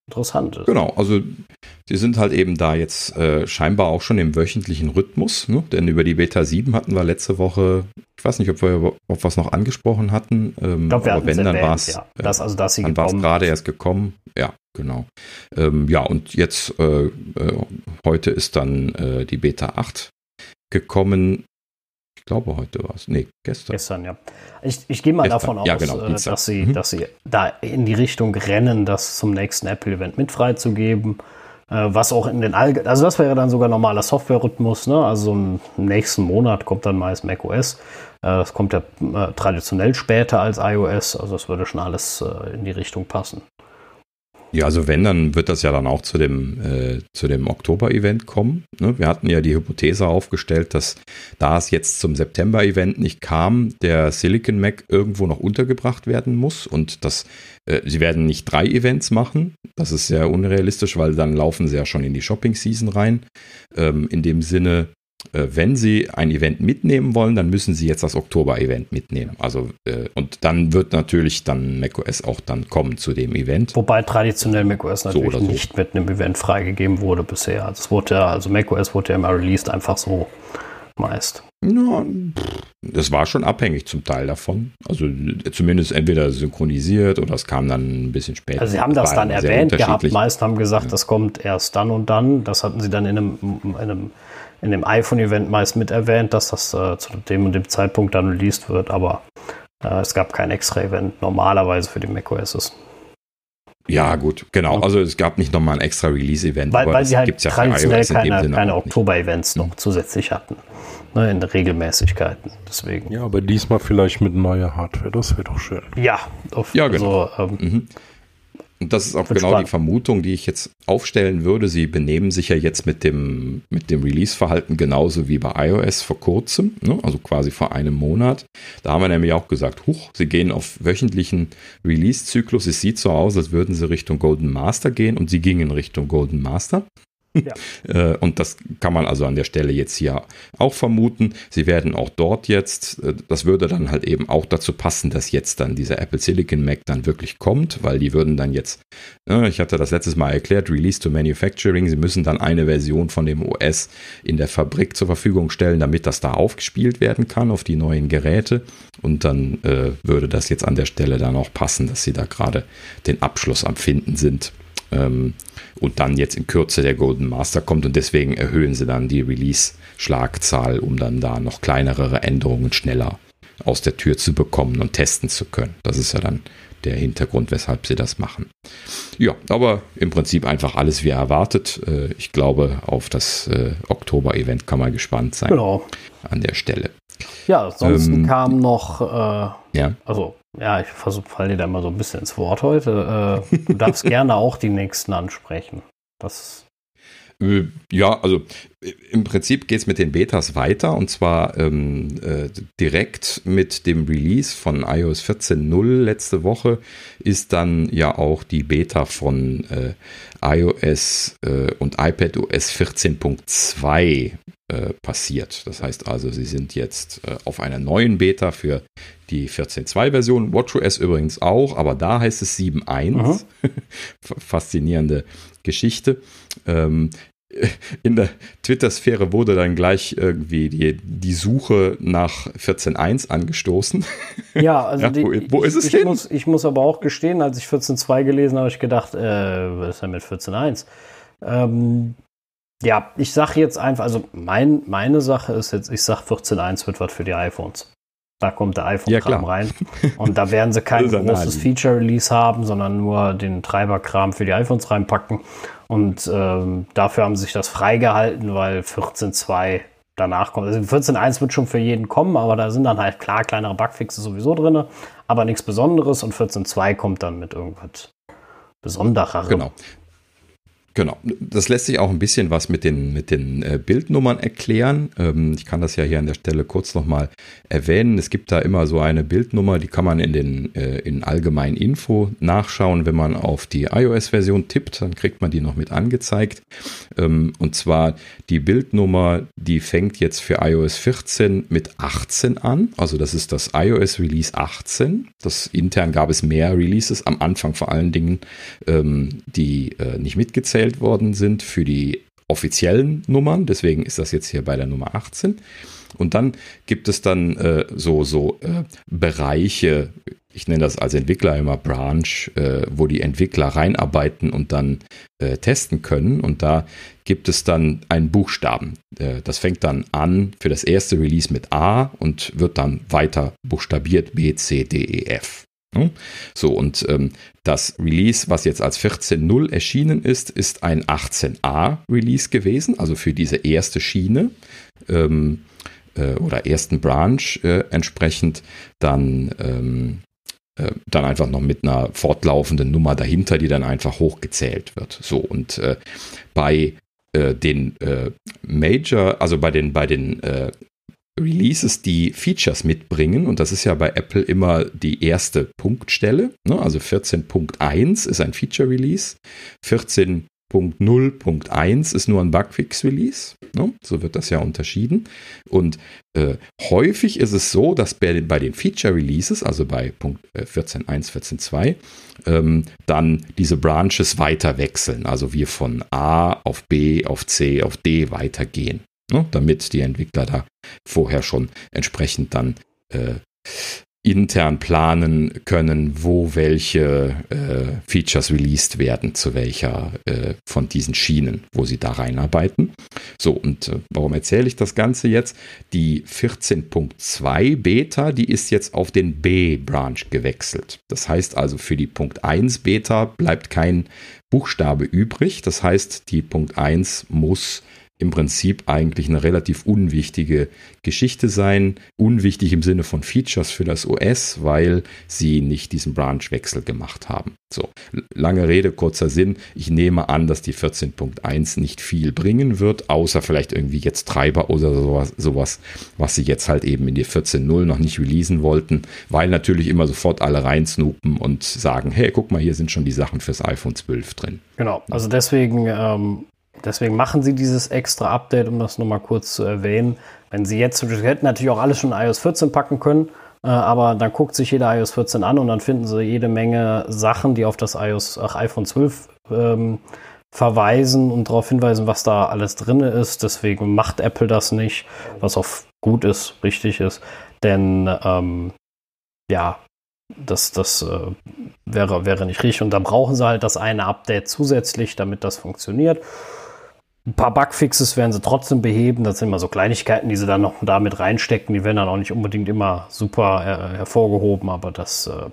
interessant ist. Genau, also sie sind halt eben da jetzt äh, scheinbar auch schon im wöchentlichen Rhythmus, ne? denn über die Beta 7 hatten wir letzte Woche, ich weiß nicht, ob wir ob wir es noch angesprochen hatten, ähm, Ich glaube, wir aber wenn, dann war es ja. Das, also, dass sie dann war es gekommen gerade erst gekommen. Ja, genau. Ähm, ja, und jetzt, äh, äh, heute ist dann äh, die Beta 8 gekommen. Ich glaube, heute war es. Nee, gestern. Gestern, ja. Ich, ich gehe mal Gestern, davon aus, ja, genau, äh, dass, sie, Mhm. dass sie da in die Richtung rennen, das zum nächsten Apple-Event mit freizugeben. Äh, was auch in den Allge also das wäre dann sogar normaler Software-Rhythmus, ne? Also im nächsten Monat kommt dann meist macOS. Äh, das kommt ja äh, traditionell später als iOS, also das würde schon alles äh, in die Richtung passen. Ja, also wenn, dann wird das ja dann auch zu dem, äh, dem Oktober-Event kommen. Ne? Wir hatten ja die Hypothese aufgestellt, dass da es jetzt zum September-Event nicht kam, der Silicon Mac irgendwo noch untergebracht werden muss und dass äh, sie werden nicht drei Events machen. Das ist sehr unrealistisch, weil dann laufen sie ja schon in die Shopping-Season rein. Ähm, in dem Sinne, wenn Sie ein Event mitnehmen wollen, dann müssen Sie jetzt das Oktober-Event mitnehmen. Also äh, und dann wird natürlich dann macOS auch dann kommen zu dem Event. Wobei traditionell macOS natürlich oder so. nicht mit einem Event freigegeben wurde bisher. Also, es wurde ja, also macOS wurde ja immer released einfach so meist. Ja, das war schon abhängig zum Teil davon. Also äh, zumindest entweder synchronisiert oder es kam dann ein bisschen später. Also sie haben das dann erwähnt gehabt. Meisten haben gesagt, das kommt erst dann und dann. Das hatten sie dann in einem, in einem, in dem iPhone-Event meist mit erwähnt, dass das äh, zu dem und dem Zeitpunkt dann released wird. Aber äh, es gab kein Extra-Event normalerweise für die macOSs. Ja, gut, genau. Also es gab nicht nochmal ein extra Release-Event. Weil, aber weil sie halt ja traditionell keine, keine. Oktober-Events noch zusätzlich hatten. Ne, in der Regelmäßigkeiten. Deswegen. Ja, aber diesmal vielleicht mit neuer Hardware, das wäre doch schön. Ja, auf, Ja, genau. also, ähm, Mhm. Und das ist auch genau spannend. die Vermutung, die ich jetzt aufstellen würde. Sie benehmen sich ja jetzt mit dem, mit dem Release-Verhalten genauso wie bei iOS vor kurzem, ne? also quasi vor einem Monat. Da haben wir nämlich auch gesagt, huch, sie gehen auf wöchentlichen Release-Zyklus. Es sieht so aus, als würden sie Richtung Golden Master gehen und sie gingen Richtung Golden Master. Ja. *laughs* Äh, und das kann man also an der Stelle jetzt hier auch vermuten. Sie werden auch dort jetzt, äh, das würde dann halt eben auch dazu passen, dass jetzt dann dieser Apple Silicon Mac dann wirklich kommt, weil die würden dann jetzt, ne, ich hatte das letztes Mal erklärt, Release to Manufacturing, sie müssen dann eine Version von dem OS in der Fabrik zur Verfügung stellen, damit das da aufgespielt werden kann auf die neuen Geräte. Und dann äh, würde das jetzt an der Stelle dann auch passen, dass sie da gerade den Abschluss am Finden sind. Ähm, und dann jetzt in Kürze der Golden Master kommt und deswegen erhöhen sie dann die Release-Schlagzahl, um dann da noch kleinere Änderungen schneller aus der Tür zu bekommen und testen zu können. Das ist ja dann der Hintergrund, weshalb sie das machen. Ja, aber im Prinzip einfach alles wie erwartet. Äh, ich glaube, auf das äh, Oktober-Event kann man gespannt sein. Genau. An der Stelle. Ja, ansonsten ähm, kam noch, äh, ja. also ja, ich versuche, fall dir da immer so ein bisschen ins Wort heute. Äh, du darfst *laughs* gerne auch die nächsten ansprechen. Das äh, ja, also äh, im Prinzip geht es mit den Betas weiter und zwar ähm, äh, direkt mit dem Release von iOS 14.0 letzte Woche ist dann ja auch die Beta von äh, iOS äh, und iPadOS 14.2 äh, passiert. Das heißt also, sie sind jetzt auf einer neuen Beta für die 14.2-Version, WatchOS übrigens auch, aber da heißt es 7.1. *laughs* Faszinierende Geschichte. Ähm, in der Twitter-Sphäre wurde dann gleich irgendwie die, die Suche nach 14.1 angestoßen. *laughs* Ja, also ja, die, wo, wo, ist es ich, hin? Muss, ich muss aber auch gestehen, als ich 14.2 gelesen habe, habe ich gedacht, äh, was ist denn mit 14.1? Ähm, ja, ich sage jetzt einfach, also mein, meine Sache ist jetzt, ich sage 14.1 wird was für die iPhones. Da kommt der iPhone-Kram ja, rein. *laughs* Und da werden sie kein großes Feature-Release haben, sondern nur den Treiberkram für die iPhones reinpacken. Und ähm, dafür haben sie sich das freigehalten, weil 14.2 danach kommt. Also 14.1 wird schon für jeden kommen, aber da sind dann halt klar kleinere Bugfixes sowieso drin, aber nichts Besonderes. Und 14.2 kommt dann mit irgendwas Besondererem. Genau. Genau, das lässt sich auch ein bisschen was mit den, mit den äh, Bildnummern erklären. Ähm, ich kann das ja hier an der Stelle kurz nochmal erwähnen. Es gibt da immer so eine Bildnummer, die kann man in den äh, in allgemeinen Info nachschauen. Wenn man auf die iOS-Version tippt, dann kriegt man die noch mit angezeigt. Ähm, und zwar die Bildnummer, die fängt jetzt für iOS 14 mit 18 an. Also das ist das iOS Release 18. Das intern gab es mehr Releases, am Anfang vor allen Dingen, ähm, die äh, nicht mitgezählt gewählt worden sind für die offiziellen Nummern. Deswegen ist das jetzt hier bei der Nummer 18. Und dann gibt es dann äh, so, so äh, Bereiche, ich nenne das als Entwickler immer Branch, äh, wo die Entwickler reinarbeiten und dann äh, testen können. Und da gibt es dann einen Buchstaben. Äh, das fängt dann an für das erste Release mit A und wird dann weiter buchstabiert B, C, D, E, F. Ne? So, und ähm, das Release, was jetzt als 14.0 erschienen ist, ist ein 18a Release gewesen, also für diese erste Schiene ähm, äh, oder ersten Branch äh, entsprechend dann, ähm, äh, dann einfach noch mit einer fortlaufenden Nummer dahinter, die dann einfach hochgezählt wird. So, und äh, bei äh, den äh, Major, also bei den, bei den Releases, die Features mitbringen. Und das ist ja bei Apple immer die erste Punktstelle. Ne? Also 14.1 ist ein Feature-Release. 14.0.1 ist nur ein Bugfix-Release. Ne? So wird das ja unterschieden. Und äh, häufig ist es so, dass bei, bei den Feature-Releases, also bei Punkt äh, 14.1, 14.2, ähm, dann diese Branches weiter wechseln. Also wir von A auf B, auf C, auf D weitergehen ne, damit die Entwickler da vorher schon entsprechend dann äh, intern planen können, wo welche äh, Features released werden, zu welcher äh, von diesen Schienen, wo sie da reinarbeiten. So, und äh, warum erzähle ich das Ganze jetzt? Die 14.2 Beta, die ist jetzt auf den B-Branch gewechselt. Das heißt also, für die Punkt 1 Beta bleibt kein Buchstabe übrig. Das heißt, die Punkt 1 muss im Prinzip eigentlich eine relativ unwichtige Geschichte sein. Unwichtig im Sinne von Features für das OS, weil sie nicht diesen Branchwechsel gemacht haben. So, lange Rede, kurzer Sinn. Ich nehme an, dass die 14.1 nicht viel bringen wird, außer vielleicht irgendwie jetzt Treiber oder sowas, sowas was sie jetzt halt eben in die 14.0 noch nicht releasen wollten, weil natürlich immer sofort alle reinsnoopen und sagen, hey, guck mal, hier sind schon die Sachen fürs iPhone 12 drin. Genau, also deswegen ähm, deswegen machen sie dieses extra Update, um das nochmal kurz zu erwähnen. Wenn sie jetzt, sie hätten natürlich auch alles schon in iOS 14 packen können, äh, aber dann guckt sich jeder iOS 14 an und dann finden sie jede Menge Sachen, die auf das iOS, ach, iPhone 12 ähm, verweisen und darauf hinweisen, was da alles drin ist. Deswegen macht Apple das nicht, was auch gut ist, richtig ist. Denn ähm, ja, das, das äh, wäre, wäre nicht richtig. Und da brauchen sie halt das eine Update zusätzlich, damit das funktioniert. Ein paar Bugfixes werden sie trotzdem beheben. Das sind immer so Kleinigkeiten, die sie dann noch damit reinstecken. Die werden dann auch nicht unbedingt immer super äh, hervorgehoben, aber das. Äh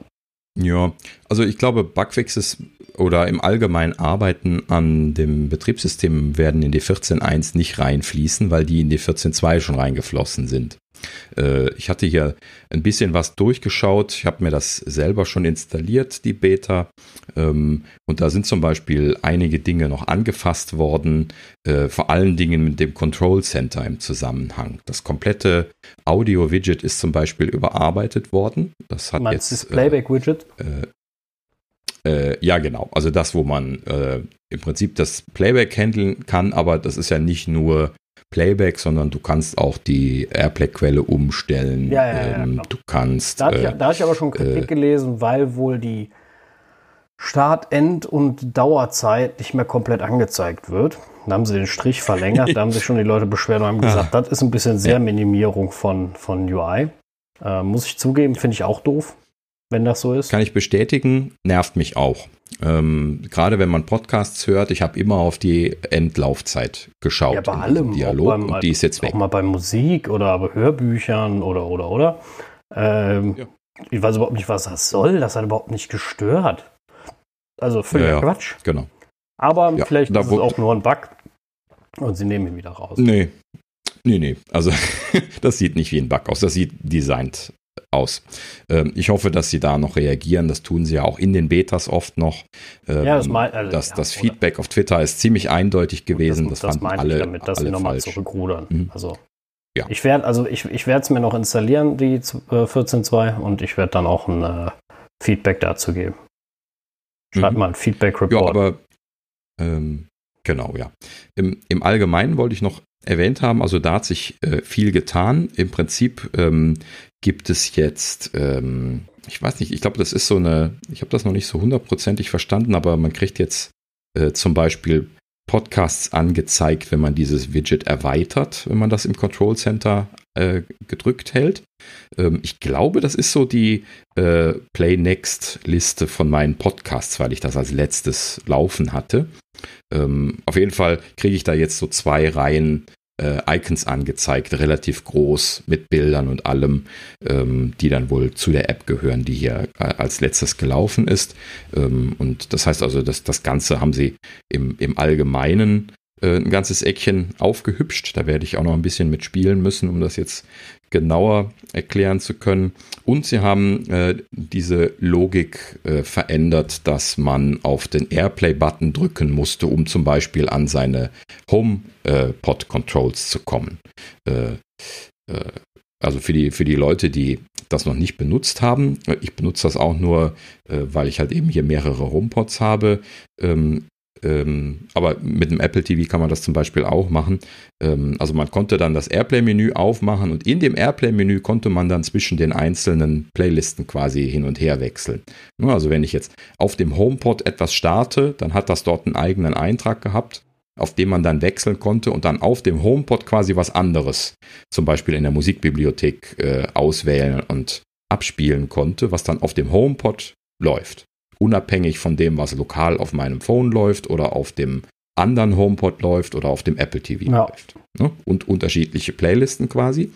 ja, also ich glaube, Bugfixes oder im Allgemeinen Arbeiten an dem Betriebssystem werden in die 14.1 nicht reinfließen, weil die in die 14.2 schon reingeflossen sind. Äh, ich hatte hier ein bisschen was durchgeschaut. Ich habe mir das selber schon installiert, die Beta. Ähm, und da sind zum Beispiel einige Dinge noch angefasst worden, äh, vor allen Dingen mit dem Control Center im Zusammenhang. Das komplette Audio-Widget ist zum Beispiel überarbeitet worden. Das hat Meinst jetzt das Playback-Widget? Äh, äh, ja, genau. Also das, wo man äh, im Prinzip das Playback handeln kann, aber das ist ja nicht nur Playback, sondern du kannst auch die Airplay-Quelle umstellen. Ja, ja, ja, ähm, du kannst. Da äh, ich, da hatte ich aber schon Kritik äh, gelesen, weil wohl die Start-, End- und Dauerzeit nicht mehr komplett angezeigt wird. Da haben sie den Strich verlängert, da haben sich schon die Leute beschwert und haben *laughs* gesagt, das ist ein bisschen sehr Minimierung von, von UI. Äh, muss ich zugeben, finde ich auch doof, wenn das so ist. Kann ich bestätigen, nervt mich auch. Ähm, gerade wenn man Podcasts hört, ich habe immer auf die Endlaufzeit geschaut. Ja, bei allem. Dialog auch beim, und die ist jetzt auch weg. mal bei Musik oder bei Hörbüchern oder, oder, oder. Ähm, Ja. Ich weiß überhaupt nicht, was das soll. Das hat überhaupt nicht gestört. Also völliger Ja, ja. Quatsch. Genau. Aber Ja, vielleicht da ist es auch nur ein Bug und sie nehmen ihn wieder raus. Nee. Nee, nee. Also *laughs* das sieht nicht wie ein Bug aus. Das sieht designt aus. Ähm, ich hoffe, dass sie da noch reagieren. Das tun sie ja auch in den Betas oft noch. Ähm, Ja, das mein- also, das, ja, das oder- Feedback auf Twitter ist ziemlich eindeutig gewesen. Das, das, fanden meinte alle, ich damit, dass sie nochmal zurückrudern. Mhm. Also Ja. ich werde also ich, ich werde es mir noch installieren, die äh, 14.2 und ich werde dann auch ein äh, Feedback dazu geben. Schreibt Mhm. mal ein Feedback-Report. Ja, aber ähm, genau, ja. Im, Im Allgemeinen wollte ich noch erwähnt haben, also da hat sich äh, viel getan. Im Prinzip ähm, gibt es jetzt, ähm, ich weiß nicht, ich glaube, das ist so eine, ich habe das noch nicht so hundertprozentig verstanden, aber man kriegt jetzt äh, zum Beispiel Podcasts angezeigt, wenn man dieses Widget erweitert, wenn man das im Control Center äh, gedrückt hält. Ähm, ich glaube, das ist so die äh, Play Next Liste von meinen Podcasts, weil ich das als letztes laufen hatte. Ähm, auf jeden Fall kriege ich da jetzt so zwei Reihen äh, Icons angezeigt, relativ groß mit Bildern und allem, ähm, die dann wohl zu der App gehören, die hier äh, als letztes gelaufen ist. Ähm, und das heißt also, dass das Ganze haben sie im, im Allgemeinen äh, ein ganzes Eckchen aufgehübscht. Da werde ich auch noch ein bisschen mit spielen müssen, um das jetzt genauer erklären zu können. Und sie haben äh, diese Logik äh, verändert, dass man auf den Airplay-Button drücken musste, um zum Beispiel an seine HomePod-Controls zu kommen. Äh, äh, also für die, für die Leute, die das noch nicht benutzt haben, äh, ich benutze das auch nur, äh, weil ich halt eben hier mehrere HomePods habe. Ähm, ähm, aber mit dem Apple TV kann man das zum Beispiel auch machen. Ähm, also man konnte dann das Airplay-Menü aufmachen und in dem Airplay-Menü konnte man dann zwischen den einzelnen Playlisten quasi hin und her wechseln. Also wenn ich jetzt auf dem HomePod etwas starte, dann hat das dort einen eigenen Eintrag gehabt, auf dem man dann wechseln konnte und dann auf dem HomePod quasi was anderes, zum Beispiel in der Musikbibliothek äh, auswählen und abspielen konnte, was dann auf dem HomePod läuft unabhängig von dem, was lokal auf meinem Phone läuft oder auf dem anderen HomePod läuft oder auf dem Apple TV Ja. läuft. Ne? Und unterschiedliche Playlisten quasi.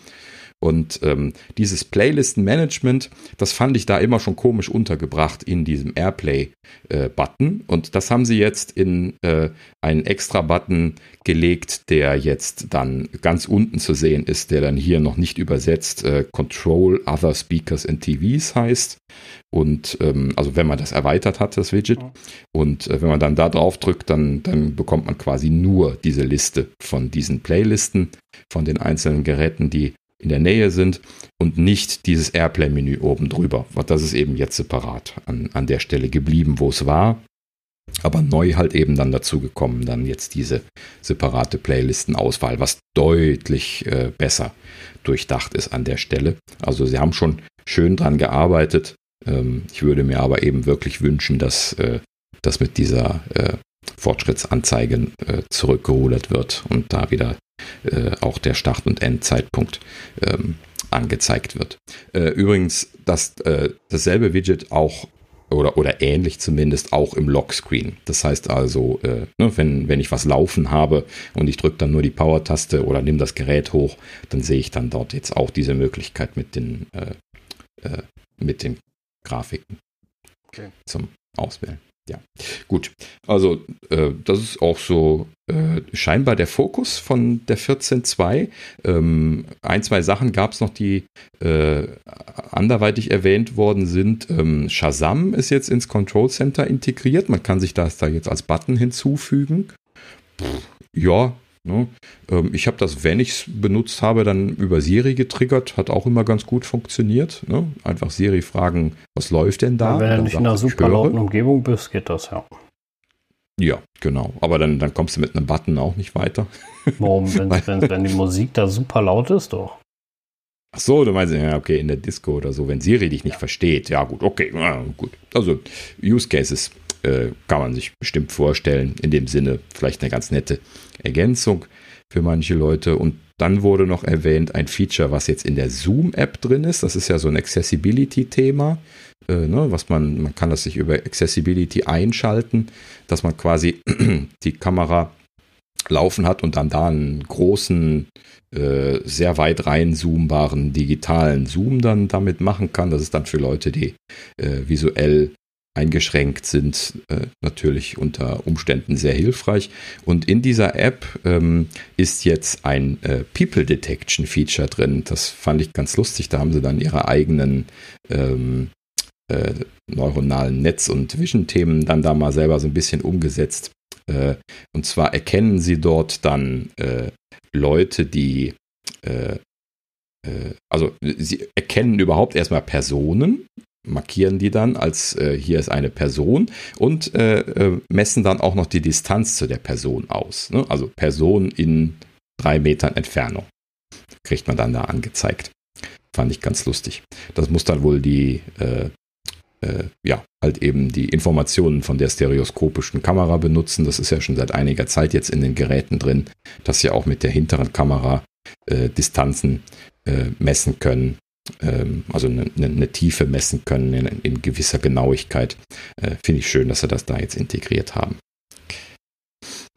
Und ähm, dieses Playlisten-Management, das fand ich da immer schon komisch untergebracht in diesem Airplay-Button. und das haben sie jetzt in äh, einen extra Button gelegt, der jetzt dann ganz unten zu sehen ist, der dann hier noch nicht übersetzt äh, Control Other Speakers and TVs heißt. Und ähm, also wenn man das erweitert hat, das Widget, und äh, wenn man dann da drauf drückt, dann, dann bekommt man quasi nur diese Liste von diesen Playlisten, von den einzelnen Geräten, die in der Nähe sind und nicht dieses Airplay-Menü oben drüber. Das ist eben jetzt separat an, an der Stelle geblieben, wo es war. Aber neu halt eben dann dazu gekommen, dann jetzt diese separate Playlistenauswahl, was deutlich äh, besser durchdacht ist an der Stelle. Also sie haben schon schön dran gearbeitet. Ähm, ich würde mir aber eben wirklich wünschen, dass äh, das mit dieser äh, Fortschrittsanzeige äh, zurückgerudert wird und da wieder äh, auch der Start- und Endzeitpunkt ähm, angezeigt wird. Äh, übrigens, dass äh, dasselbe Widget auch oder, oder ähnlich zumindest auch im Lockscreen. Das heißt also, äh, ne, wenn, wenn ich was laufen habe und ich drücke dann nur die Power-Taste oder nehme das Gerät hoch, dann sehe ich dann dort jetzt auch diese Möglichkeit mit den, äh, äh, mit den Grafiken okay. zum Auswählen ja, gut. Also äh, das ist auch so äh, scheinbar der Fokus von der 14.2. Ähm, ein, zwei Sachen gab es noch, die äh, anderweitig erwähnt worden sind. Ähm, Shazam ist jetzt ins Control Center integriert. Man kann sich das da jetzt als Button hinzufügen. Pff, ja, Ne? Ähm, ich habe das, wenn ich es benutzt habe, dann über Siri getriggert, hat auch immer ganz gut funktioniert. Ne? Einfach Siri fragen, was läuft denn da? Ja, wenn du nicht in einer super lauten Umgebung bist, geht das ja. Ja, genau. Aber dann, dann kommst du mit einem Button auch nicht weiter. *laughs* Warum? *laughs* Wenn, wenn, wenn die Musik da super laut ist, doch. Ach so, du meinst, ja, okay, in der Disco oder so, wenn Siri dich nicht ja. versteht. Ja, gut, okay, ja, gut. Also, Use Cases äh, kann man sich bestimmt vorstellen. In dem Sinne vielleicht eine ganz nette Ergänzung für manche Leute. Und dann wurde noch erwähnt ein Feature, was jetzt in der Zoom-App drin ist. Das ist ja so ein Accessibility-Thema. Äh, ne, was man, man kann das sich über Accessibility einschalten, dass man quasi *clears throat* die Kamera laufen hat und dann da einen großen, äh, sehr weit reinzoombaren digitalen Zoom dann damit machen kann. Das ist dann für Leute, die äh, visuell eingeschränkt sind, äh, natürlich unter Umständen sehr hilfreich. Und in dieser App ähm, ist jetzt ein äh, People Detection Feature drin. Das fand ich ganz lustig. Da haben sie dann ihre eigenen ähm, äh, neuronalen Netz- und Vision-Themen dann da mal selber so ein bisschen umgesetzt. Äh, und zwar erkennen sie dort dann äh, Leute, die äh, also sie erkennen überhaupt erstmal Personen, markieren die dann als äh, hier ist eine Person und äh, äh, messen dann auch noch die Distanz zu der Person aus. Ne? Also Person in drei Metern Entfernung. Kriegt man dann da angezeigt. Fand ich ganz lustig. Das muss dann wohl die, äh, äh, ja, halt eben die Informationen von der stereoskopischen Kamera benutzen. Das ist ja schon seit einiger Zeit jetzt in den Geräten drin, dass sie auch mit der hinteren Kamera Distanzen messen können also eine, eine, Tiefe messen können in, in gewisser Genauigkeit. Äh, Finde ich schön, dass sie das da jetzt integriert haben.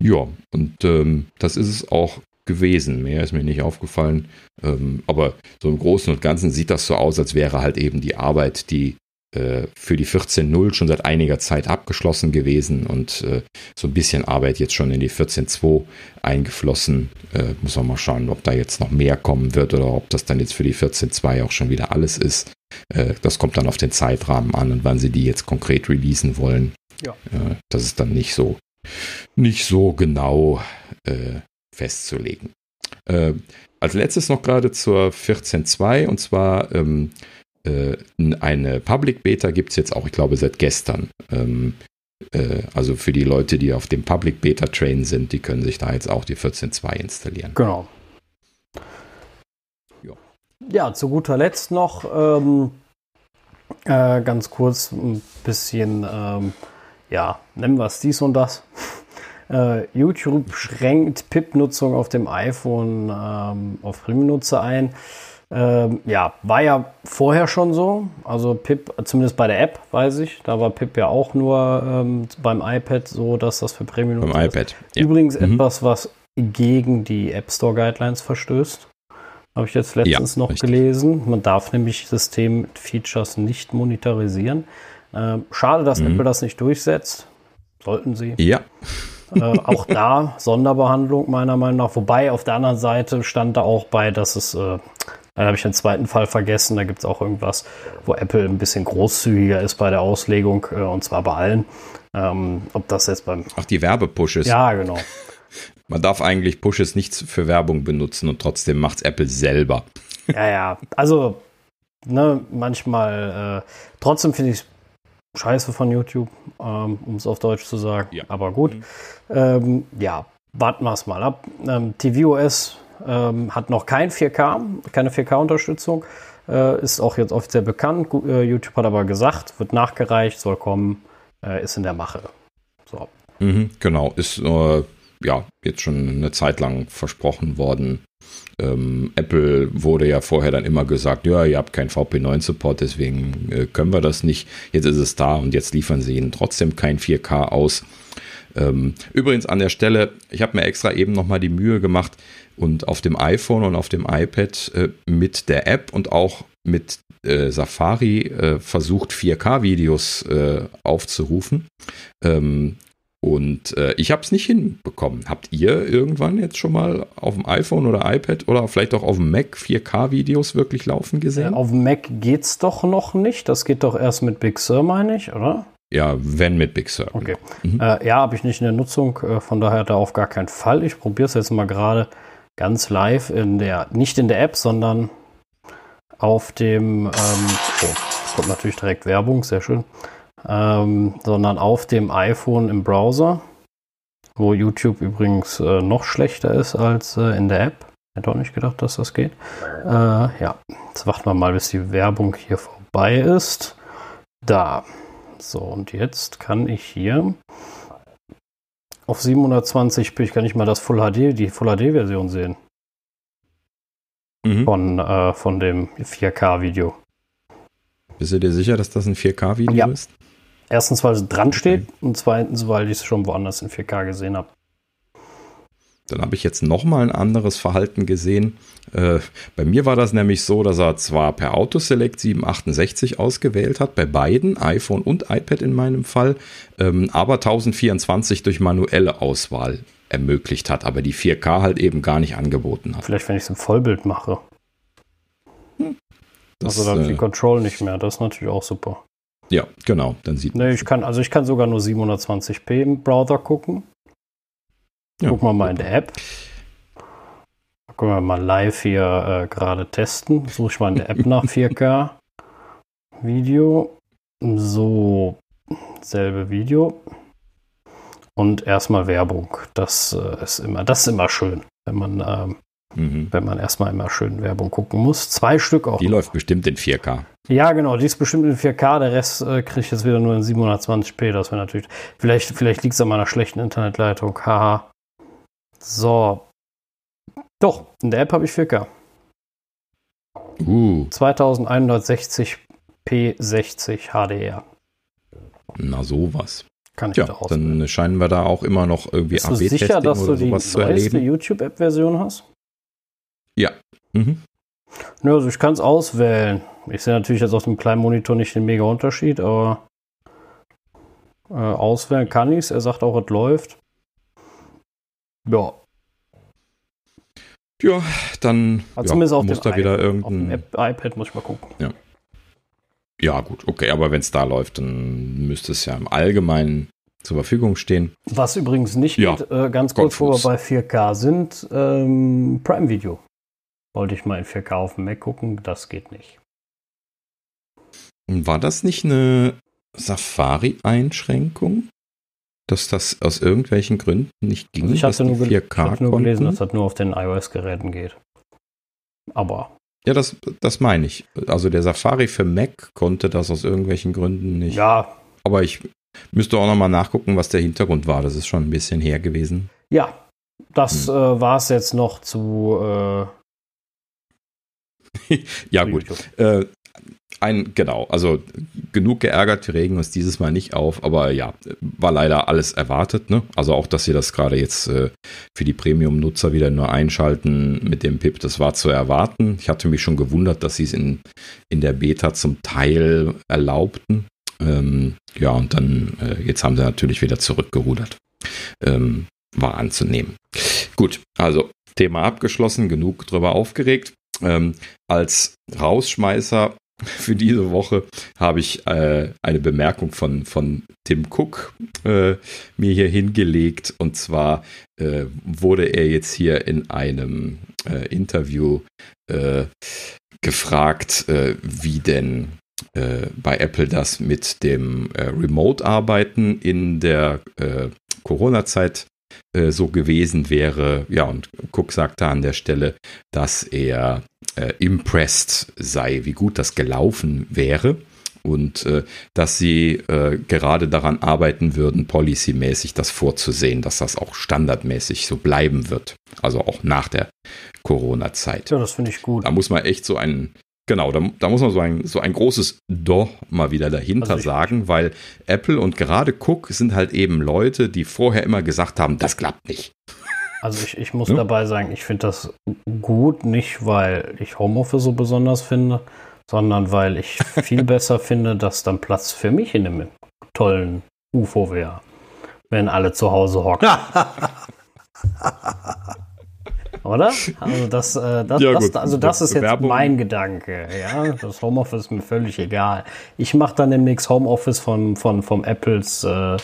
Ja, und ähm, das ist es auch gewesen. Mehr ist mir nicht aufgefallen. Ähm, aber so im Großen und Ganzen sieht das so aus, als wäre halt eben die Arbeit, die äh, für die 14.0 schon seit einiger Zeit abgeschlossen gewesen und äh, so ein bisschen Arbeit jetzt schon in die 14.2 eingeflossen. Äh, muss man mal schauen, ob da jetzt noch mehr kommen wird oder ob das dann jetzt für die 14.2 auch schon wieder alles ist. Äh, das kommt dann auf den Zeitrahmen an und wann sie die jetzt konkret releasen wollen. Ja. Äh, das ist dann nicht so, nicht so genau festzulegen. als letztes noch gerade zur 14.2 und zwar ähm, äh, eine Public Beta gibt es jetzt auch, ich glaube, seit gestern. Ähm, äh, also für die Leute, die auf dem Public Beta Train sind, die können sich da jetzt auch die 14.2 installieren. Genau. Ja, ja zu guter Letzt noch ähm, äh, ganz kurz ein bisschen, ähm, ja, nennen wir es dies und das. Uh, *laughs* YouTube schränkt PIP-Nutzung auf dem iPhone ähm, auf Premium-Nutzer ein. Ähm, ja, war ja vorher schon so. Also Pip, zumindest bei der App, weiß ich. Da war Pip ja auch nur ähm, beim iPad so, dass das für Premium Beim iPad. Ja. Übrigens mhm. etwas, was gegen die App Store Guidelines verstößt. Habe ich jetzt letztens ja, noch richtig. gelesen. Man darf nämlich System-Features nicht monetarisieren. Ähm, schade, dass mhm. Apple das nicht durchsetzt. Sollten sie. Ja. äh, auch da Sonderbehandlung meiner Meinung nach. Wobei auf der anderen Seite stand da auch bei, dass es äh, dann habe ich den zweiten Fall vergessen. Da gibt es auch irgendwas, wo Apple ein bisschen großzügiger ist bei der Auslegung, äh, und zwar bei allen. Ähm, ob das jetzt beim. Ach, die Werbepushes. Ja, genau. *laughs* Man darf eigentlich Pushes nicht für Werbung benutzen und trotzdem macht es Apple selber. *laughs* Ja, ja. Also, ne, manchmal, äh, trotzdem finde ich es scheiße von YouTube, ähm, um es auf Deutsch zu sagen. Ja. Aber gut. Mhm. Ähm, ja, warten wir es mal ab. Ähm, tvOS ähm, hat noch kein 4K, keine 4K-Unterstützung. Äh, ist auch jetzt offiziell bekannt. Äh, YouTube hat aber gesagt, wird nachgereicht, soll kommen, äh, ist in der Mache. So. Mhm, genau, ist äh, ja jetzt schon eine Zeit lang versprochen worden. Ähm, Apple wurde ja vorher dann immer gesagt, ja, ihr habt keinen VP9-Support, deswegen äh, können wir das nicht. Jetzt ist es da und jetzt liefern sie ihnen trotzdem kein 4K aus. Ähm, übrigens an der Stelle, ich habe mir extra eben nochmal die Mühe gemacht und auf dem iPhone und auf dem iPad äh, mit der App und auch mit äh, Safari äh, versucht, 4K-Videos äh, aufzurufen. Ähm, und äh, ich habe es nicht hinbekommen. Habt ihr irgendwann jetzt schon mal auf dem iPhone oder iPad oder vielleicht auch auf dem Mac 4K-Videos wirklich laufen gesehen? Äh, auf dem Mac geht's doch noch nicht. Das geht doch erst mit Big Sur, meine ich, oder? Ja, wenn mit Big Sur. Okay. Mhm. Äh, ja, habe ich nicht in der Nutzung, von daher da auf gar keinen Fall. Ich probiere es jetzt mal gerade ganz live in der, nicht in der App, sondern auf dem, ähm, oh, kommt natürlich direkt Werbung, sehr schön, ähm, sondern auf dem iPhone im Browser, wo YouTube übrigens äh, noch schlechter ist als äh, in der App. Hätte auch nicht gedacht, dass das geht. Äh, ja, jetzt warten wir mal, bis die Werbung hier vorbei ist. Da. So, und jetzt kann ich hier auf 720p, ich kann nicht mal das Full HD, die Full HD-Version sehen Mhm. von, äh, von dem 4K-Video. Bist du dir sicher, dass das ein 4K-Video Ja. ist? Erstens, weil es dran steht und zweitens, weil ich es schon woanders in 4K gesehen habe. Dann habe ich jetzt nochmal ein anderes Verhalten gesehen. Äh, bei mir war das nämlich so, dass er zwar per Autoselect 768 ausgewählt hat, bei beiden, iPhone und iPad in meinem Fall, ähm, aber 1024 durch manuelle Auswahl ermöglicht hat, aber die 4K halt eben gar nicht angeboten hat. Vielleicht, wenn ich es im Vollbild mache. Das, also dann äh, die Control nicht mehr. Das ist natürlich auch super. ja, genau, dann sieht Nee, ich kann, also ich kann sogar nur 720p im Browser gucken. Ja, Gucken wir mal in der App. Können wir mal live hier äh, gerade testen. Suche ich mal in der App nach *laughs* 4K. Video. So, selbe Video. Und erstmal Werbung. Das äh, ist immer, das ist immer schön, wenn man, ähm, Mhm. wenn man erstmal immer schön Werbung gucken muss. Zwei Stück auch. Die läuft bestimmt in 4K. Ja, genau, die ist bestimmt in 4K, der Rest äh, kriege ich jetzt wieder nur in 720p. Das wäre natürlich. Vielleicht, vielleicht liegt es an meiner schlechten Internetleitung. Haha. So. Doch, in der App habe ich 4K. Uh, 2160p 60 HDR. na sowas. Kann ich Tja, da auswählen. dann scheinen wir da auch immer noch irgendwie Bist du sicher, dass du die neueste. YouTube-App-Version hast? Mhm. Ja, also ich kann es auswählen. Ich sehe natürlich jetzt auf dem kleinen Monitor nicht den mega Unterschied, aber äh, auswählen kann ich es. Er sagt auch, es läuft. Ja, Ja, dann Also ja, zumindest auf muss da wieder iPhone. Auf dem irgendein. IPad muss ich mal gucken. Ja, gut, okay, aber wenn es da läuft, dann müsste es ja im Allgemeinen zur Verfügung stehen. Was übrigens nicht Ja, geht, äh, ganz kurz, wo wir bei 4K sind, ähm, Prime Video. Wollte ich mal in 4K auf dem Mac gucken, das geht nicht. War das nicht eine Safari-Einschränkung? Dass das aus irgendwelchen Gründen nicht ging, Also ich die nur, gel- 4K ich hatte nur gelesen, dass das nur auf den iOS-Geräten geht. Aber Ja, das, das meine ich. Also der Safari für Mac konnte das aus irgendwelchen Gründen nicht. ja, Aber ich müsste auch nochmal nachgucken, was der Hintergrund war. Das ist schon ein bisschen her gewesen. ja, das Hm. äh, war es jetzt noch zu. Äh, *laughs* Ja, gut. Äh, ein, genau, also genug geärgert, wir regen uns dieses Mal nicht auf, aber ja, war leider alles erwartet, ne? Also auch, dass sie das gerade jetzt äh, für die Premium-Nutzer wieder nur einschalten mit dem PIP, das war zu erwarten. Ich hatte mich schon gewundert, dass sie es in, in der Beta zum Teil erlaubten. Ähm, ja, und dann, äh, jetzt haben sie natürlich wieder zurückgerudert. Ähm, war anzunehmen. Gut, also Thema abgeschlossen, genug drüber aufgeregt. Ähm, als Rausschmeißer *laughs* für diese Woche habe ich äh, eine Bemerkung von, von Tim Cook äh, mir hier hingelegt. Und zwar äh, wurde er jetzt hier in einem äh, Interview äh, gefragt, äh, wie denn bei Apple das mit dem Remote-Arbeiten in der Corona-Zeit äh, so gewesen wäre. Ja, und Cook sagte an der Stelle, dass er äh, impressed sei, wie gut das gelaufen wäre und äh, dass sie äh, gerade daran arbeiten würden, policymäßig das vorzusehen, dass das auch standardmäßig so bleiben wird. Also auch nach der Corona-Zeit. Ja, das finde ich gut. Da muss man echt so ein, genau, da, da muss man so ein, so ein großes Doch mal wieder dahinter Also sagen, weil Apple und gerade Cook sind halt eben Leute, die vorher immer gesagt haben, das klappt nicht. Also ich, ich muss Ja. dabei sagen, ich finde das gut, nicht weil ich Homeoffice so besonders finde, sondern weil ich *laughs* viel besser finde, dass dann Platz für mich in dem tollen UFO wäre, wenn alle zu Hause hocken. *laughs* *laughs* Oder? Also das, äh, das, Ja, das, also das ist jetzt Werbung. mein Gedanke. Ja, das Homeoffice ist mir völlig egal. Ich mache dann demnächst Homeoffice von, von vom Apples äh,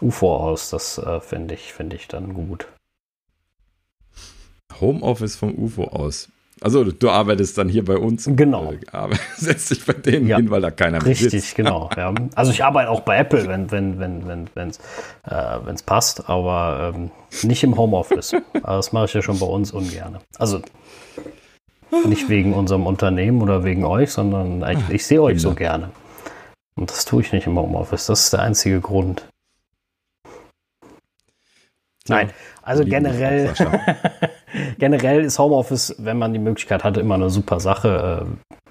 UFO aus. Das äh, finde ich, finde ich dann gut. Homeoffice vom UFO aus. Also du arbeitest dann hier bei uns. Genau. Äh, aber setzt dich bei denen Ja. hin, weil da keiner mehr Richtig, sitzt. genau. *laughs* Ja. Also ich arbeite auch bei Apple, wenn wenn wenn wenn wenn's, äh, wenn's passt, aber ähm, nicht im Homeoffice. *laughs* Aber das mache ich ja schon bei uns ungern. Also nicht wegen unserem Unternehmen oder wegen euch, sondern ich, ich sehe euch so Kinder. gerne. Und das tue ich nicht im Homeoffice. Das ist der einzige Grund. Nein, also generell, *laughs* generell ist Homeoffice, wenn man die Möglichkeit hatte, immer eine super Sache. Äh,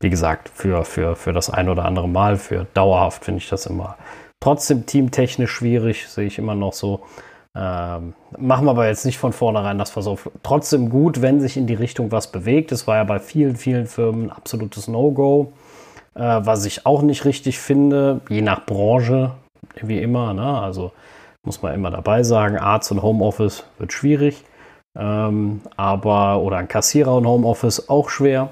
Wie gesagt, für, für, für das ein oder andere Mal, für dauerhaft finde ich das immer trotzdem teamtechnisch schwierig, sehe ich immer noch so. Ähm, machen wir aber jetzt nicht von vornherein das Versuch. Trotzdem gut, wenn sich in die Richtung was bewegt. Es war ja bei vielen, vielen Firmen ein absolutes No-Go. Äh, was ich auch nicht richtig finde, je nach Branche, wie immer, ne? also muss man immer dabei sagen, Arzt und Homeoffice wird schwierig. Ähm, aber, oder ein Kassierer und Homeoffice auch schwer.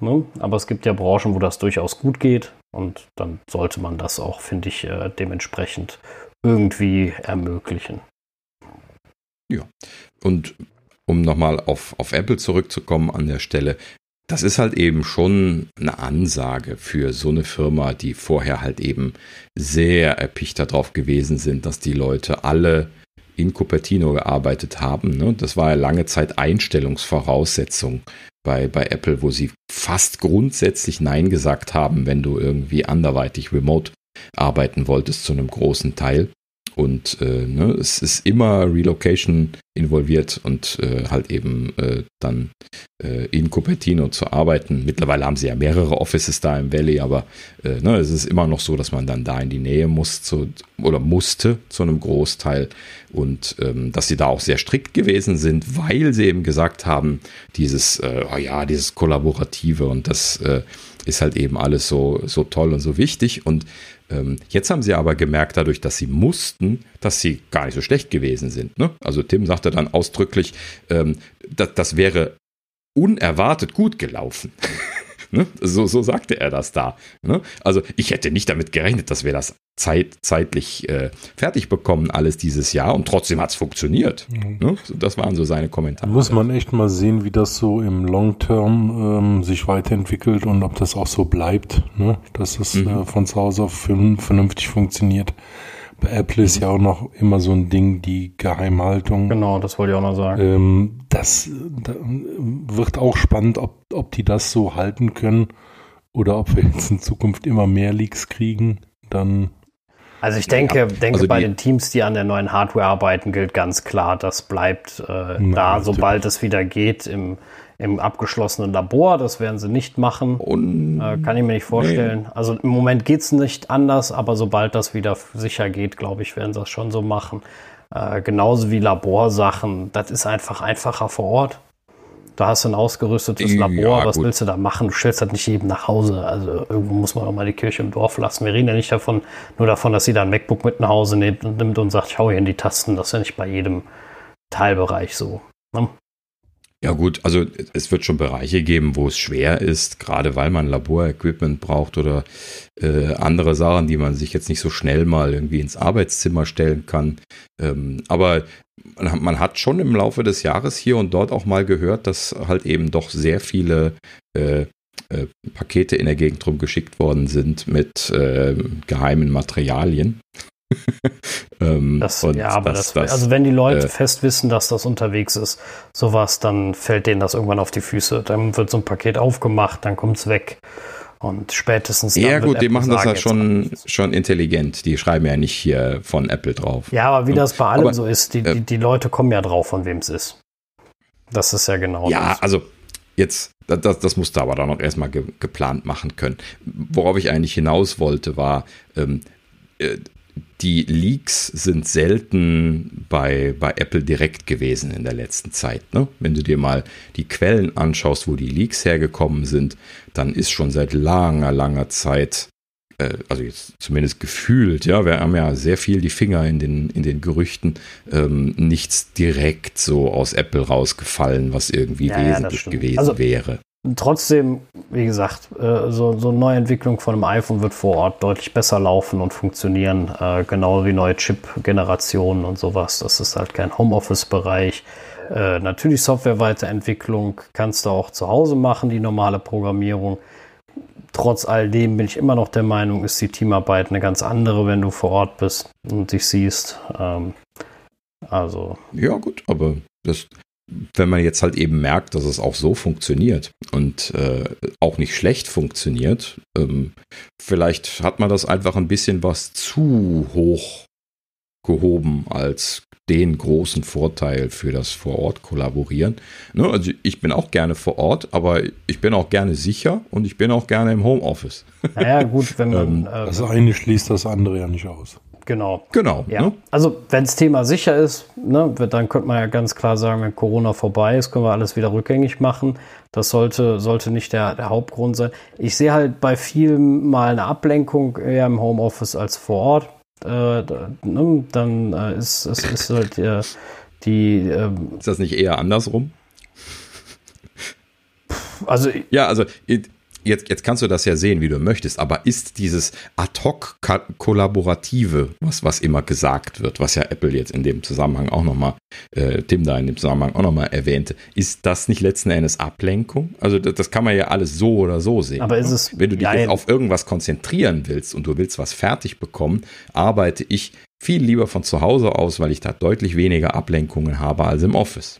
Ne? Aber es gibt ja Branchen, wo das durchaus gut geht. Und dann sollte man das auch, finde ich, äh, dementsprechend irgendwie ermöglichen. Und um nochmal auf, auf Apple zurückzukommen an der Stelle, das ist halt eben schon eine Ansage für so eine Firma, die vorher halt eben sehr erpicht darauf gewesen sind, dass die Leute alle in Cupertino gearbeitet haben. Ne? Das war ja lange Zeit Einstellungsvoraussetzung bei, bei Apple, wo sie fast grundsätzlich Nein gesagt haben, wenn du irgendwie anderweitig remote arbeiten wolltest zu einem großen Teil. Und äh, ne, es ist immer Relocation involviert und äh, halt eben äh, dann äh, in Cupertino zu arbeiten. Mittlerweile haben sie ja mehrere Offices da im Valley, aber äh, ne, es ist immer noch so, dass man dann da in die Nähe muss zu, oder musste zu einem Großteil und ähm, dass sie da auch sehr strikt gewesen sind, weil sie eben gesagt haben, dieses, äh, oh ja, dieses Kollaborative und das ist halt eben alles so, so toll und so wichtig und jetzt haben sie aber gemerkt, dadurch, dass sie mussten, dass sie gar nicht so schlecht gewesen sind. Ne? Also Tim sagte dann ausdrücklich, ähm, das, das wäre unerwartet gut gelaufen. *laughs* ne? so, so sagte er das da. Ne? Also ich hätte nicht damit gerechnet, dass wir das zeit, zeitlich äh, fertig bekommen, alles dieses Jahr und trotzdem hat es funktioniert. Ne? So, Das waren so seine Da Kommentare. muss man echt mal sehen, wie das so im Long Term ähm, sich weiterentwickelt und ob das auch so bleibt, ne? dass es Mhm. äh, von zu Hause auf vern- vernünftig funktioniert. Apple ist ja auch noch immer so ein Ding, die Geheimhaltung. Genau, das wollte ich auch noch sagen. Ähm, das da, wird auch spannend, ob, ob die das so halten können oder ob wir jetzt in Zukunft immer mehr Leaks kriegen. Dann Also ich denke, denke also bei den Teams, die an der neuen Hardware arbeiten, gilt ganz klar, das bleibt äh, da, natürlich. sobald es wieder geht im, im abgeschlossenen Labor. Das werden sie nicht machen. Und Äh, kann ich mir nicht vorstellen. Also im Moment geht es nicht anders, aber sobald das wieder sicher geht, glaube ich, werden sie das schon so machen. Äh, genauso wie Laborsachen. Das ist einfach einfacher vor Ort. Da hast du ein ausgerüstetes Ja, Labor. Was gut. willst du da machen? Du stellst das nicht jedem nach Hause. Also irgendwo muss man auch mal die Kirche im Dorf lassen. Wir reden ja nicht davon, nur davon, dass sie da ein MacBook mit nach Hause nimmt und, nimmt und sagt, ich hau hier in die Tasten. Das ist ja nicht bei jedem Teilbereich so. Ne? Ja gut, also es wird schon Bereiche geben, wo es schwer ist, gerade weil man Laborequipment braucht oder äh, andere Sachen, die man sich jetzt nicht so schnell mal irgendwie ins Arbeitszimmer stellen kann. Ähm, aber man, hat- schon im Laufe des Jahres hier und dort auch mal gehört, dass halt eben doch sehr viele äh, äh, Pakete in der Gegend rumgeschickt worden sind mit äh, geheimen Materialien. *laughs* ähm, das, ja, aber das, das, also wenn die Leute äh, fest wissen, dass das unterwegs ist, sowas, dann fällt denen das irgendwann auf die Füße. Dann wird so ein Paket aufgemacht, dann kommt es weg. Und spätestens. Ja, gut, die machen das ja schon, schon intelligent. Die schreiben ja nicht hier von Apple drauf. Ja, aber wie das bei allem aber, so ist, die, äh, die, die, Leute kommen ja drauf, von wem es ist. Das ist ja genau Ja, das. also jetzt, das, das musst du aber dann noch erstmal ge, geplant machen können. Worauf ich eigentlich hinaus wollte, war, ähm, äh, die Leaks sind selten bei, bei Apple direkt gewesen in der letzten Zeit. Ne? Wenn du dir mal die Quellen anschaust, wo die Leaks hergekommen sind, dann ist schon seit langer, langer Zeit, äh, also jetzt zumindest gefühlt, ja, wir haben ja sehr viel die Finger in den, in den Gerüchten, ähm, nichts direkt so aus Apple rausgefallen, was irgendwie ja, wesentlich ja, gewesen also, wäre trotzdem, wie gesagt, äh, so, so eine Neuentwicklung von einem iPhone wird vor Ort deutlich besser laufen und funktionieren, äh, genau wie neue Chip-Generationen und sowas. Das ist halt kein Homeoffice-Bereich. Äh, natürlich Software-Weiterentwicklung kannst du auch zu Hause machen, die normale Programmierung. Trotz all dem bin ich immer noch der Meinung, ist die Teamarbeit eine ganz andere, wenn du vor Ort bist und dich siehst. Ähm, also. Ja, gut, aber das, wenn man jetzt halt eben merkt, dass es auch so funktioniert und äh, auch nicht schlecht funktioniert, ähm, vielleicht hat man das einfach ein bisschen was zu hoch gehoben als den großen Vorteil für das Vor-Ort-Kollaborieren. Ne, also ich bin auch gerne vor Ort, aber ich bin auch gerne sicher und ich bin auch gerne im Homeoffice. Naja, gut, wenn man. *laughs* Ähm, äh, das eine schließt das andere ja nicht aus. Genau. Genau. Ja. Ne? Also wenn das Thema sicher ist, ne, dann könnte man ja ganz klar sagen, wenn Corona vorbei ist, können wir alles wieder rückgängig machen. Das sollte, sollte nicht der, der Hauptgrund sein. Ich sehe halt bei vielen mal eine Ablenkung eher im Homeoffice als vor Ort. Äh, ne, dann äh, ist, ist, ist halt äh, die. Ähm, ist das nicht eher andersrum? Also ja, also jetzt, jetzt kannst du das ja sehen, wie du möchtest, aber ist dieses Ad-Hoc-Kollaborative, was, was immer gesagt wird, was ja Apple jetzt in dem Zusammenhang auch nochmal, äh, Tim da in dem Zusammenhang auch nochmal erwähnte, ist das nicht letzten Endes Ablenkung? Also das, das, kann man ja alles so oder so sehen. Aber ist es. Wenn du dich jetzt auf irgendwas konzentrieren willst und du willst was fertig bekommen, arbeite ich viel lieber von zu Hause aus, weil ich da deutlich weniger Ablenkungen habe als im Office.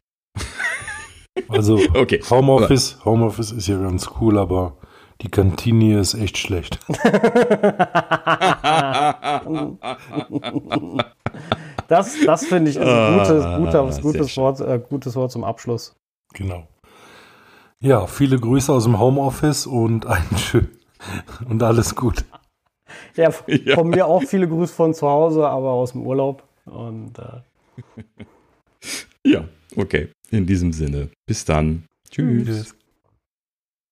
Also *laughs* okay. Homeoffice, Homeoffice ist ja ganz cool, aber die Kantine ist echt schlecht. *laughs* das das finde ich ist ein gutes, ah, gutes, gutes, Wort, äh, gutes Wort zum Abschluss. Genau. Ja, viele Grüße aus dem Homeoffice und ein *laughs* schön und alles gut. Ja, *laughs* von ja. mir auch viele Grüße von zu Hause, aber aus dem Urlaub. Und äh ja, okay. In diesem Sinne. Bis dann. Tschüss. Tschüss.